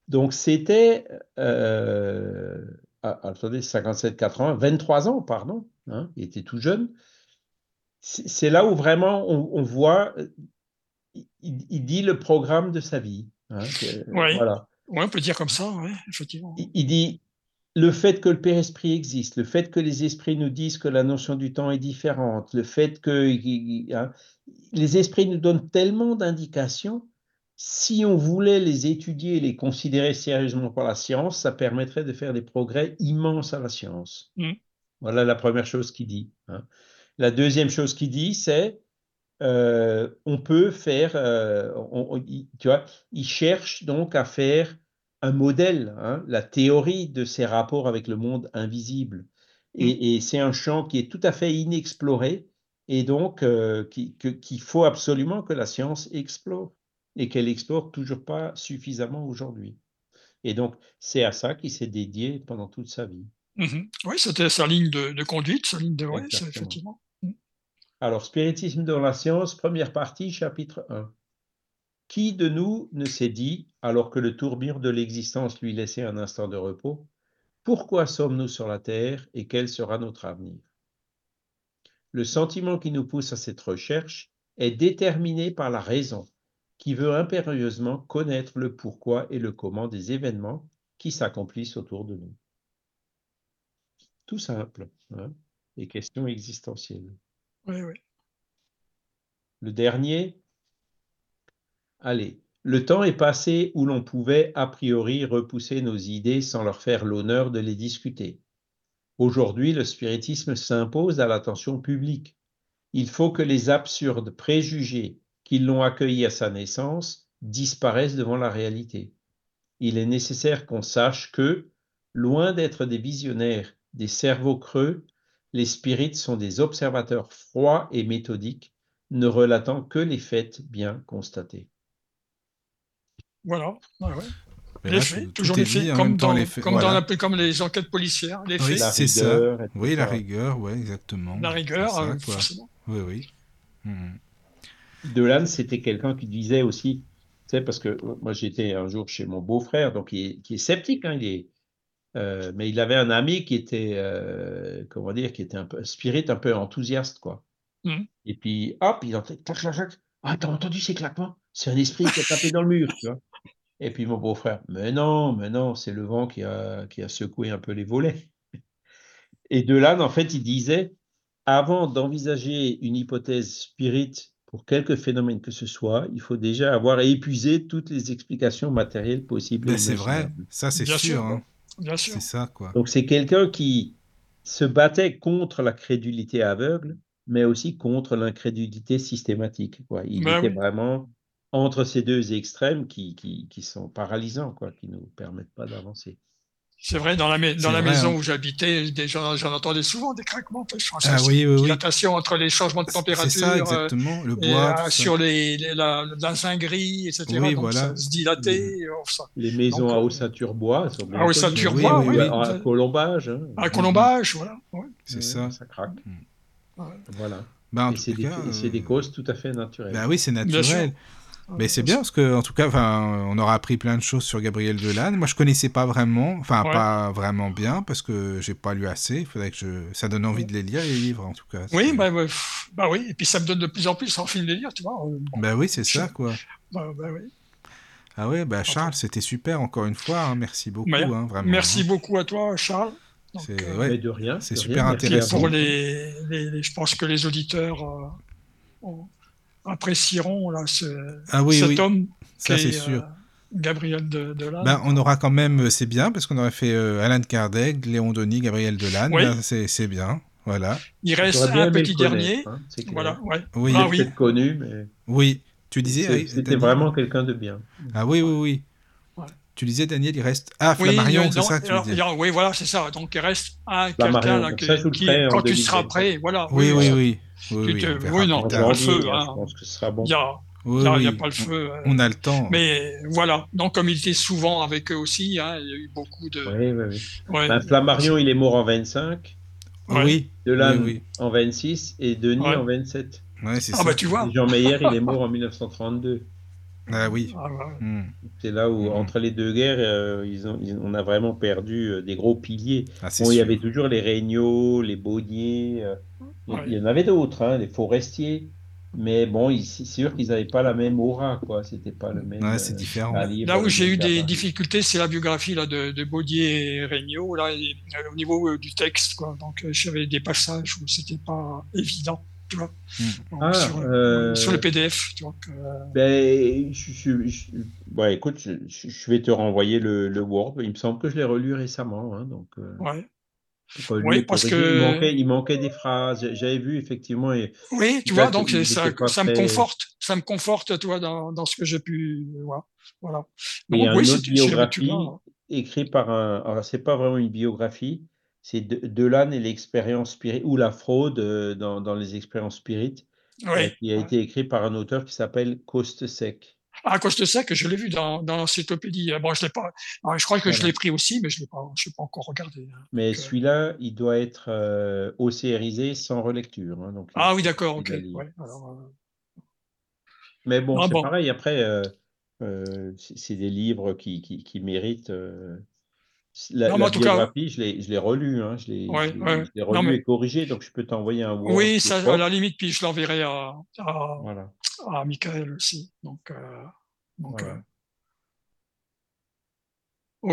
Donc c'était, euh, ah, attendez, 57-80, 23 ans, pardon, hein, il était tout jeune c'est là où vraiment on, voit, il, dit le programme de sa vie. Hein, oui, voilà. on peut dire comme ça, effectivement. Il, dit le fait que le Père Esprit existe, le fait que les esprits nous disent que la notion du temps est différente, le fait que hein, les esprits nous donnent tellement d'indications, si on voulait les étudier et les considérer sérieusement par la science, ça permettrait de faire des progrès immenses à la science. Mmh. Voilà la première chose qu'il dit. Hein. La deuxième chose qu'il dit, c'est euh, on peut faire, euh, tu vois, il cherche donc à faire un modèle, hein, la théorie de ses rapports avec le monde invisible. Et, mm. c'est un champ qui est tout à fait inexploré et donc euh, qu'il faut absolument que la science explore et qu'elle explore toujours pas suffisamment aujourd'hui. Et donc, c'est à ça qu'il s'est dédié pendant toute sa vie. Mm-hmm. Oui, c'était sa ligne de, conduite, sa ligne de... Ouais, effectivement. Alors, spiritisme dans la science, première partie, chapitre 1. Qui de nous ne s'est dit, alors que le tourbillon de l'existence lui laissait un instant de repos, pourquoi sommes-nous sur la terre et quel sera notre avenir? Le sentiment qui nous pousse à cette recherche est déterminé par la raison, qui veut impérieusement connaître le pourquoi et le comment des événements qui s'accomplissent autour de nous. Tout simple, hein les questions existentielles. Le dernier, allez, le temps est passé où l'on pouvait a priori repousser nos idées sans leur faire l'honneur de les discuter. Aujourd'hui, le spiritisme s'impose à l'attention publique. Il faut que les absurdes préjugés qui l'ont accueilli à sa naissance disparaissent devant la réalité. Il est nécessaire qu'on sache que, loin d'être des visionnaires, des cerveaux creux, les spirites sont des observateurs froids et méthodiques, ne relatant que les faits bien constatés. Voilà. Ouais, ouais. Mais Les là, faits, toujours les faits, comme, dans, les faits, comme, voilà. dans la- comme les enquêtes policières, les Oui, faits, c'est ça. Oui, la rigueur, ouais, exactement. la rigueur, ça, euh, quoi. forcément. Oui, oui. Mhm. Delanne, c'était quelqu'un qui disait aussi, tu sais, parce que moi j'étais un jour chez mon beau-frère, donc il est, qui est sceptique, hein, il est, euh, mais il avait un ami qui était, euh, comment dire, qui était un peu spirit, un peu enthousiaste, quoi. Mhm. Et puis, hop, il entendait clac, clac, clac. Ah, t'as entendu ces claquements? C'est un esprit qui a tapé dans le mur, tu vois. Et puis mon beau-frère, mais non, mais non, c'est le vent qui a, qui a secoué un peu les volets. Et Delanne, en fait, il disait, avant d'envisager une hypothèse spirit pour quelque phénomène que ce soit, il faut déjà avoir épuisé toutes les explications matérielles possibles. Ben, c'est vrai, ça c'est sûr, hein. Bien sûr. C'est ça, quoi. Donc c'est quelqu'un qui se battait contre la crédulité aveugle, mais aussi contre l'incrédulité systématique. Quoi. Il Ben était oui. vraiment entre ces deux extrêmes qui, qui, qui sont paralysants, quoi, qui ne nous permettent pas d'avancer. C'est vrai, dans la, mai- dans C'est la vrai, maison hein. où j'habitais, j'en entendais souvent des craquements. Ah oui, oui, oui. dilatation entre les changements de C'est température. ça, euh, exactement. Le et, bois, euh, sur les, les- la, la zinguerie, etc. Oui, donc voilà. ça se dilatait. euh. Les maisons Donc, à euh, ossature bois à ossature bois, oui, oui. À, à colombage. hein. À colombage, voilà. ouais. C'est ça. Ça craque. Ouais. Voilà. Tout c'est des, euh, causes tout à fait naturelles. Ben oui, c'est Bien naturel. Mais c'est bien parce que, en tout cas, enfin, on aura appris plein de choses sur Gabriel Delanne. Moi, je connaissais pas vraiment, enfin, Ouais. pas vraiment bien parce que j'ai pas lu assez. Il faudrait que je, ça donne envie de les lire les livres, en tout cas. Oui, bah, bah, bah oui, et puis ça me donne de plus en plus envie de les lire, tu vois. euh, bon, Ben oui, c'est Je- ça, quoi. bah, bah oui. Ah ouais, bah Charles, c'était super encore une fois. hein. Merci beaucoup, hein, vraiment. Merci beaucoup à toi, Charles. Donc, C'est euh, ouais. De rien. c'est de super rien. intéressant. pour les, les- les- je pense que les auditeurs euh, ont- apprécieront là, ce, Ah oui, cet oui, homme ça qui c'est est, sûr. euh, Gabriel de, Delanne. Ben, on aura quand même, euh, c'est bien, parce qu'on aurait fait euh, Alan Kardec, Léon Denis, Gabriel Delanne. Oui. Ben, c'est c'est bien, voilà. Il reste un petit dernier. hein. Voilà, ouais. Oui, Ah Il est oui. connu, mais oui. Tu disais, c'était vraiment quelqu'un de bien. Ah oui, oui, oui. Tu disais, Daniel, il reste. Ah, Oui, Flammarion, euh, c'est ça que tu alors, disais. il y a- oui, voilà, c'est ça. Donc il reste un Flammarion, quelqu'un là donc qui, qui- quand tu seras 2025. prêt, voilà. Oui, oui, oui. Oui, Tu oui, oui, non, Pas le feu, hein, hein. je pense que ce sera bon. Il y a, Oui, il oui. pas le feu. euh, On a le temps. Mais voilà. Donc comme il était souvent avec eux aussi, hein, il y a eu beaucoup de. Oui, oui, oui. ouais. Ben, Flammarion, il est mort en 25, Ouais. Oui, Delanne oui, en 26 et Denis Ouais. en 27. oui. Ouais, c'est Ah ça. bah tu vois. Jean Meyer, il est mort en 1932. Ah oui. Ah. Hmm. C'est là où, Mhm. entre les deux guerres, euh, ils ont, ils- on a vraiment perdu euh, des gros piliers. Ah, Bon, il y avait toujours les Regnault, les Baudniers, euh, il y- Ouais. il y en avait d'autres, hein, les forestiers. Mais bon, c'est sûr qu'ils n'avaient pas la même aura, quoi. C'était pas le même. Ouais, c'est euh, différent. Là où j'ai eu des difficultés, c'est la biographie là, de, de Baudier et Regnault, là, et, euh, au niveau euh, du texte. Quoi. Donc euh, j'avais des passages où c'était pas évident, tu vois. Mm. Donc, Ah, sur, euh, sur le PDF, tu vois. que, euh, Ben, je, je- je- ouais, écoute, je, vais te renvoyer le, le Word. Il me semble que je l'ai relu récemment, hein, donc. euh, ouais. Oui, parce que- il manquait, il manquait des phrases. J'avais vu effectivement. Et, Oui, tu Là, vois, donc ça, me conforte, ça me conforte, tu vois, dans, dans ce que j'ai pu voir. Voilà. Et oui, une autre biographie voir. écrite par un. Alors, c'est pas vraiment une biographie, c'est de, Delanne et l'expérience spirit ou la fraude euh, dans, dans les expériences spirites, euh, Oui. qui a été écrit par un auteur qui s'appelle Costesec. Ça que je l'ai vu dans, dans l'encyclopédie. Bon, je l'ai pas. ah, Je crois que je l'ai pris aussi, mais je l'ai pas, je l'ai pas encore regardé. hein. Mais Donc, euh, celui-là, il doit être euh, OCRisé sans relecture. hein, donc, Ah euh, oui, d'accord, ok. ouais, alors, euh, Mais bon, Ah c'est bon. pareil. Après, euh, euh, c'est c'est des livres qui, qui, qui méritent. La, Non, la en tout cas- je l'ai je l'ai relu, hein, je l'ai Ouais, je l'ai- ouais. je l'ai Non, relu mais- et corrigé, donc je peux t'envoyer un Word. Oui, ça, à la limite, puis je l'enverrai à, à, Voilà. à Michael aussi. Donc, euh, donc Voilà. euh,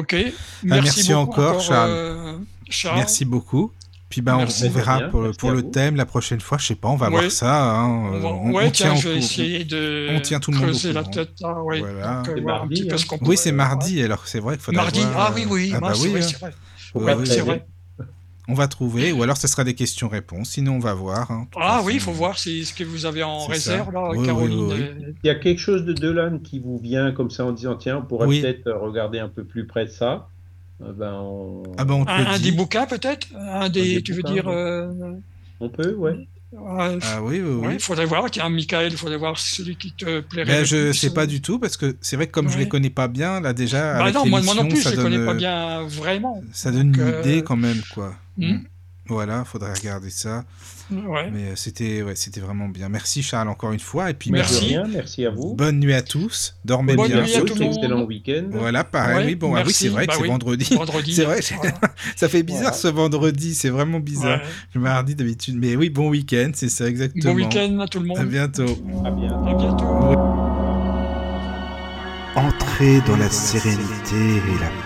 ok. merci beaucoup encore, Charles. euh, Charles. Merci beaucoup. Puis ben, on- Merci. on, verra pour, le- merci pour à le vous. thème la prochaine fois. Je sais pas, on va Ouais. voir ça. hein. On va- On- ouais, on tiens, tient je vais essayer de on tient tout le monde au creuser la tête. Voilà. Donc, euh, un petit peu hein. ce qu'on Oui, c'est mardi, alors c'est vrai qu'il faudra Mardi, ah oui, oui, Ah ah, bah c'est oui, vrai, hein. c'est vrai. Ouais, on va trouver, ou alors ce sera des questions-réponses, sinon on va voir. hein. Ah oui, il faut voir si, ce que vous avez en réserve, ça. là, Oui, oui, Caroline. oui, et- Il y a quelque chose de Delan qui vous vient comme ça en disant tiens, on pourrait Oui. peut-être euh, regarder un peu plus près de ça. Euh, ben, on... Ah ben on te Un, des bouquins, peut-être? Un des, tu veux dire euh, on peut, ouais. ouais, Ah oui, oui, oui. ouais, il faudrait voir, tiens, Michael, il faudrait voir celui qui te plairait. Ben, je plus. sais pas du tout parce que c'est vrai que comme je Ouais. les connais pas bien, là déjà Bah avec non, moi, moi non plus, ça je les connais pas euh, bien vraiment. Ça donne Donc, une euh, idée quand même quoi. Hmm. Voilà, faudrait regarder ça. Ouais. Mais euh, c'était ouais, c'était vraiment bien. Merci Charles encore une fois et puis De Merci. rien, merci à vous. bonne nuit à tous. Dormez Bonne bien nuit à tout le monde. Excellent week-end. Voilà, pareil. Ouais, oui, bon, ah oui, merci. c'est vrai que Bah c'est oui. vendredi. Vendredi. C'est vrai, voilà. Ça fait bizarre Voilà. ce vendredi, c'est vraiment bizarre. Ouais. Le mardi d'habitude, mais oui, bon week-end, c'est ça exactement. Bon week-end à tout le monde. À bientôt. À bientôt. À bientôt. Entrez dans la sérénité et la paix, la